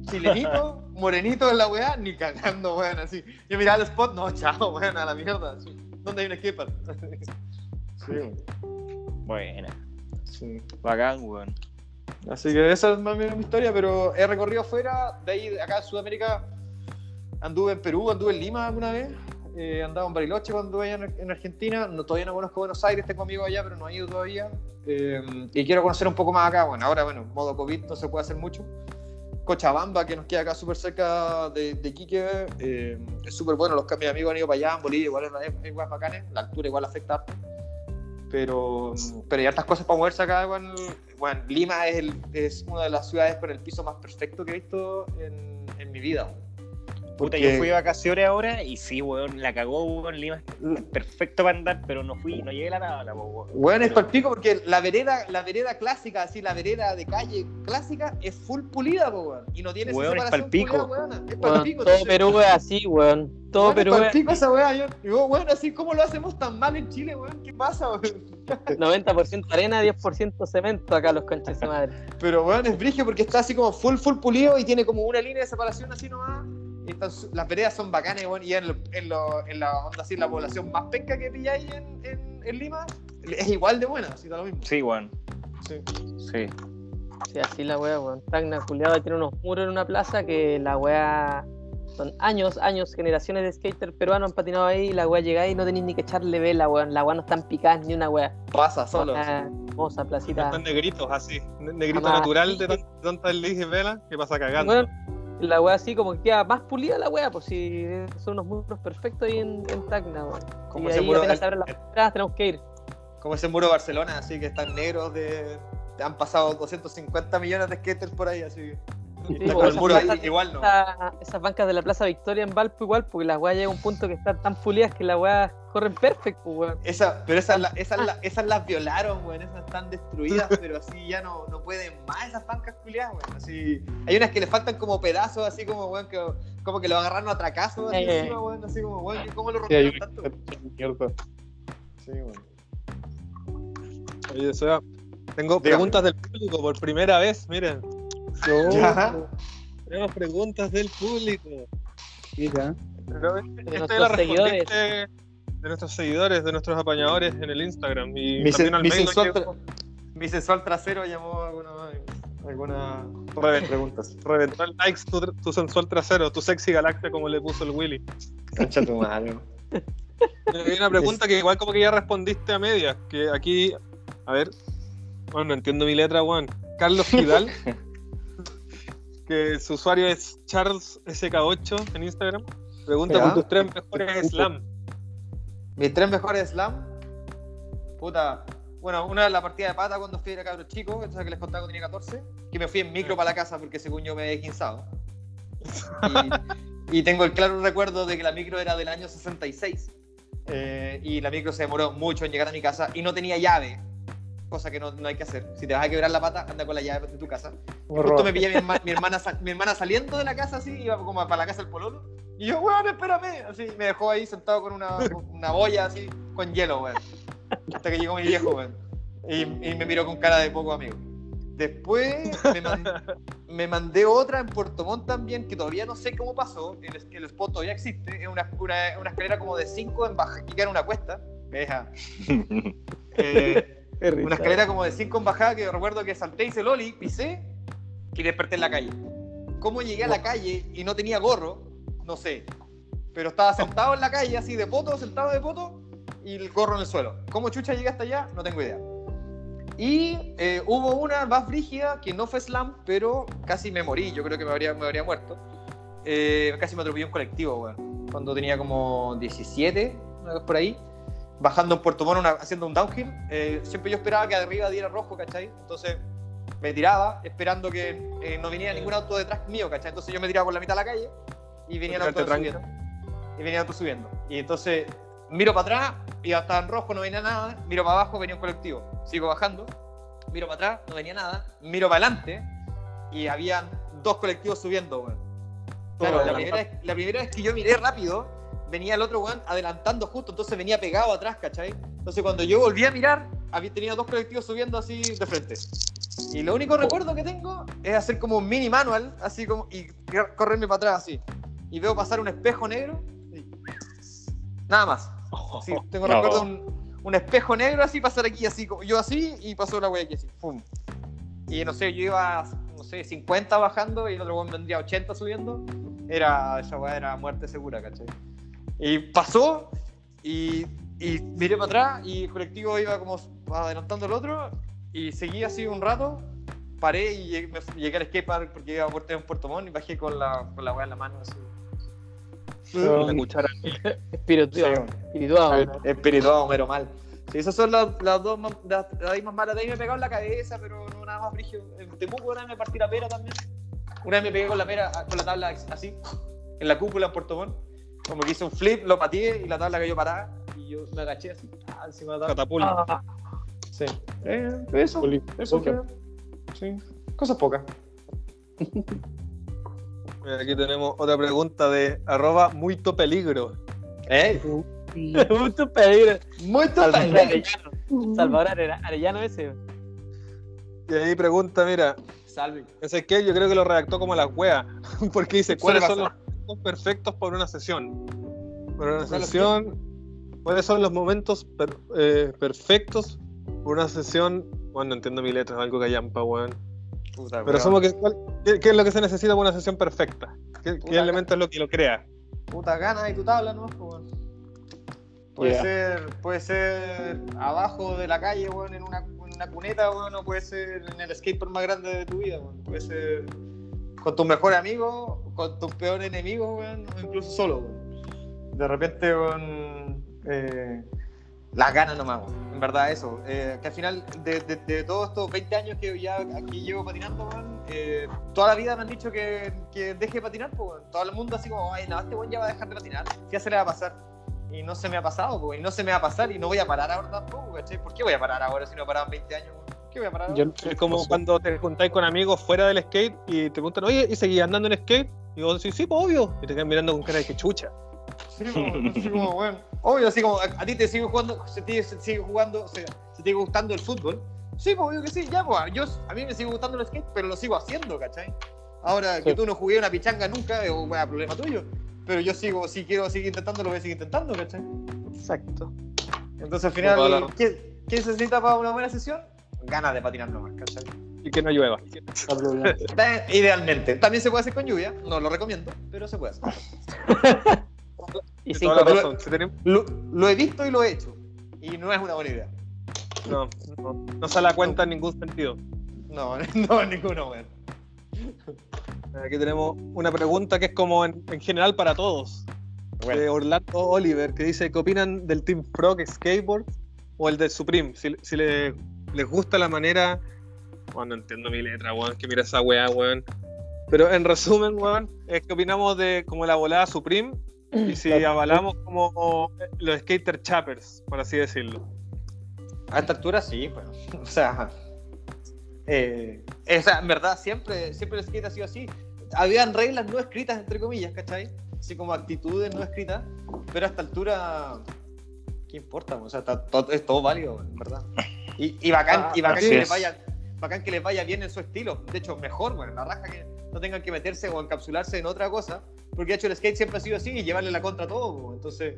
chilenito, morenito en la weá, ni cagando, weón, así. Yo miraba el spot, no, chao, weón, a la mierda, así. ¿Dónde hay un skatepark? (laughs) sí, Buena. Sí. Bacán, weón. Así que esa es más o menos mi historia, pero he recorrido afuera, de ahí, acá en Sudamérica, anduve en Perú, anduve en Lima alguna vez, eh, andaba en Bariloche cuando anduve en, en Argentina, no, todavía no conozco Buenos Aires, tengo amigos allá, pero no he ido todavía, eh, y quiero conocer un poco más acá, bueno, ahora, bueno, modo COVID no se puede hacer mucho. Cochabamba, que nos queda acá súper cerca de, de Iquique, eh, es súper bueno, los mis amigos han ido para allá, en Bolivia igual es, es igual la altura igual afecta pero, pero hay hartas cosas para moverse acá. Bueno, Lima es, es una de las ciudades con el piso más perfecto que he visto en, en mi vida. Puta, Porque- yo fui de vacaciones ahora y sí, weón, la cagó, weón. Lima es perfecto para andar, pero no fui, no llegué a la tabla, weón. Weón, es palpico porque la vereda, la vereda clásica, así, la vereda de calle clásica, es full pulida, po, weón. Y no tiene esa Weón, es separación palpico. culiada, weona. Es Weón, palpico. todo entonces- Perú es así, weón. Todo weón, Perú es es palpico esa weá. Yo, yo, weón, así, ¿cómo lo hacemos tan mal en Chile, weón? ¿Qué pasa, weón? (laughs) 90% arena, 10% cemento acá los conches de madre. Pero, weón, es brigio porque está así como full, full pulido y tiene como una línea de separación así nomás. Las veredas son bacanas, weón. Y en, lo- en, lo- en la onda así, la población más penca que pilla ahí en, en, en Lima, es igual de buena, así da lo mismo. Sí, weón. Sí. Sí. Sí, así la wea, weón. Tacna culiado tiene unos muros en una plaza que la wea. Son años, años, generaciones de skater peruanos han patinado ahí y la wea llega ahí y no tenéis ni que echarle vela, weón. La wea no están picadas ni una wea. Pasa solo. Una hermosa placita. Están negritos así. ne- Negrito Jamás. natural de tan- tantas leyes y velas que pasa cagando. Weón, la wea así como que queda más pulida la wea, pues si son unos muros perfectos ahí en, en Tacna, weón. Como y ese ahí muro apenas abren las puertas tenemos que ir. Como ese muro de Barcelona, así que están negros de. Han pasado 250 millones de skaters por ahí, así. El esas igual no. esas bancas de la Plaza Victoria en Valpo igual, porque las weas llegan a un punto que están tan pulidas que las weas corren perfecto, pues, weón. Esa, pero esas, la- esas, la- esas las violaron, weón. Esas están destruidas, pero así ya no, no pueden más esas bancas culiadas, weón. Así, hay unas que le faltan como pedazos, así como, weón, que, como que lo agarraron a tracazo, así Eh. encima, weón. Así como, weón, ¿cómo lo rompieron tanto? mierda. Sí, weón. Oye, tengo Dígame. preguntas del público por primera vez, miren. (laughs) Ya. Tenemos preguntas del público. Mira. Pero De esta nuestros ya la seguidores. de nuestros seguidores, de nuestros apañadores en el Instagram. Y Mi, también al mi mail nos sensual, llegó. tra- mi sensual trasero llamó algunas alguna Reven- preguntas. Reventar likes tu, tu sensual trasero, tu sexy galaxia, como le puso el Willy. Concha tu madre. Hay una pregunta que igual como que ya respondiste a medias, que aquí, a ver, bueno, no entiendo mi letra, Juan. Carlos Fidal, (laughs) que su usuario es Charles SK8 en Instagram, pregunta por tus tres mejores slam. Mis tres mejores slam. Puta. Bueno, una es la partida de pata cuando fui a cabro chico, que les contaba cuando tenía 14, que me fui en micro para la casa porque según yo me había quinzado. (laughs) Y, y tengo el claro recuerdo de que la micro era del año 66. eh, y la micro se demoró mucho en llegar a mi casa y no tenía llave. Cosa que no, no hay que hacer. Si te vas a quebrar la pata, anda con la llave de tu casa. Justo me pillé mi, herma- mi hermana, mi hermana saliendo de la casa así, iba como para la casa del pololo. Y yo, weón, espérame. Así, me dejó ahí sentado con una, una boya así, con hielo, weón. Hasta que llegó mi viejo, weón. Y, y me miró con cara de poco amigo. Después me, man- me mandé otra en Puerto Montt también, que todavía no sé cómo pasó. El, el spot todavía existe. Es una, una, una escalera como de 5 en baja, queda en una cuesta. Deja. (laughs) Eh, una escalera como de 5 en bajada que recuerdo que salté, hice loli, pisé y desperté en la calle. ¿Cómo llegué a la calle y no tenía gorro? No sé. Pero estaba sentado en la calle, así de poto, sentado de poto, y el gorro en el suelo. ¿Cómo chucha llegué hasta allá? No tengo idea. Y eh, hubo una más brígida que no fue slam, pero casi me morí. Yo creo que me habría, me habría muerto. Eh, casi me atropelló un colectivo, weón. Cuando tenía como 17, una vez por ahí bajando en Puerto Mono una- haciendo un downhill, eh, siempre yo esperaba que arriba diera rojo, ¿cachai? Entonces me tiraba esperando que eh, no viniera ningún auto detrás mío, ¿cachai? Entonces yo me tiraba por la mitad de la calle y venía el auto subiendo. Y venía el auto subiendo. Y entonces miro para atrás y ya estaba en rojo, no venía nada. Miro para abajo, venía un colectivo. Sigo bajando, miro para atrás, no venía nada. Miro para adelante y habían dos colectivos subiendo, weón. Claro, la primera, vez, la primera vez que yo miré rápido, venía el otro weón adelantando justo, entonces venía pegado atrás, ¿cachai? Entonces cuando yo volví a mirar, había tenido dos colectivos subiendo así de frente. Y lo único recuerdo que tengo es hacer como un mini manual, así como, y cor- correrme para atrás así. Y veo pasar un espejo negro. y- Nada más. Sí, (laughs) tengo No. recuerdo un, un espejo negro así pasar aquí, así como yo así, y pasó la wea aquí así. ¡Pum! Y no sé, yo iba, no sé, 50 bajando y el otro weón vendría 80 subiendo. Era, esa weá era muerte segura, ¿cachai? Y pasó y, y miré para atrás y el colectivo iba como adelantando al otro y seguí así un rato, paré y llegué, me- llegué al skatepark porque iba a Puerto, en Puerto Montt y bajé con la, con la weá en la mano así. Con la cuchara. (laughs) Sí, Espirituado, mero mal. Sí, esas son las, las dos más, las, las más malas. De ahí me he pegado en la cabeza, pero no nada más brígido. En Temuco una vez me partí la pera también. Una vez me pegué con la pera, con la tabla así. en la cúpula en Puerto Montt. Como que hice un flip, lo pateé y la tabla cayó parada. Y yo me agaché así, ah, encima de la tabla. Catapulta. Ah, Sí. Eh, eso, Poli- eso fue. Sí. Cosas pocas. Mira, Aquí tenemos otra pregunta de arroba muito peligro. ¿Eh? (laughs) mucho peligro. Muy Salvador total. Arellano. Salvador Are- Arellano ese. Y ahí pregunta, mira, Salve. ese que yo creo que lo redactó como la wea, (laughs) porque dice, ¿cuáles son los. Momentos perfectos para una sesión? Para una ¿Cuáles sesión, ¿cuáles son los momentos per- eh, perfectos para una sesión? Bueno, no entiendo mi letra, algo callampa, weón. Puta, Pero somos que, ¿cuál- qué, qué es lo que se necesita para una sesión perfecta? ¿Qué, elemento es lo que lo crea? puta ganas y tu tabla, ¿no? Pues, weón. Puede Yeah. ser, puede ser abajo de la calle, weón, en una, en una cuneta, weón, o puede ser en el skatepark más grande de tu vida, weón. Puede ser con tus mejores amigos, con tus peores enemigos, weón, incluso solo, weón. De repente, weón, eh, las ganas nomás, weón. En verdad, eso. Eh, que al final, de, de- de todos estos 20 años que ya aquí llevo patinando, weón, eh, toda la vida me han dicho que, que deje de patinar, weón. Todo el mundo así como, ay, no, este weón ya va a dejar de patinar. Ya se le va a pasar. Y no se me ha pasado, pues, y no se me va a pasar, y no voy a parar ahora tampoco, ¿cachai? ¿Por qué voy a parar ahora si no en 20 años, weón? ¿Por qué voy a parar ahora? Yo- Es como no sé. cuando te juntáis con amigos fuera del skate y te preguntan, oye, ¿y seguís andando en skate? Y vos decís, sí, pues obvio. Y te quedan mirando con cara de que chucha. Sí, como, así como, bueno, obvio, así como, a, a ti te sigue jugando, se te se sigue jugando, o sea, se te sigue gustando el fútbol. Sí, pues obvio que sí, ya, pues, yo, a mí me sigue gustando el skate, pero lo sigo haciendo, ¿cachai? Ahora que tú no jugué una pichanga nunca, es un problema tuyo. Pero yo sigo, si quiero seguir intentando, lo voy a seguir intentando, ¿cachai? Exacto. Entonces al final. ¿qué, ¿qué se necesita para una buena sesión? Ganas de patinar nomás, ¿cachai? Y que no llueva. Idealmente. También se puede hacer con lluvia, no lo recomiendo, pero se puede hacer. (laughs) Y Tienes cinco toda la pesos. razón. Si tenemos- Lo, lo he visto y lo he hecho. Y no es una buena idea. no, no, no se la cuenta en ningún sentido. No, (laughs) no, ninguno, weón. Aquí tenemos una pregunta que es como en, en general para todos. De Orlando Oliver, que dice, ¿qué opinan del Team Frog Skateboard o el de Supreme? Si, si le- les gusta la manera... Bueno, no entiendo mi letra, weón, que mira esa weá, weón. Pero en resumen, weón, es que opinamos de como la volada Supreme y si avalamos como los skater chappers, por así decirlo. A esta altura sí, bueno. (laughs) O sea, eh, o sea, en verdad siempre, siempre el skate ha sido así. Habían reglas no escritas, entre comillas, ¿cachai? Así como actitudes no escritas, pero a esta altura, ¿qué importa? O sea, está todo- es todo válido, en verdad. Y, y bacán, Ah, y bacán que les es. vaya, bacán que les vaya bien en su estilo. De hecho, mejor, bueno, la raja que no tengan que meterse o encapsularse en otra cosa, porque de hecho el skate siempre ha sido así y llevarle la contra a todo. po. Entonces,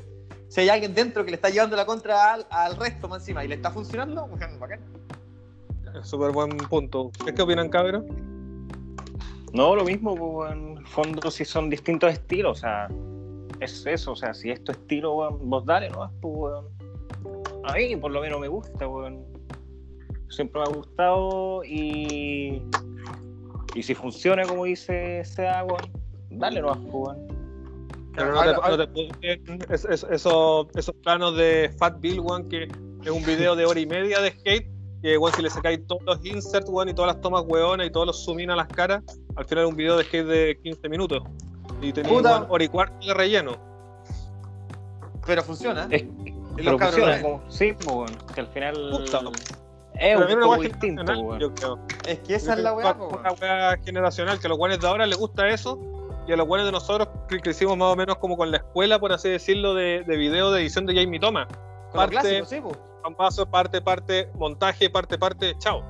si hay alguien dentro que le está llevando la contra al, al resto más encima y le está funcionando, bueno, bacán. Súper buen punto. ¿Qué, qué opinan, cabrón? No, lo mismo, pues, en el fondo si son distintos estilos, o sea, es eso, o sea, si es tu estilo, vos dale nomás, pues. A mí por lo menos me gusta, weón. Siempre me ha gustado y. Y si funciona como dice sea, weón, dale nomás, pues, weón. Pero no te, no te pueden- es- es- esos, esos planos de Fat Bill, weón, que es un video de hora y media de skate, que weón, si le sacáis todos los inserts, weón, y todas las tomas weonas y todos los zoom in a las caras, al final es un video de skate de 15 minutos. Y tenéis hora y cuarto de relleno. Pero funciona. Es- Pero funciona, como- sí, pues, weón, que al final. Puta. Es un poco distinto, weón. yo creo. Es que esa es la weá, Una weá generacional, que a los weones de ahora les gusta eso, y a los weones de nosotros que crecimos más o menos como con la escuela, por así decirlo, de, de video de edición de Jamie Thomas. Parte- clásicos, sí, po. Paso, parte, parte, montaje, parte, parte, chao.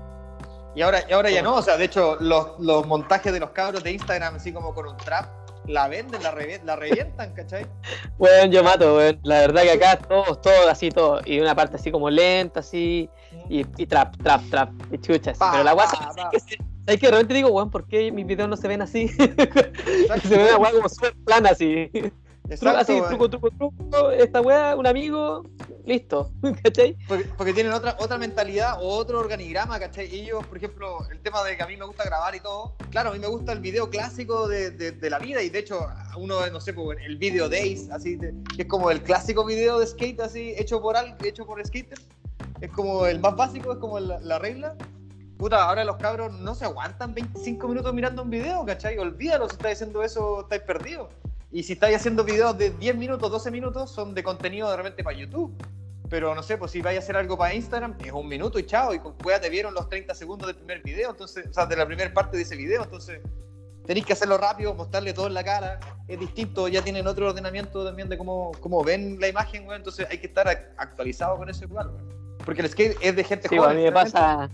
Y ahora, y ahora ya no, o sea, de hecho, los, los montajes de los cabros de Instagram, así como con un trap, la venden, la, revi- la revientan, ¿cachai? Weón, yo mato, weón. La verdad que acá todos, todo así, todo. Y una parte así como lenta, así. Y, y trap, trap, trap. Y chucha. así. Pa, Pero la se- pa. que se- ¿Sabes que de repente digo, weón, ¿por qué mis videos no se ven así? (laughs) Se ve una weá como súper plana así. Exacto, así, weón. truco, truco, truco. Esta weá, un amigo, listo. (laughs) ¿Cachai? Porque, porque tienen otra, otra mentalidad o otro organigrama, ¿cachai? Ellos, por ejemplo, el tema de que a mí me gusta grabar y todo, claro, a mí me gusta el video clásico de, de- de la vida y de hecho, uno, no sé, pues, el video Days, así, de- que es como el clásico video de skate, así, hecho por, al, hecho por skaters, es como el más básico, es como la, la regla. Puta, ahora los cabros no se aguantan 25 minutos mirando un video, ¿cachai? Olvídalo, si estáis haciendo eso, estáis perdidos. Y si estáis haciendo videos de 10 minutos, 12 minutos, son de contenido de repente para YouTube. Pero no sé, pues si vais a hacer algo para Instagram, es un minuto y chao. Y con cueva te vieron los 30 segundos del primer video, entonces, o sea, de la primera parte de ese video. Entonces, tenéis que hacerlo rápido, mostrarle todo en la cara. Es distinto, ya tienen otro ordenamiento también de cómo, cómo ven la imagen, güey. Entonces, hay que estar ac- actualizado con eso igual, güey. Porque el skate es de gente Sí, joven. a mí me pasa.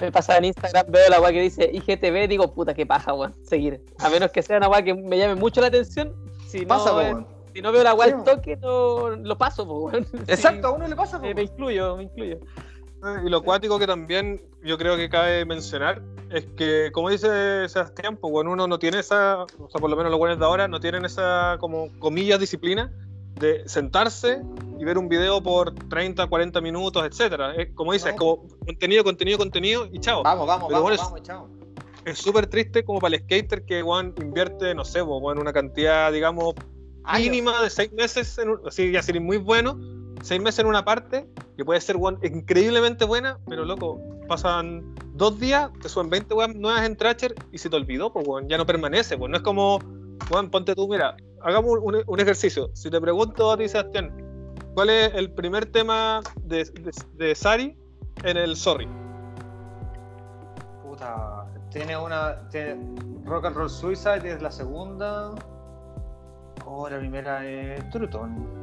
Me pasa en Instagram, veo la weá que dice IGTV, digo, puta, qué paja, weón, seguir. A menos que sea una weá que me llame mucho la atención. Si no, Pasa, eh, güey. si no veo la weá Sí, al weón. toque, no lo paso, weón. (laughs) Exacto, a Sí, uno le pasa, eh, me incluyo, me incluyo. Eh, Y lo cuático que también yo creo que cabe mencionar es que, como dice Sebastián, pues bueno, uno no tiene esa, o sea, por lo menos los buenos de ahora no tienen esa, como, comillas, disciplina de sentarse y ver un video por 30, 40 minutos, etcétera. Es, como dices, No. es como contenido, contenido, contenido y chao. Vamos, vamos, Pero vamos, bueno, vamos, chao. Es súper triste como para el skater que Juan invierte, no sé, bueno, una cantidad, digamos, Años. mínima de seis meses, en un- así ya sería muy bueno, seis meses en una parte, que puede ser weón, increíblemente buena, pero loco, pasan dos días, te suben 20 weón, nuevas en Thrasher y se te olvidó, pues weón, ya no permanece, pues no es como, weón, ponte tú, mira, hagamos un, un ejercicio. Si te pregunto a ti, Sebastián, ¿cuál es el primer tema de, de, de Sari en el Sorry? Puta, tiene una. tiene Rock and Roll Suicide es la segunda. Oh, la primera es. Turutón.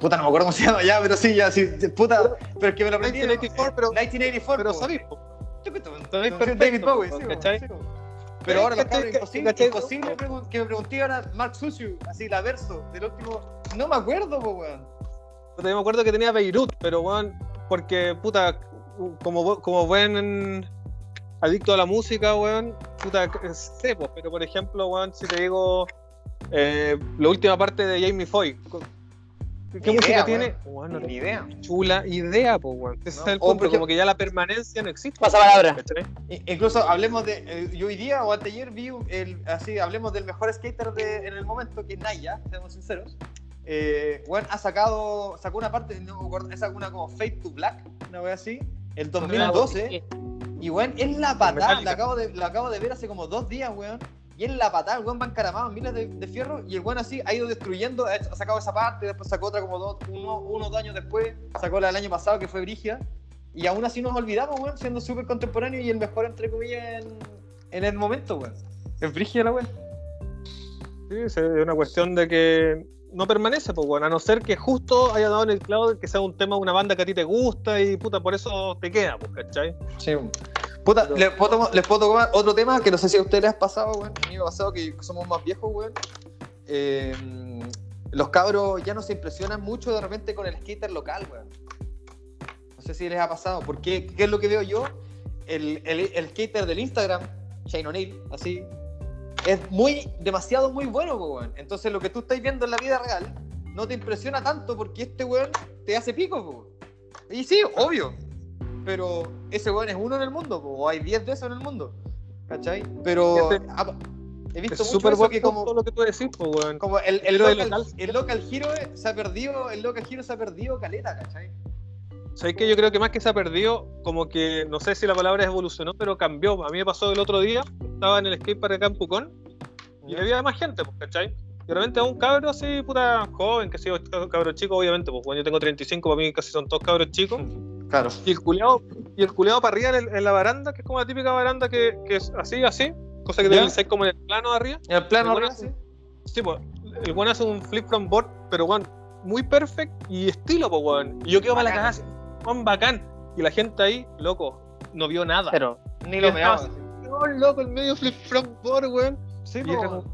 Puta, no me acuerdo cómo se llama ya, pero sí, ya, sí. Puta, pero es que me lo aprendí. 1984, pero- 1984, Pero. Tucutun, Sabéis David Bowie, sí. Pero ahora cabros, imposible, ¿Cachai? imposible que me pregunté ahora Mark Suciu, así la verso del último. No me acuerdo, po, weón. Yo me acuerdo que tenía Beirut, pero weón, porque puta, como, como buen adicto a la música, weón, puta, sé, pero por ejemplo, weón, si te digo eh, la última parte de Jamie Foy, ¿qué Ni música idea, tiene? weón. Weón, no idea. chula idea, pues, weón. Ese No. es el punto, como que ya la permanencia no existe. Pasa palabra. Incluso hablemos de. eh, yo hoy día o anteayer vi el, así, hablemos del mejor skater de, en el momento, que es Naya, seamos sinceros. Eh, bueno, ha sacado. Sacó una parte, no me acuerdo, sacó una como Fade to Black, una vez así, el 2012. Y weón, es la patada, la acabo, de, la acabo de ver hace como dos días, weón. Y es la patada, el weón va encaramado en miles de, de fierro y el weón así ha ido destruyendo, ha, sacado esa parte, después sacó otra como dos, uno, uno o dos años después, sacó la del año pasado que fue Brigia. Y aún así nos olvidamos, weón, siendo súper contemporáneo y el mejor, entre comillas, en, en el momento, weón. Es Brigia la weón. Sí, es una cuestión de que no permanece, pues, bueno, a no ser que justo haya dado en el clavo que sea un tema de una banda que a ti te gusta y puta, por eso te queda, pues, ¿cachai? Sí, Puta, Pero- les puedo, tomar- les puedo tomar otro tema que no sé si a ustedes les ha pasado, weón. A mí me ha pasado que somos más viejos, weón. Eh, los cabros ya no se impresionan mucho de repente con el skater local, weón. No sé si les ha pasado. Porque, ¿qué es lo que veo yo? El, el, el skater del Instagram, Shane O'Neill, así, es muy, demasiado muy bueno, weón. Entonces lo que tú estás viendo en la vida real no te impresiona tanto porque este weón te hace pico, po. Y sí, obvio. Pero ese weón es uno en el mundo, o hay 10 de esos en el mundo. ¿Cachai? Pero Este- ah, he visto mucho eso que como, lo que tú decís, weón. como el, el, local, local- el local hero eh, se ha perdido, el local hero se ha perdido caleta, ¿cachai? ¿Sabes que Yo creo que más que se ha perdido, como que, no sé si la palabra evolucionó, pero cambió. A mí me pasó el otro día, estaba en el skatepark acá en Pucón, y había más gente, pues, ¿cachai? Y de repente a un cabro así, puta, joven, que sé yo, cabro chico, obviamente, pues, bueno, yo tengo 35, para mí casi son todos cabros chicos. (laughs) Claro. Y el culeado, y el culeado para arriba en, el- en la baranda, que es como la típica baranda que, que es así, así, cosa que debe ser como en el plano de arriba. En el plano El arriba, hace- Sí, pues, el weón hace un flip from board, pero weón, muy perfect y estilo, pues, weón. Y yo quedo para la así, weón, bacán. Y la gente ahí, loco, no vio nada. Pero, Ni lo así, No, loco, el medio flip from board, weón. Sí, Y po,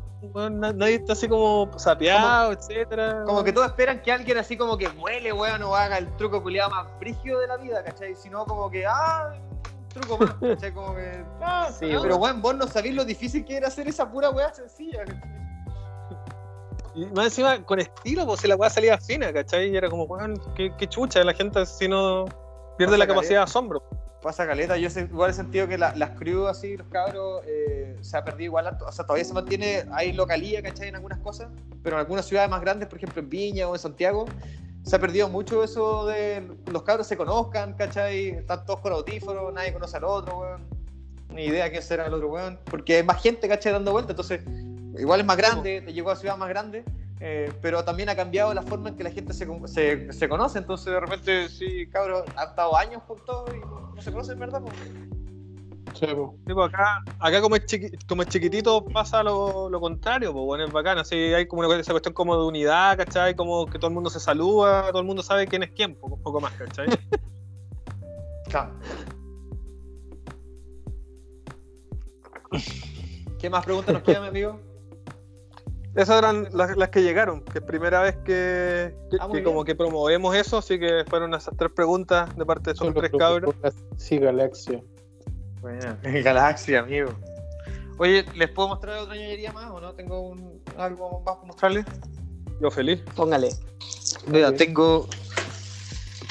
nadie está así como sapeado, etcétera. Como que todos esperan que alguien así como que muele, weón, o haga el truco culiado más brígido de la vida, ¿cachai? Sino como que, ah, un truco más, ¿cachai? Como que, ah, (laughs) Sí, pero weón. vos no sabés lo difícil que era hacer esa pura weá sencilla, ¿cachai? Y más encima, con estilo, pues si la weá salía fina, ¿cachai? Y era como, weón, qué, qué chucha, la gente así no pierde la capacidad de asombro. Pasa caleta, yo sé- igual he sentido que la- las crews así, los cabros, eh, se ha perdido igual, o sea, todavía se mantiene, hay localía, ¿cachai? En algunas cosas, pero en algunas ciudades más grandes, por ejemplo en Viña o en Santiago, se ha perdido mucho eso de los cabros se conozcan, ¿cachai? Están todos con audífonos, nadie conoce al otro, weón. Ni idea quién será el otro weón, porque hay más gente, ¿cachai? Dando vueltas, entonces igual es más grande, te llegó a ciudad más grande, eh, pero también ha cambiado la forma en que la gente se, se, se conoce. Entonces, de repente, sí, cabros, han estado años juntos y no se conocen, ¿verdad? Sí, pues acá, acá como, es chiqui- como es chiquitito pasa lo, lo contrario, pues bueno, es bacán, así hay como una, esa cuestión como de unidad, ¿cachai? Como que todo el mundo se saluda, todo el mundo sabe quién es quién, un poco más, ¿cachai? (laughs) Claro. ¿Qué más preguntas nos quedan, mi amigo? Esas eran las, las que llegaron, que es primera vez que, que- Ah, que como que promovemos eso, así que fueron esas tres preguntas de parte de esos tres cabros. Sí, Galaxia. Bueno, (laughs) Galaxia, amigo. Oye, ¿les puedo mostrar otra ñoñería más o no? ¿Tengo un- algo más para mostrarles? Yo feliz. Póngale. Mira, tengo.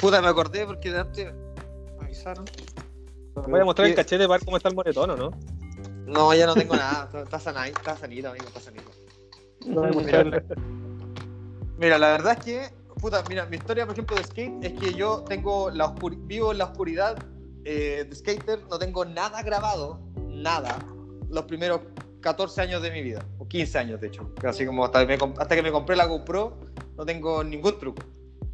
Puta, me acordé porque de antes me avisaron. Voy a mostrar el cachete para ver cómo está el moretón, ¿o ¿no? No, ya no tengo nada. (laughs) Está, está sanadito, está sanito, amigo, está sanito. No a Mira. Mira, la verdad es que, puta, mira, mi historia, por ejemplo, de skate es que yo tengo la vivo en la oscuridad eh, de skater, no tengo nada grabado, nada, los primeros 14 años de mi vida, o 15 años, de hecho. Así como hasta, que me hasta que me compré la GoPro, no tengo ningún truco.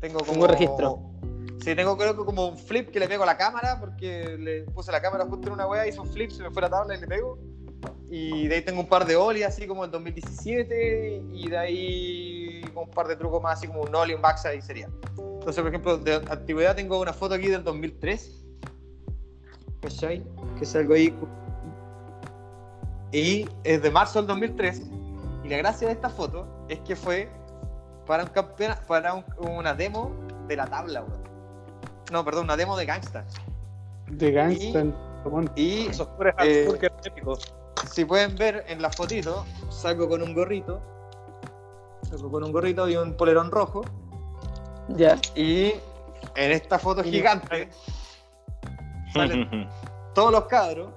Tengo como... Ningún registro. Sí, tengo creo que como un flip que le pego a la cámara, porque le puse la cámara justo en una wea, hice un flip, se me fue la tabla y le pego. Y de ahí tengo un par de ollies así como en 2017 y de ahí un par de trucos más así como un ollie, un backside sería. Entonces, por ejemplo, de antigüedad tengo una foto aquí del 2003. ¿Cachai? Que salgo ahí. Y es de marzo del 2003. Y la gracia de esta foto es que fue para, un campeona- para un- una demo de la tabla, weón. No, perdón, una demo de Gangsta. De Gangsta. Y Esos pobres Eh, si pueden ver en la fotito, salgo con un gorrito. Salgo con un gorrito y un polerón rojo. Ya. Y en esta foto gigante (laughs) salen todos los cabros.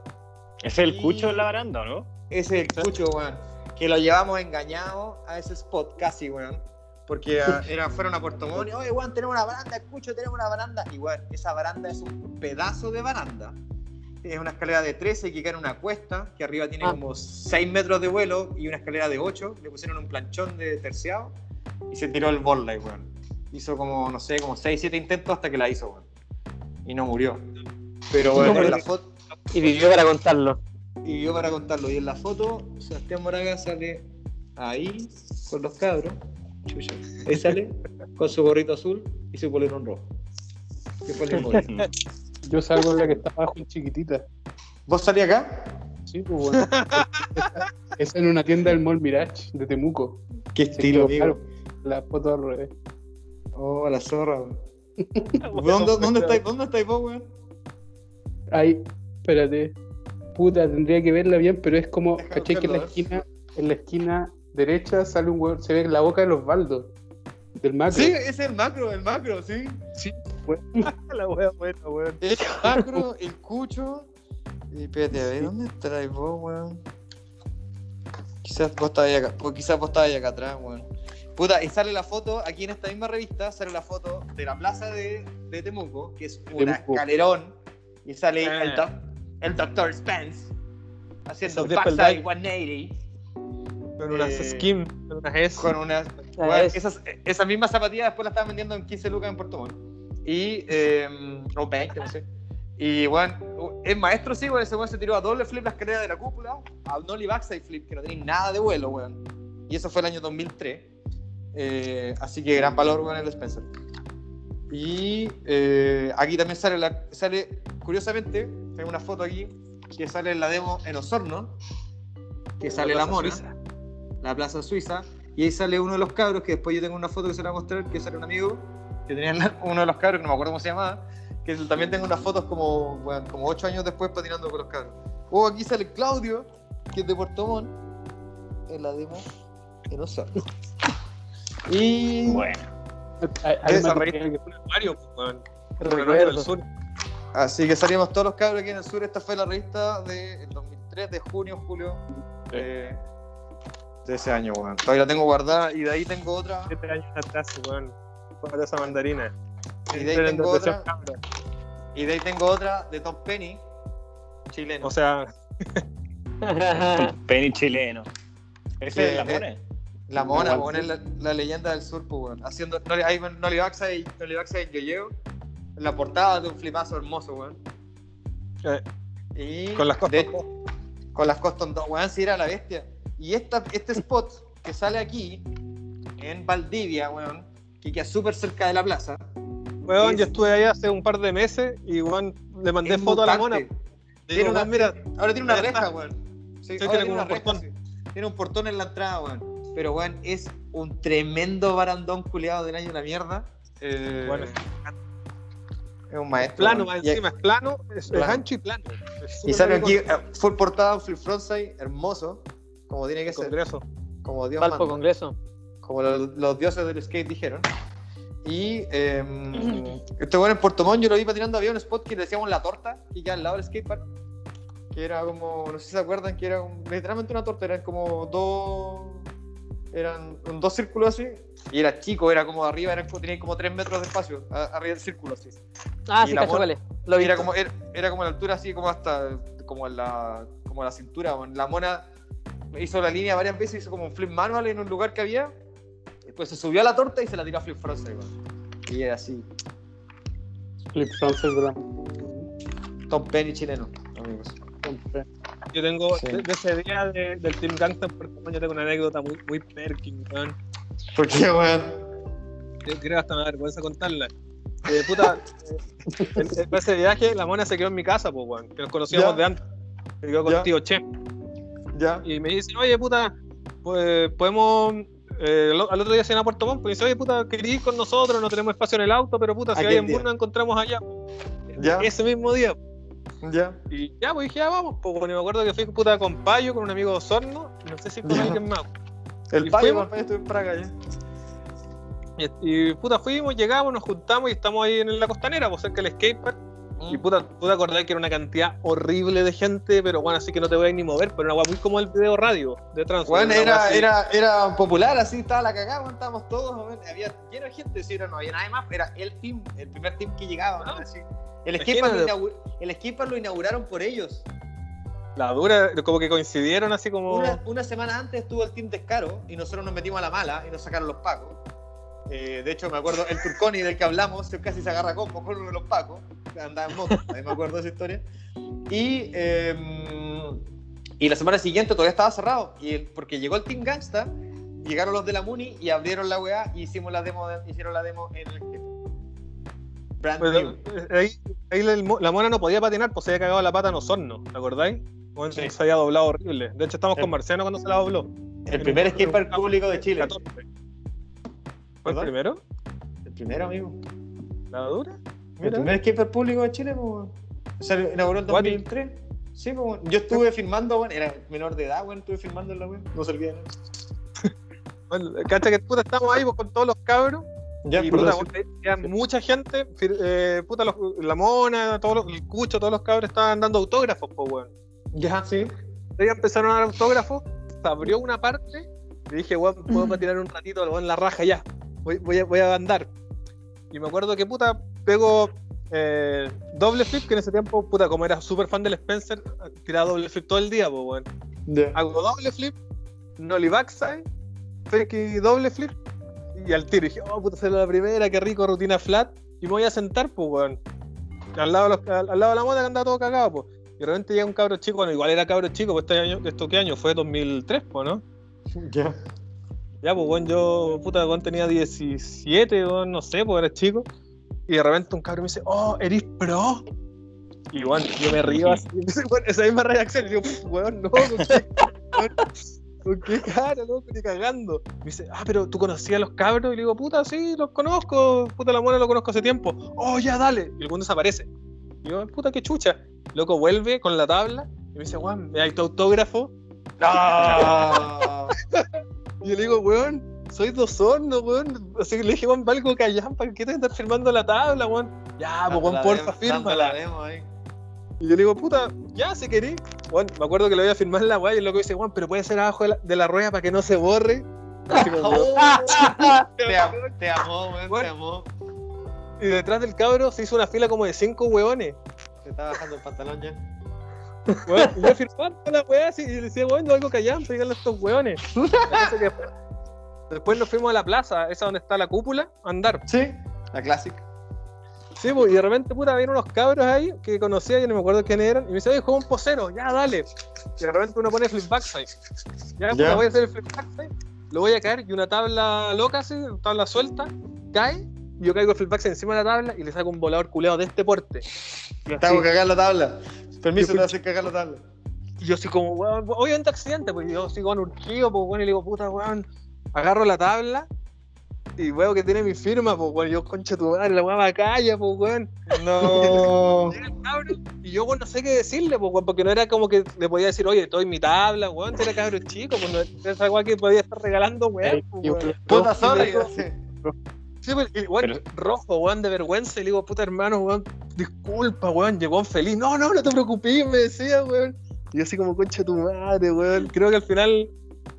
¿Es el cucho en la baranda o no? Ese es el cucho, weón. Que lo llevamos engañado a ese spot casi, weón. Porque ah, era, fueron a Puerto Montt. y, Oye, weón, tenemos una baranda, escucho, tenemos una baranda. Weón, esa baranda es un pedazo de baranda. Es una escalera de 13 que cae en una cuesta, que arriba tiene Ah. como 6 metros de vuelo y una escalera de 8. Le pusieron un planchón de terciado y se tiró el volley, weón. Hizo como, no sé, como 6, 7 intentos hasta que la hizo, weón. Y no murió. Pero, No weón, en la foto, Y vivió para contarlo. y yo para contarlo. Y en la foto, Sebastián Moraga sale ahí con los cabros. Chucha. Ahí sale con su gorrito azul y su polerón rojo. Que fue el mismo. Yo salgo en la que está abajo en chiquitita. ¿Vos salís acá? Sí, pues bueno. (laughs) es en una tienda del Mall Mirage de Temuco. Qué estilo, amigo. La foto al revés. Oh, la zorra, weón. (laughs) ¿Dónde, dónde, estáis, ¿Dónde estáis vos, weón? Ahí, espérate. Puta, tendría que verla bien, pero es como, Deja ¿cachai? Que en la esquina, en la esquina derecha sale un hueón, se ve la boca de los baldos. Del macro. Sí, ese es el macro, el macro, sí. (laughs) La wea buena, weón. (laughs) El macro, el cucho. Y espérate, a ver, ¿dónde estáis vos, weón? Quizás vos estabas acá, pues quizás vos estabas acá atrás, weón. Puta, y sale la foto, aquí en esta misma revista, sale la foto de la plaza de, de Temuco, que es un escalerón, y sale Ah. el, doc, el Dr. Spence haciendo el de backside peldaño. 180 Con unas Eh, skim, con unas S. con esas, esa misma zapatilla después la estaban vendiendo en 15 lucas en Puerto Montt. Y. Eh, o 20, no sé. Y bueno, es maestro, sí, weón. Ese weón se tiró a doble flip la escalera de la cúpula, a un backside flip, que no tenía nada de vuelo, weón. Y eso fue el año 2003. Eh, así que gran valor, weón, el Spencer. Y eh, aquí también sale, la, sale, curiosamente, tengo una foto aquí que sale en la demo en Osorno, que sale la mona Suiza. la Plaza Suiza, y ahí sale uno de los cabros, que después yo tengo una foto que se la voy a mostrar, que sale un amigo, que tenía la- uno de los cabros, que no me acuerdo cómo se llamaba, que también tengo unas fotos como, bueno, como ocho años después patinando con los cabros. Oh, aquí sale Claudio, que es de Puerto Montt, en la demo en Osorno. Y Bueno. Hay, Esa que- acuario, pues, weón. Recuerdo. del sur. así que salimos todos los cabros aquí en el sur. Esta fue la revista del 2003, de junio, julio de, de ese año, weón. Todavía la tengo guardada y de ahí tengo otra. Siete años atrás, weón. Para esa mandarina. Y de ahí tengo otra. Y de ahí tengo otra de Tom Penny, chileno. O sea, Penny chileno. Ese es la Eh, mona. La mona, Igual, weón, sí. es la, la leyenda del sur, pues, weón. Haciendo Noli- ahí, weón, Nolivaxa y Nolivaxa y Yoyeo. En la portada de un flipazo hermoso, weón. Eh, Y con las cosas. de- con las Coston 2, weón, si era la bestia. Y esta, este spot que sale aquí, en Valdivia, weón, que queda súper cerca de la plaza. Weón, es- yo estuve ahí hace un par de meses y weón, le mandé foto a la mona. Digo, Tiene una, mira, ahora tiene una reja, weón. Sí, Sí, ahora tiene una un reja, portón. sí. Tiene un portón en la entrada, weón. Pero, weón, es un tremendo barandón culiado del año de la mierda. Eh, Bueno. es un maestro. plano más encima, es plano, es, es Plano. ancho y plano. Y sale aquí, eh, full portada, un flip frontside, hermoso, como tiene que ser, congreso. como Dios Valpo manda, Congreso. Como los, los dioses del skate dijeron. Y eh, este bueno en Puerto Montt yo lo vi patinando, había un spot que le decíamos la torta, que queda al lado del skatepark, que era como, no sé si se acuerdan, que era un- literalmente una torta, eran como dos, eran dos círculos así, y era chico, era como arriba, eran, como- tenía como tres metros de espacio, a- arriba del círculo así. Ah, Y sí, cacho, vale. Lo era como, era, era como la altura así como hasta como la, como la cintura. La mona hizo la línea varias veces, hizo como un flip manual en un lugar que había. Después se subió a la torta y se la tiró a flip weón. Y era así. Flip Frontside, ¿verdad? Tom Penny chileno, amigos. Yo tengo, Sí. de, de ese día de- del Team Montt, yo tengo una anécdota muy, muy perkin, weón. ¿Por qué, weón? Yo creo hasta me da vergüenza contarla. Eh, puta, eh, en, en ese viaje la mona se quedó en mi casa, pues, weón, que nos conocíamos Ya. de antes. Se quedó con Ya. tío Che. Ya. Y me dicen, oye, puta, pues podemos. Eh, al otro día se van a Puerto Montt, pues dice, oye, puta, quería ir con nosotros, no tenemos espacio en el auto, pero puta, si hay en nos encontramos allá. Ya. Ese mismo día. Ya. Y ya, pues dije, ya vamos, pues bueno, me acuerdo que fui puta con Payo, con un amigo de Osorno, no sé si con alguien más. El ¿Y payo, fuimos? payo estuvo en Praga ya. Y, y, puta, fuimos, llegamos, nos juntamos y estamos ahí en la costanera, pues cerca del skatepark. Mm. Y puta, tú te acordás que era una cantidad horrible de gente, pero bueno, así que no te voy a ni mover, pero una weá muy como el video radio de trans. Weá era, era, era popular, así estaba la cagada, weón, estábamos todos, había lleno de gente, sí, no había nadie más, era el team, el primer team que llegaba, weón, Ah. así. El skatepark lo, el skatepark lo inauguraron por ellos. La dura, como que coincidieron así como. Una, una semana antes estuvo el team Descaro y nosotros nos metimos a la mala y nos sacaron los pacos. Eh, de hecho, me acuerdo, el Turconi del que hablamos casi se agarra combo con uno de los pacos, andaba en moto, ahí me acuerdo de esa historia. Y, eh, y la semana siguiente todavía estaba cerrado, y el- porque llegó el Team Gangsta, llegaron los de la Muni y abrieron la weá y hicimos la demo, de- hicieron la demo en el Brand Pero, eh, ahí, ahí la, el la mona no podía patinar, pues se había cagado la pata en Osorno, ¿te acordáis? Bueno, Sí. Se había doblado horrible. De hecho, estamos Sí. con Marciano cuando se la dobló. El primer skatepark público de Chile. 14. ¿Fue el primero? El primero, amigo. ¿La dura? El primer skater público de Chile, pues, weón. Se inauguró en Guati. 2003. Sí, pues, weón. Yo estuve filmando, weón. Era menor de edad, weón. Estuve filmando en la weón. No se olviden. (laughs) Bueno, cacha que puta estamos ahí pues, con todos los cabros. Ya, y puta, bueno, mucha gente. eh, puta, los- la mona, todos los, el cucho, todos los cabros estaban dando autógrafos, pues, weón. Ya, sí. Ellos empezaron a dar autógrafos, se abrió una parte, y dije, weón, puedo (clears throat) patinar un ratito, en la raja ya. Voy, voy, a, voy a andar. Y me acuerdo que puta, pego eh, doble flip, que en ese tiempo, puta, como era súper fan del Spencer, tiraba doble flip todo el día, pues, weón. Ya. Hago doble flip, nollie backside, fake y doble flip, y al tiro. Y dije, oh, puta, es la primera, qué rico, rutina flat. Y me voy a sentar, pues, weón. Al lado, de los- al, al lado de la moda que andaba todo cagado, pues. Y de repente llega un cabro chico, bueno, igual era cabro chico, pues este año, ¿esto qué año? Fue 2003, pues, ¿no? Ya. Ya, pues, weón, yo, puta, weón, tenía 17, weón, no sé, pues era chico. Y de repente un cabro me dice, oh, ¿eres pro? Y, weón, yo me río así. (laughs) Weón, esa misma reacción. Y digo, weón, no, ¿con qué? ¿Con qué cara, no? Ni cagando. Me dice, ah, pero tú conocías a los cabros. Y le digo, puta, sí, los conozco. Puta, la mona lo conozco hace tiempo. Oh, ya, dale. Y el weón desaparece. Y yo, puta, qué chucha. Loco, vuelve con la tabla. Y me dice, weón, ¿me das tu autógrafo? Ah. (laughs) Y yo le digo, weón, soy dos hornos, weón. Así que le dije, weón, valgo callan, ¿para qué te estás firmando la tabla, weón? Ya, pues, weón, porfa, fírmala. ahí. Y yo le digo, puta, ya, si querés. Weón, me acuerdo que le voy a firmar la weá y el loco dice, weón, pero puede ser abajo de la, de la rueda para que no se borre. Como. (laughs) Te, am- te amó, weón, te amó. y detrás del cabro se hizo una fila como de cinco weones. Se está bajando el pantalón ya. Weón, y yo firmaba toda la weá y decía, weón, algo callante, díganle a estos weones. Después, después nos fuimos a la plaza, esa donde está la cúpula, a andar. Sí, la clásica. Sí, pues, y de repente, puta, había unos cabros ahí que conocía, yo no me acuerdo quién eran, y me dice, oye, juega un posero, ya, dale. Y de repente uno pone flip backside. Ya, Ya. voy a hacer el flip backside, lo voy a caer, y una tabla loca así, tabla suelta, cae, y yo caigo el flip backside encima de la tabla y le saco un volador culeado de este porte. Y Te hago así, cagar la tabla. Permiso, te hacer cagar la tabla. y yo así como, weón, obviamente accidente, pues yo sigo en urgido, pues weón, y le digo, puta, weón, agarro la tabla. Y veo que tiene mi firma, pues weón, yo concha tu madre, la weá va calla, pues weón. No. (laughs) Y yo, bueno, no sé qué decirle, pues, weón, porque no era como que le podía decir, oye, estoy en mi tabla, weón, era cabrón chico, pues no era esa weá que podía estar regalando, weón. pues, weón. Puta zorra. Sí. Sí, pues, y, weón, rojo, weón, de vergüenza, y le digo, puta hermano, weón, disculpa, weón, llegó feliz. No, no, no te preocupes, me decía, weón. Y yo así como, concha tu madre, weón. Creo que al final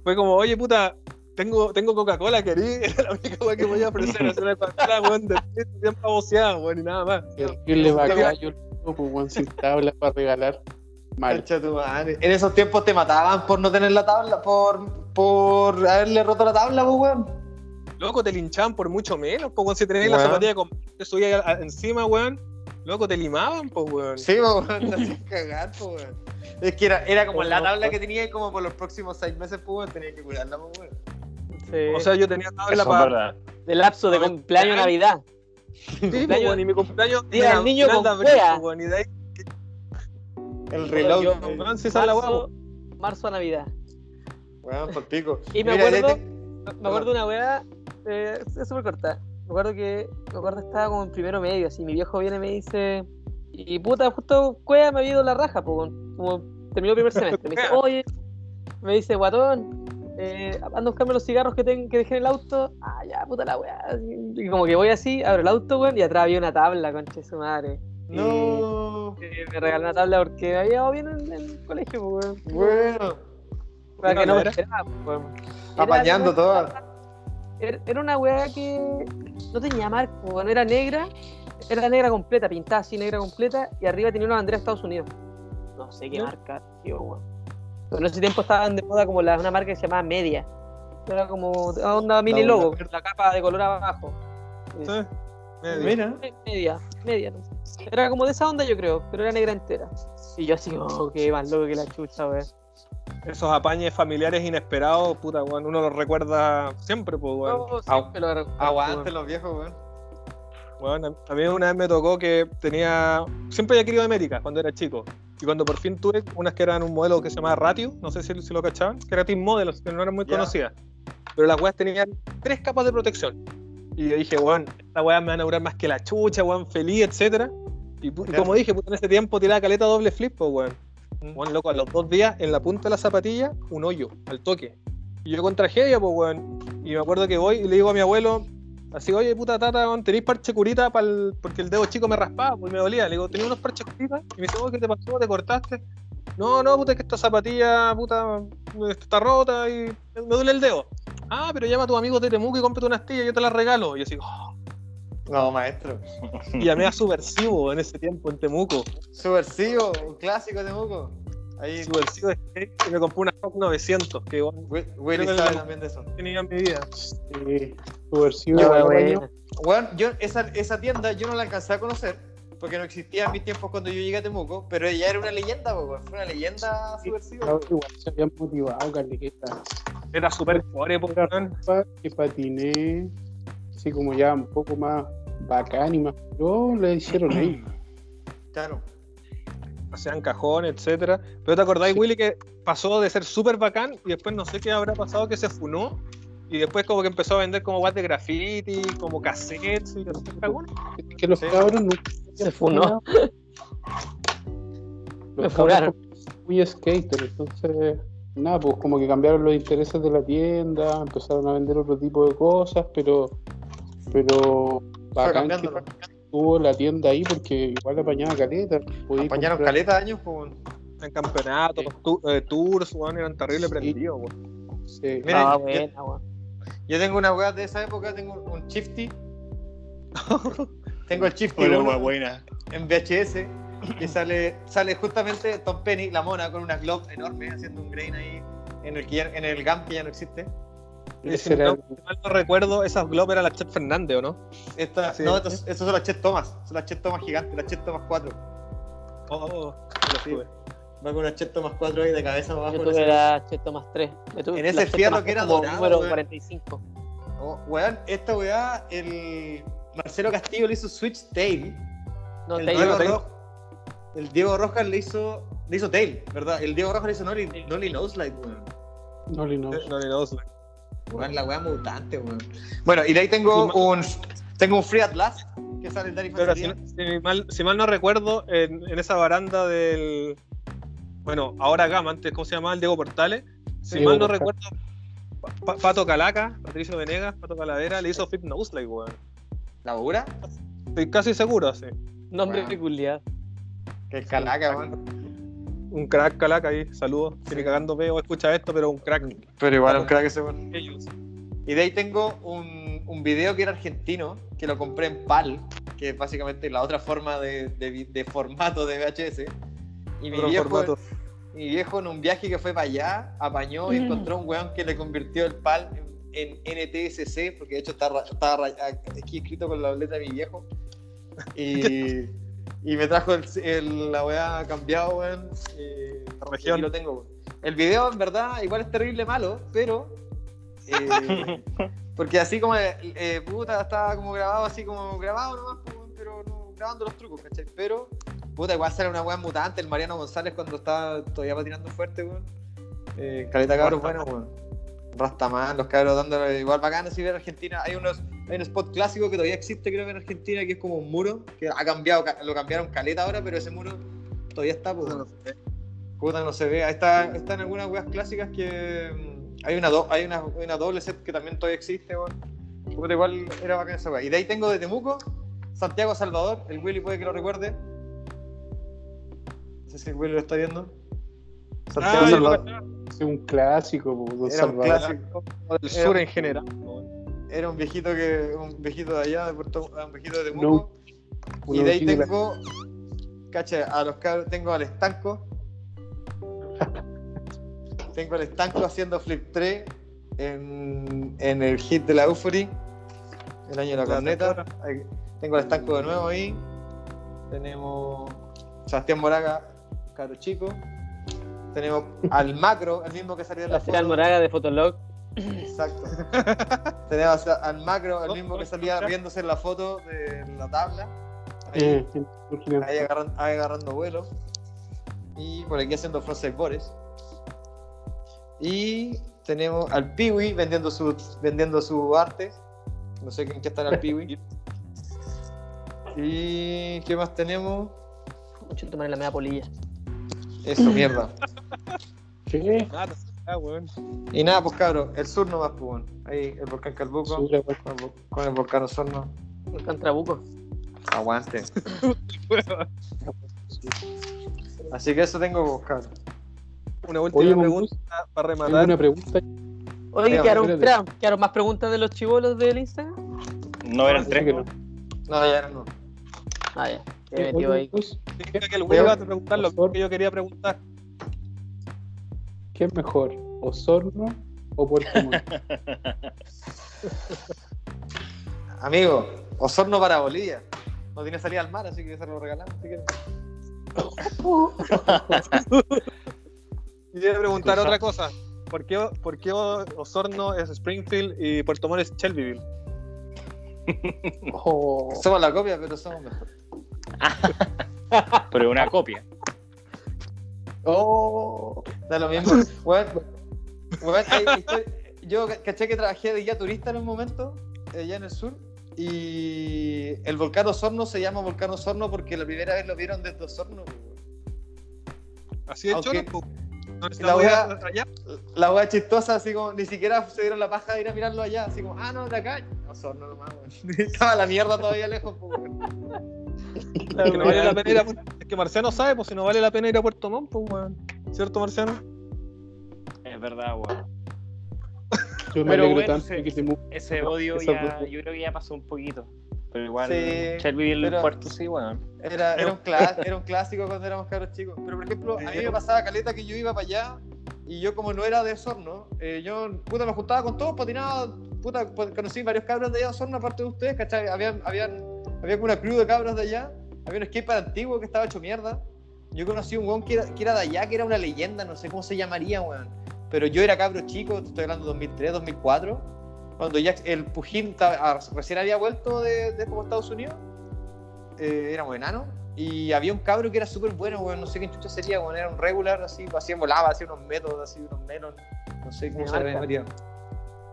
fue como, oye, puta, tengo, tengo Coca-Cola, querí, (laughs) era la única weón que podía ofrecer, hacer una Coca-Cola, weón, de bien pavoseada, weón, y nada más. Yo le va a yo pues, weón, sin tabla para regalar. Mal. Concha tu madre. En esos tiempos te mataban por no tener la tabla, por, por haberle roto la tabla, pues, weón. Loco, te linchaban por mucho menos, pues, si tenías la Weón. zapatilla con te subías encima, weón. Loco, te limaban, pues, weón. Sí, pues, weón, (laughs) te hacían cagar, pues, weón. Es que era, era como la tabla que tenía y como por los próximos seis meses, pues, weón, tenía que cuidarla, pues, weón. Sí. O sea, yo tenía tabla Eso es para. de lapso de cumpleaños. Navidad. Sí, Cumpleaños- weón, y mi cumpleaños Día del niño con weón, y de ahí, El reload. Yo- la Marzo, marzo a Navidad. Weón, por pico. Y me Mira, acuerdo, ya me acuerdo de una weá, eh, es súper corta. Me acuerdo que, me acuerdo que estaba como en primero medio, así, mi viejo viene y me dice, y puta, justo cueva me había ido la raja, po, como terminó el primer semestre. Me dice, (laughs) oye, me dice, guatón, eh, anda a buscarme los cigarros que, ten- que dejé en el auto. Ah, ya, puta la weá. Y como que voy así, abro el auto, weón, y atrás había una tabla, concha de su madre. No. Eh, me regaló una tabla porque había ido bien en, el colegio, weón. Bueno. Para ¿Qué que no me esperaba, weón. Apañando todas. Era, una weá que no tenía marco, weón, era negra, era negra completa, pintada así negra completa, y arriba tenía una bandera de Estados Unidos. No sé qué marca, tío, weón. Pero en ese tiempo estaban de moda como la, una marca que se llamaba Media. Era como onda mini La logo, la capa de color abajo. Sí. Media, media. no sé. Era como de esa onda yo creo, pero era negra entera. Y yo así, oh, qué más loco que la chucha, weón. Esos apañes familiares inesperados, puta, weón, uno los recuerda siempre, pues, weón. No, siempre lo recuerdo, los viejos, weón. Weón, a mí una vez me tocó que tenía. Siempre había querido América cuando era chico. Y cuando por fin tuve unas que eran un modelo que se llamaba Ratio, no sé si, si lo cachaban, que era Team Model, que no eran muy Ya. conocidas. Pero las weas tenían tres capas de protección. Y yo dije, weón, estas weas me van a durar más que la chucha, weón, feliz, etcétera. Y, y como dije, puta, en ese tiempo tiraba caleta doble flip, pues, weón. Mm. Weón, loco, a los dos días, en la punta de la zapatilla, un hoyo, al toque. Y yo con tragedia, pues, weón. Y me acuerdo que voy y le digo a mi abuelo, así, oye, puta tata, ¿tenéis parche curita pa'l- porque el dedo chico me raspaba, pues me dolía. Le digo, ¿tenía unos parches curita? Y me dice, oh, ¿qué te pasó? ¿Te cortaste? No, no, puta, es que esta zapatilla, puta, está rota y me duele el dedo. Ah, pero llama a tus amigos de Temuco y cómprate una astilla, yo te la regalo. Y yo así, oh. No, maestro. y llamé a Subversivo en ese tiempo en Temuco. Subversivo, un clásico de Muco. Ahí Subversivo de skate y me compré una Fox 900 que Wi- Willy sabe también de eso. tenía en mi vida. Sí, subversivo. Igual, buena. apañó. Bueno, yo esa, esa tienda yo no la alcancé a conocer porque no existía en mis tiempos cuando yo llegué a Temuco, pero ella era una leyenda, po, fue una leyenda subversiva. Claro, Igual se habían motivado, caleta. Era súper pobre. Pa- que patiné, así como ya un poco más bacán y más pro, le hicieron ahí. (clears throat) Claro. hacían cajones, etcétera. Pero te acordáis, Sí. Willy, que pasó de ser súper bacán y después no sé qué habrá pasado que se funó y después como que empezó a vender como guas de graffiti, como cassettes y alguna. Es que los Sí. cabros nunca Se funó. (laughs) Los cabros muy skater, entonces nada, pues como que cambiaron los intereses de la tienda, empezaron a vender otro tipo de cosas, pero pero bacán que tuvo la tienda ahí porque igual apañaba caleta. Apañaron comprar- caleta años, weón. En campeonatos, tu- eh, tours, weón, eran terrible Sí. prendidos, weón. Sí. Miren, Ah, yo- buena, weón. Yo tengo una weá de esa época, tengo un Shifty. (laughs) tengo el Shifty Bueno, uno buena. en VHS. que sale, sale justamente Tom Penny, la mona, con una glove enorme, haciendo un grain ahí en el, en el GAM que ya no existe. Ese si era- no, mal no recuerdo, esas Globe eran las Chet Fernández, ¿o no? Esta, Sí. no, estos, estos son las Chet Thomas, son las Chet Thomas gigantes, las Chet Thomas 4. Oh, oh, oh, lo Sí. Va con una Chet Thomas 4 ahí de cabeza abajo. Yo en tuve ese- la Cheto más 3. Yo tuve En la ese fierro que era dorado, Número weón. 45. Oh, weón, esta weá, el Marcelo Castillo le hizo Switch Tail. No, el, Diego Tail. Ro- el Diego Rojas le hizo, le hizo Tail, ¿verdad? El Diego Rojas le hizo Nolly, Nolly Noselight, weón. No le no. Eh, No, no, no, Weón, la weá mutante, weón. Bueno, y de ahí tengo un, tengo un Free Atlas que sale el Danny Pero si, mal, si mal no recuerdo, en, en esa baranda del. Bueno, ahora Gama, antes, ¿cómo se llamaba? El Diego Portales. Si Sí, mal no recuerdo, Pa- Pa- Pato Calaca, Patricio Venegas, Pato Calavera, le hizo Flip Nose Like, weón. ¿La Bura? Estoy casi seguro, sí. Nombre peculiar. Que calaca, weón. Un crack Calaca ahí, saludos. Tiene cagando veo, escucha esto, pero un crack. Pero igual un crack ese weón. Ellos. Y de ahí tengo un, un video que era argentino, que lo compré en PAL, que es básicamente la otra forma de, de de formato de VHS. Y mi viejo, mi viejo en un viaje que fue para allá, apañó y encontró un weón que le convirtió el PAL en, en NTSC, porque de hecho está, está aquí escrito con la letra de mi viejo. Y, (laughs) y me trajo el, el- la weá cambiado, weón. y- y región. aquí lo tengo, weón. El video, en verdad, igual es terrible malo, pero. eh, (laughs) porque así como, eh, eh, puta, estaba como grabado, así como grabado nomás, pero no grabando los trucos, ¿cachai? Pero, puta, igual sale una weá mutante, el Mariano González cuando estaba todavía patinando fuerte, weón. Eh, caleta cabros, bueno, weón. Rastaman, los cabros dándole igual bacán así ver Argentina. Hay unos, hay un spot clásico que todavía existe, creo que en Argentina, que es como un muro, que ha cambiado, ca- lo cambiaron caleta ahora, pero ese muro todavía está, pues, weón. Puta, no se ve. Ahí está, están algunas weas clásicas que. mm, Hay una, do- hay una, hay una doble set que también todavía existe, weón. Puta, igual era bacán esa wea. Y de ahí tengo de Temuco, Santiago Salvador. El Willy puede que lo recuerde. No sé si el Willy lo está viendo. Santiago Ah, Salvador. Es un clásico, po, Don Era un Salvador. clásico. del sur en general. Era un viejito que. Un viejito de allá, de Puerto, un viejito de No, Temuco. y de ahí tengo. Cacha, a los cabros tengo al estanco. (laughs) tengo al estanco haciendo flip 3 en, en el hit de la Euphory. El año de la corneta. Tengo al estanco de nuevo ahí. Tenemos Sebastián Moraga, cabro chico. Tenemos al macro, el mismo que salió en la Sebastián. Moraga de Fotolog. Exacto. (laughs) Tenemos al macro, el mismo que salía riéndose en la foto de la tabla. Ahí, Eh, ahí agarran- ahí agarrando vuelo. Y por aquí haciendo frontside bores. Y tenemos al Piwi vendiendo su, vendiendo su arte. No sé en qué estará el (laughs) Piwi. Y qué más tenemos. Mucho tomar en la media polilla. Eso, mierda. (laughs) ¿Qué? Ah, weón. Y nada, pues cabros, el sur nomás, pues bueno. Ahí el volcán Calbuco. Weón. Con el, vo- con el volcán Osorno. Volcán Trabuco. Aguante. (laughs) Así que eso tengo, pues, cabros. Una última Oye, pregunta para rematar. una pregunta. Oye, quedaron, quedaron más preguntas de los chivolos del Instagram. No eran Parece tres. que no. No, ya no. Ah, ya. Me metió ahí. Significa que el güey va a preguntar lo que yo quería preguntar. ¿Qué es mejor? ¿Osorno o Puerto Montt? (laughs) Amigo, Osorno para Bolivia. No tiene salida al mar, así que se lo regalamos. Si quieres. (laughs) Y quería preguntar otra cosa. ¿Por qué, ¿Por qué Osorno es Springfield y Puerto Montt es Shelbyville? Oh. Somos la copia, pero somos mejor. (laughs) Pero una copia. ¡Oh! Da lo mismo. Bueno, bueno, hay- estoy- yo caché que trabajé de guía turista en un momento, allá en el sur, y el volcán Osorno se llama volcán Osorno porque la primera vez lo vieron desde Osorno. pues, weón. Así de Aunque- choro, po. No la wea- allá. La wea chistosa, así como ni siquiera se dieron la paja de ir a mirarlo allá, así como, ah, no, de acá. Osorno nomás, weón. (laughs) Estaba la mierda todavía lejos, pues, weón. Es que no vale la pena ir a (laughs) Es que Marciano sabe, pues si no vale la pena ir a Puerto Montt, pues, weón. ¿Cierto, Marciano? Es verdad, weón. Yo me Pero bueno, de que mu- Ese odio ya, yo creo que ya pasó un poquito. Pero igual, Sí, Shelby el pero- puerto sí, weón. Era, era, un era un clásico cuando éramos cabros chicos. Pero por ejemplo, a mí me pasaba caleta que yo iba para allá y yo como no era de Osorno, eh, yo puta, me juntaba con todos, patinaba, puta, pues, conocí varios cabros de allá de Osorno aparte de ustedes, ¿cachai? Habían, habían, había como una crew de cabros de allá, había un skatepark antiguo que estaba hecho mierda. Yo conocí un weón que era, que era de allá, que era una leyenda, no sé cómo se llamaría, weón. Pero yo era cabro chico, te estoy hablando de 2003, 2004, cuando ya el Pujín ah, recién había vuelto de, de como Estados Unidos eh, éramos enanos y había un cabro que era súper bueno, weón, no sé qué chucha sería, weón, era un regular, así, hacía volaba, hacía unos métodos, así, unos melon, no sé cómo se llamaría.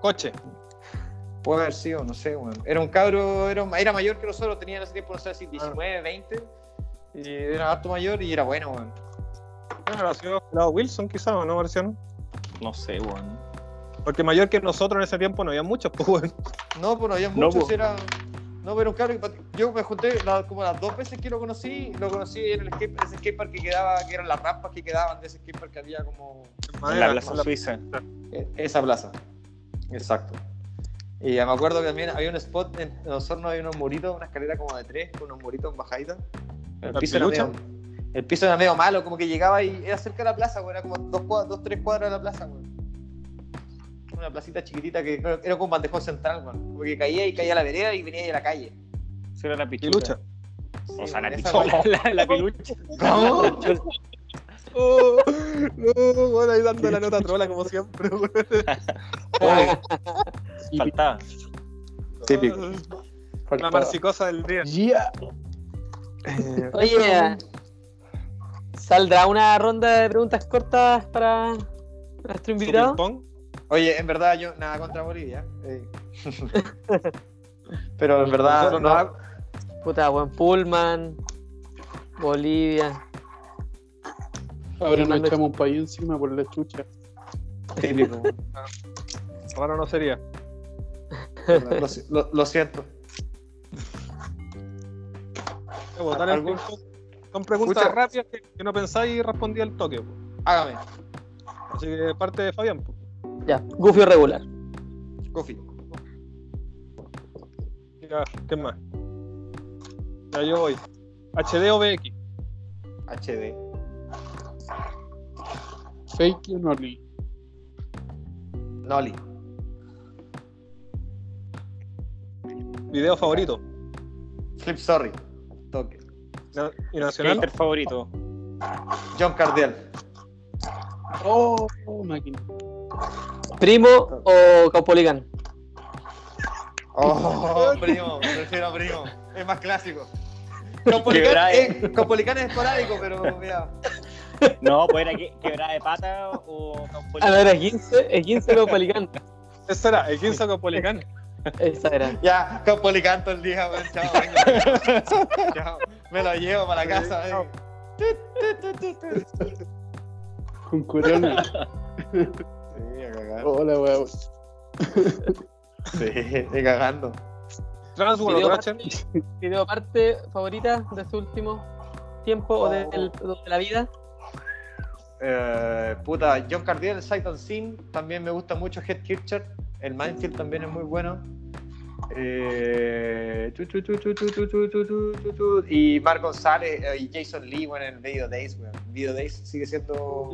Coche. Puede haber sido, no sé, weón. Era un cabro, era, era mayor que nosotros, tenía en ese tiempo, no sé si 19, 20, y era harto mayor y era bueno, weón. Bueno, sido Lado Wilson, quizás, ¿o no, Marciano? No sé, weón. Porque mayor que nosotros en ese tiempo no había muchos, pues, weón. No, pues no había No, muchos, po. era... No, pero que- yo me junté la- como las dos veces que lo conocí, lo conocí en el skate, ese skatepark que quedaba, que eran las rampas que quedaban de ese skatepark que había como En la Plaza la- Suiza. E- Esa plaza. Exacto. Y ya me acuerdo que también había un spot en Osorno, había unos muritos, una escalera como de tres, con unos muritos en bajadita. El ¿La piso, era medio, el piso era medio malo, como que llegaba y era cerca de la plaza, güey, era como dos, cuadras, dos tres cuadras de la plaza, güey. Una placita chiquitita que era como un bandejón central, güey. Como que caía y caía a la vereda y venía ahí a la calle. Esa era la pichucha. lucha. O sea, la pichucha. güey. (laughs) La, la pilucha. ¿Cómo? Oh, no, bueno, ahí dando la nota trola como siempre, weón. Faltaba. Típico. La Faltaba. marcicosa del día. Yeah. Eh, Oye, ¿saldrá una ronda de preguntas cortas para nuestro ¿su invitado? ping-pong? Oye, en verdad yo nada contra Bolivia. eh. (laughs) (laughs) Pero en verdad no, no. Puta, buen Pullman, Bolivia. Ahora nos echamos un país encima por la chucha. típico. Ahora no sería. (laughs) lo, lo- lo siento. El ¿Algún- Con preguntas Escucha. rápidas que, que no pensáis y respondí al toque. po. Hágame, Así que parte de Fabián. po. Ya, Goofy o regular. Kofi. Ya, ¿qué más? Ya yo voy. HD o VX. HD. Fake o Nolly. Noli. Video favorito. Flip Sorry. Na- ¿Y nacional? Skater favorito. John Cardiel. Oh, máquina. ¿Primo o Caupolicán? Oh, primo. Prefiero primo. Es más clásico. De- es, es esporádico, pero mira. No, pues era que, quebrada de pata o A ver, es 15, es 15 Caupolicán. Ese era, el 15 Copolicán. Esa era. Ya, Copolicán todo el día, weón. Chao, venga. (laughs) Chao. Me lo llevo para la casa. Con corona. Sí, a cagar. Hola, weón. Sí, estoy cagando. Video parte, video parte favorita de su último tiempo o de, del- de la vida. Puta, John Cardiel, Sight Unseen, también me gusta mucho Head Kircher, el Mindfield también es muy bueno. Y Mark González y Jason Lee, bueno, en Video Days, Video Days sigue siendo.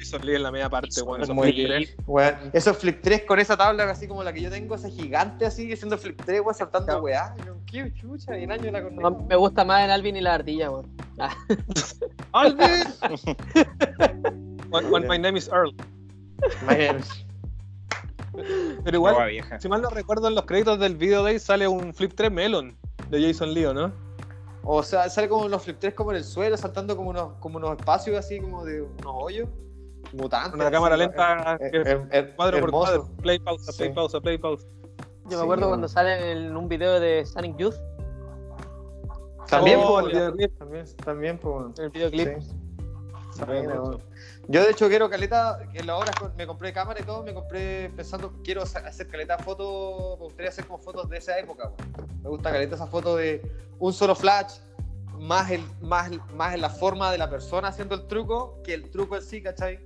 Jason Lee en la media parte, weón. esos muy flip tres. weón. Esos flip 3 con esa tabla así como la que yo tengo, esa gigante así, haciendo flip 3, weón, saltando weá. Qué chucha, y el año la No, conozco. me gusta más en Alvin y la ardilla, weón. Ah, (laughs) ¡Alvin! when, when my name is Earl. Pero igual, Nueva vieja. si mal no recuerdo, en los créditos del video day sale un Flip 3 Melon de Jason Lee, ¿o ¿no? O sea, sale como los flip 3 como en el suelo, saltando como unos, como unos espacios así, como de unos hoyos. Mutantes. Una cámara así, lenta, eh, que- eh, eh, cuadro por hermoso. cuadro. Play, pausa, play, Sí. pausa, play, pausa. Yo Sí, me acuerdo cuando sale en un video de Sonic Youth, También, Oh, po, el videoclip. también, también, po. en el videoclip. Sí. Bueno. Yo de hecho quiero caleta, en la hora me compré cámara y todo, me compré pensando, quiero hacer caleta fotos, me gustaría hacer como fotos de esa época, weón. Me gusta caleta esa foto de un solo flash, más, el, más, más en la forma de la persona haciendo el truco, que el truco en sí, ¿cachai?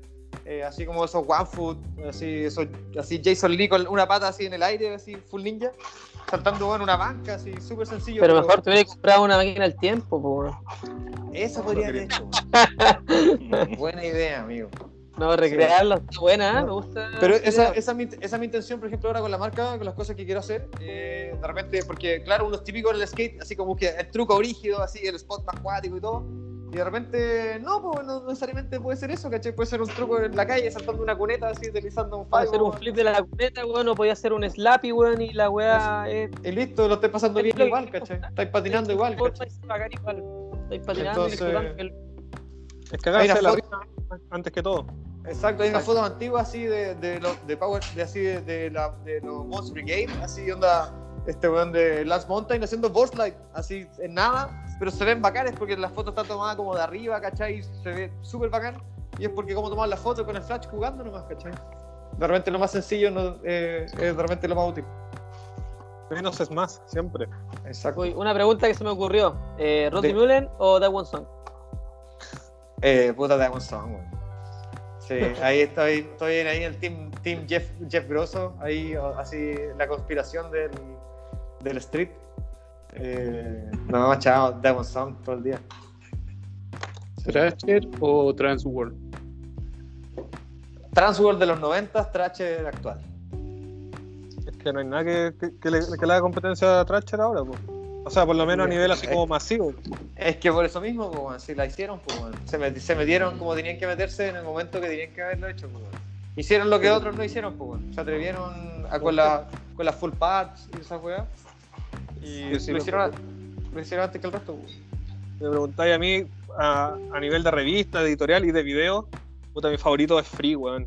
Eh, así como esos one foot, así, esos, así Jason Lee con una pata así en el aire, así full ninja. saltando en una banca, así, súper sencillo. Pero mejor te hubiera comprado una máquina del tiempo, po. Eso podría haber hecho. (laughs) Buena idea, amigo. No, recrearlo, está buena, ¿eh? me gusta. Pero esa, esa, es mi, esa es mi intención, por ejemplo, ahora con la marca, con las cosas que quiero hacer. eh, de repente, porque claro, uno es típico en el skate, así como que el truco rígido, así, el spot más cuático y todo. Y de repente, no, pues no necesariamente puede ser eso, ¿cachai? Puede ser un truco en la calle, saltando una cuneta, así, deslizando un fallo. hacer un flip de la cuneta, weón, o podía hacer un slappy, weón, y la weá es. Y listo, lo estáis pasando bien Lo- igual, ¿cachai? Estáis patinando igual, ¿cachai? y se pagar igual. Estáis patinando y Entonces- disfrutando el- Es cagarse la risa antes que todo. Exacto, hay una Exacto. foto antigua así de, de, Power, de así de, de, la, de los Boss Brigade, así onda este weón de Last Mountain haciendo boss slide, así en nada, pero se ven bacanes porque la foto está tomada como de arriba, ¿cachai? Se ve súper bacán, y es porque como toman la foto con el flash jugando nomás, ¿cachai? De repente lo más sencillo no, eh, es de repente lo más útil. Menos es más, siempre. Exacto. Uy, una pregunta que se me ocurrió. Eh, ¿Rodney De- Mullen o Daewon Song? Eh, puta Diamond Song, weón. Sí, ahí estoy, estoy en ahí en el team, team Jeff, Jeff Grosso, ahí así la conspiración del, del street. Eh, no, chao, Diamond Song todo el día. ¿Thrasher o Transworld? Transworld de los 90, Thrasher actual. Es que no hay nada que, que, que le, que le haga competencia a Thrasher ahora, pues. O sea, por lo menos a nivel así como masivo. Es que por eso mismo, pues, si la hicieron, pues, se, met- se metieron como tenían que meterse en el momento que tenían que haberlo hecho. Pues. Hicieron lo que otros no hicieron, pues, weón. se atrevieron a, con, la, con las full pads y esas weas. Y Sí, lo, hicieron, a- lo hicieron antes que el resto. pues. Me preguntáis a mí, a, a nivel de revista, de editorial y de video, puta, mi favorito es Free, weón.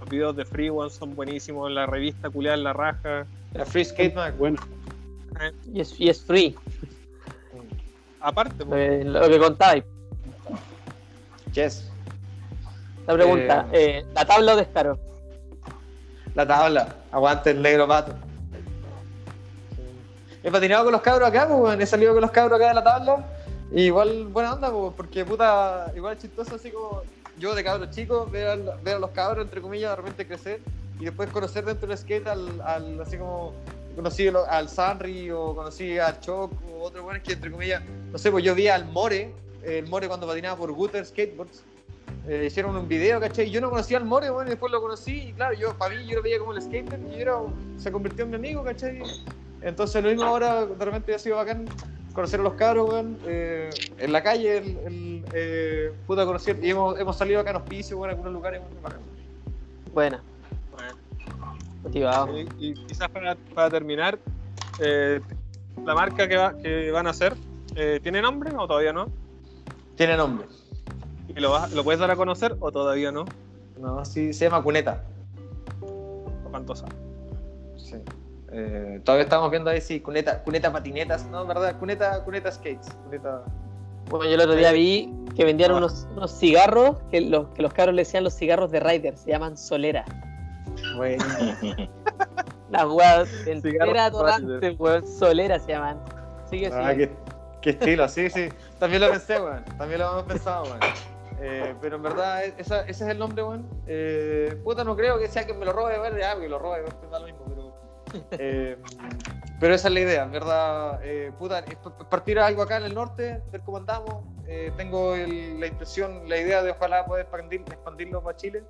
Los videos de Free, weón, son buenísimos. La revista culiada en la raja. La Free Skate Mag. Bueno, Y es, y es free, Aparte, lo pues, que, lo que contáis. Yes. La pregunta, eh, ¿la tabla o descaro? La tabla. Aguante el negro pato. He patinado con los cabros acá, pues. He salido con los cabros acá de la tabla. Y igual buena onda, pues, porque puta, igual es chistoso así como yo de cabro chico, ver, al- ver a los cabros, entre comillas, de repente crecer y después conocer dentro del skate al, al- así como conocí al Sanri o conocí al Choc o otros buenos que entre comillas, no sé, pues yo vi al More, el More cuando patinaba por Gutter Skateboards. eh, hicieron un video, ¿cachai? Yo no conocía al More, bueno, y después lo conocí, y claro, yo, para mí, yo lo veía como el skater, y era, se convirtió en mi amigo, ¿cachai? Entonces, lo mismo ahora, de repente ha sido bacán conocer a los cabros, weón, eh, en la calle, el, el, eh, puta, conocer, y hemos, hemos salido acá en hospicio, weón, en algunos lugares, weón, bacán. Buena, motivado. y, y quizás para, para terminar, eh, la marca que, va- que van a hacer, eh, ¿tiene nombre o todavía no? Tiene nombre. ¿Y lo, vas- lo puedes dar a conocer o todavía no? No, sí, se llama Cuneta. ¿Cuánto sabe? Sí. Eh, todavía estamos viendo ahí, sí, Cuneta, Cuneta patinetas, ¿no? ¿Verdad? Cuneta, Cuneta skates. Cuneta... Bueno, yo el otro día vi que vendían Ah. unos, unos cigarros que los, que los cabros le decían los cigarros de Ryder, se llaman Solera. Bueno, Las weas entera de torrante, weón, Solera se llaman. Sigue ah, qué, qué estilo, sí, sí. También lo pensé, weón. También lo hemos pensado, weón. Eh, pero en verdad, esa- ese es el nombre, weón. Eh, puta, no creo que sea que me lo robe, weón. Ya, que lo robe, weón, me da lo mismo, pero. eh, pero esa es la idea, en verdad. Eh, puta, partir algo acá en el norte, ver cómo andamos. Eh, tengo el- la intención, la idea de ojalá poder expandir, expandirlo para Chile.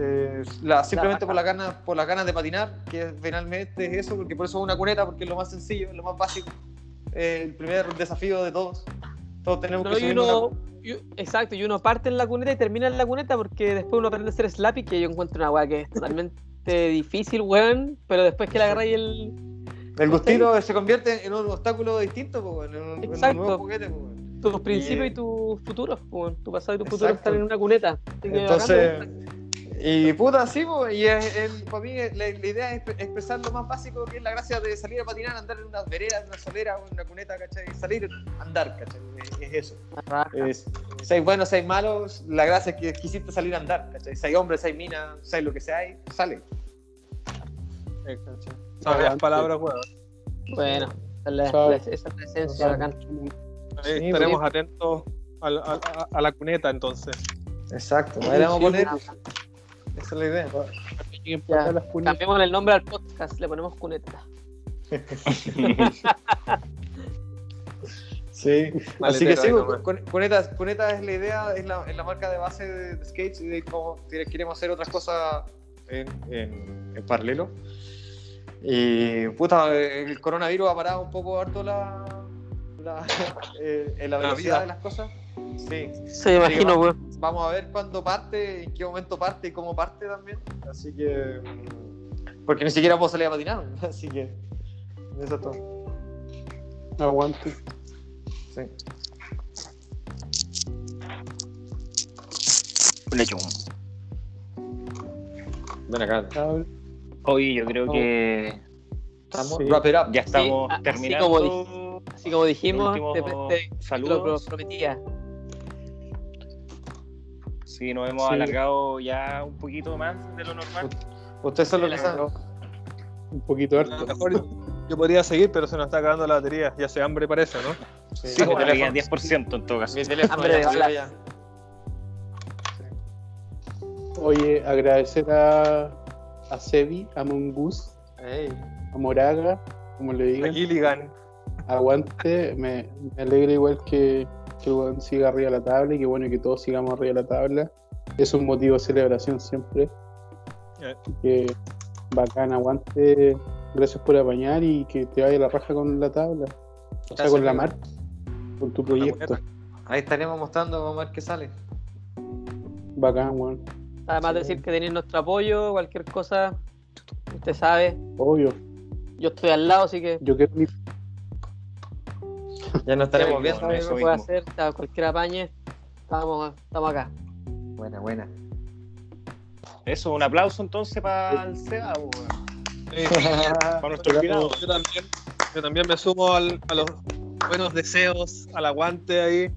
Eh, la- simplemente por las ganas por las ganas de patinar, que finalmente es eso, porque por eso es una cuneta, porque es lo más sencillo, es lo más básico. Eh, el primer desafío de todos. Todos tenemos No, que y subir uno, una- y- exacto, y uno parte en la cuneta y termina en la cuneta porque después uno aprende a hacer slappy, que yo encuentro una weá que es (laughs) totalmente difícil, weón, pero después que le agarráis el... El gustito se convierte en un obstáculo distinto, en, un, en un nuevo juguete. po. tus principios y, Y- tus futuros, weón, tu pasado y tu futuro Exacto. están en una cuneta. Entonces, bacán, weón. Y puta, sí, po, y es, el- para mí la, la idea es exp- expresar lo más básico que es la gracia de salir a patinar, andar en una vereda, en una solera en una cuneta, ¿cachai? Salir, andar, ¿cachai? Es, es eso. Es, seis buenos, seis malos, la gracia es que quisiste salir a andar, ¿cachai? Seis hombres, seis minas, seis lo que sea, ahí, sale. Sabias palabras, weón. Bueno, esa es la, esencia, bacán. Sí, estaremos atentos al- al- a, a la cuneta entonces. Exacto, ahí vamos a poner, Sí, esa es la idea. Ya, las cunetas. Cambiamos el nombre al podcast, le ponemos cuneta. (laughs) Sí, Maletero así que sí, pues, con- Cuneta, Cuneta es la idea, es la, es la marca de base de, de skates y de cómo queremos hacer otras cosas en, en- en paralelo. Y puta, el coronavirus ha parado un poco harto la, la, (laughs) eh, en la La velocidad de las cosas. Sí, Se imagino, weón. vamos a ver cuándo parte, en qué momento parte y cómo parte también. Así que. mm, Porque ni siquiera puedo salir a patinar, (laughs) así que. Eso es todo. Aguante. Sí. Lechón. Ven acá. Hoy yo creo que Estamos. Sí. Wrap it up. ya estamos Sí, así terminando. como Así como dijimos, te, te- te- lo saludos. prometía. Sí, nos hemos Sí. alargado ya un poquito más de lo normal. Ustedes son los que saben. Un poquito A lo harto. mejor yo, podría seguir, pero se nos está acabando la batería. Ya se hambre parece, ¿no? Sí, Sí, teléfono- 10% en todo caso. Mi teléfono Hambre ya. Oye, agradecer a, a Sebi, a Mongoose, Ey. a Moraga, como le A digan. Gilligan. Aguante, me, me alegra igual que, que el weón siga arriba de la tabla y que bueno que todos sigamos arriba de la tabla. Es un motivo de celebración siempre. Eh. Que bacán, aguante. Gracias por apañar y que te vaya la raja con la tabla. O sea, con la marca, con tu proyecto. Ahí estaremos mostrando, vamos a ver qué sale. Bacán, weón. Además de decir que tenéis nuestro apoyo, cualquier cosa, usted sabe, Obvio. yo estoy al lado, así que Yo quiero mi Ya nos estaremos viendo. bueno, ¿qué eso puede hacer? Cualquier apañe, estamos, estamos acá. Buena, buena. Eso, un aplauso entonces para el weón. Sí. (laughs) para nuestro invitado. Yo también, yo también me sumo al- a los buenos deseos, al aguante ahí.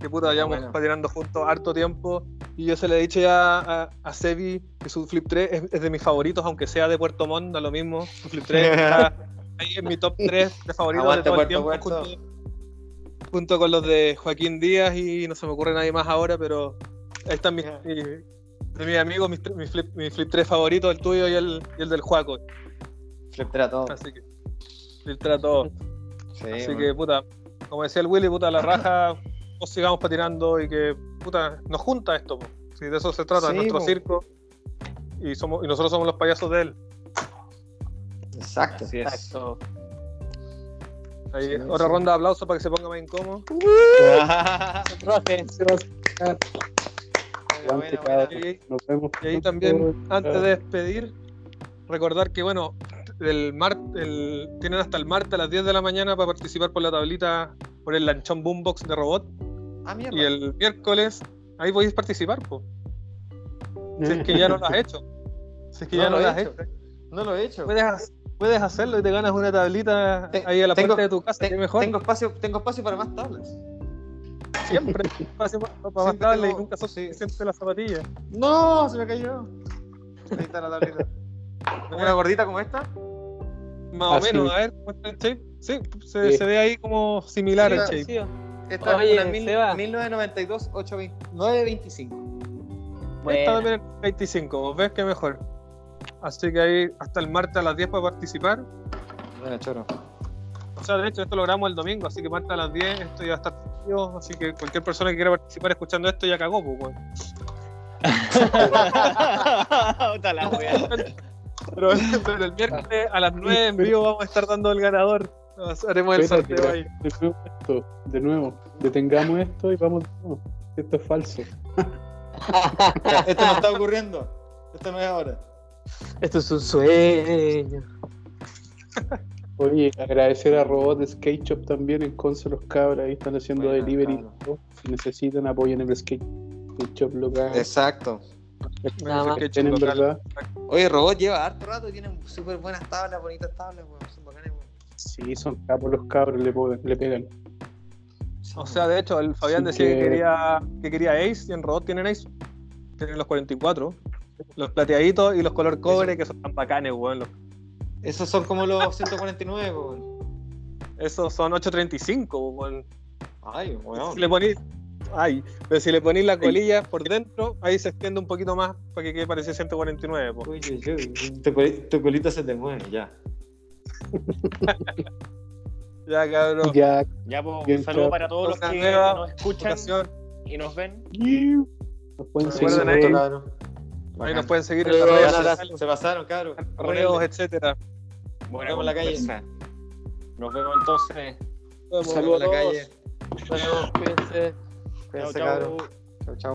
Que puta, llevamos Bueno. patinando juntos harto tiempo. Y yo se le he dicho ya a, a Sebi que su Flip 3 es, es de mis favoritos, aunque sea de Puerto Montt, da lo mismo. Su Flip 3 (laughs) está ahí en mi top 3 de favoritos Aguante, de todo el Puerto, tiempo. Puerto. Junto, junto con los de Joaquín Díaz y no se me ocurre nadie más ahora, pero ahí están mis, mi- de mis amigos, mis, mis flip, mis flip 3 favoritos, el tuyo y el, y el del Juaco. Filtra todo. Así que todo. Sí, Así man. que, puta, como decía el Willy, puta, la raja, (laughs) nos sigamos patinando y que, puta, nos junta esto, po. Si de eso se trata, Sí, es nuestro po. circo y, somos, y nosotros somos los payasos de él. Exacto. Así es. Exacto. Ahí, Sí, otra sí. ronda de aplausos para que se ponga más incómodo. (laughs) Cabrón. buena. Y, Nos vemos. y ahí también, antes de despedir, recordar que, bueno, el mar, el, tienen hasta el martes a las 10 de la mañana para participar por la tablita, por el lanchón boombox de robot. Ah, mierda. Y el miércoles, ahí podéis participar, po. Si es que ya no lo has (laughs) hecho. Si es que No ya no lo has hecho. hecho. No lo he hecho. Puedes, puedes hacerlo y te ganas una tablita Te- ahí a la tengo- puerta de tu casa, Te- que mejor. Tengo espacio, tengo espacio para más tablas. Siempre espacio para, para más tablas y tengo- nunca sos sí. la zapatilla. No, se me cayó. Ahí está la tableta. (laughs) ¿Una gordita como esta? Más Ah, o menos, sí. a ver, muestra el shape. Sí, se, Sí. se ve ahí como similar Sí, el sí, shape. sí. Esta Oye, es una mil- Seba. 1992 820 925. Esta Bueno, también es 25, vos ves que mejor. Así que ahí hasta el martes a las 10 para participar. Buena, choro. O sea, de hecho, esto lo grabamos el domingo, así que martes a las 10 esto ya va a estar Así que cualquier persona que quiera participar escuchando esto ya cagó, pues. Pero, pero el miércoles a las 9 en vivo vamos a estar dando el ganador. Haremos el Espérate, sorteo ahí. de nuevo esto, de nuevo. Detengamos esto y vamos nuevo. Esto es falso. (laughs) Esto no está ocurriendo. Esto no es ahora. Esto es un sueño. Oye, agradecer a Robot Skate Shop también en Conce los cabros. Ahí están haciendo delivery. Si necesitan, apoyen el skate, shop local. Exacto. Nada más. Tienen verdad. Oye, Robot lleva harto rato y tienen súper buenas tablas, bonitas tablas, weón. Son bacanes, weón. Sí, son capos los cabros, le, pegan. O sea, de hecho, el Fabián decía que... que- quería, que quería Ace y en Robot tienen Ace. Tienen los 44. Los plateaditos y los color cobre que son tan bacanes, weón. Los- Esos son como los 149, weón. Esos son 835, weón. Ay, weón. Si le ponís Ay, pero si le ponéis la colilla por dentro, ahí se extiende un poquito más para que quede parecido 149. po. Uy, uy, uy, Tu, coli- tu colita se te mueve, ya. (laughs) Ya, cabrón. Ya, Ya, pues, un saludo para todos los que nueva nos escuchan Ocasión. y nos ven. nos pueden seguir ahí. nos pueden seguir en Pero las redes sociales, Se pasaron, cabrón. reos, etcétera. Buena vemos en la calle. conversa. Nos vemos entonces. Nos vemos. Saludos en la a todos. calle. Nos vemos, cuídense. Cuídense, cabrón. Chao, chao.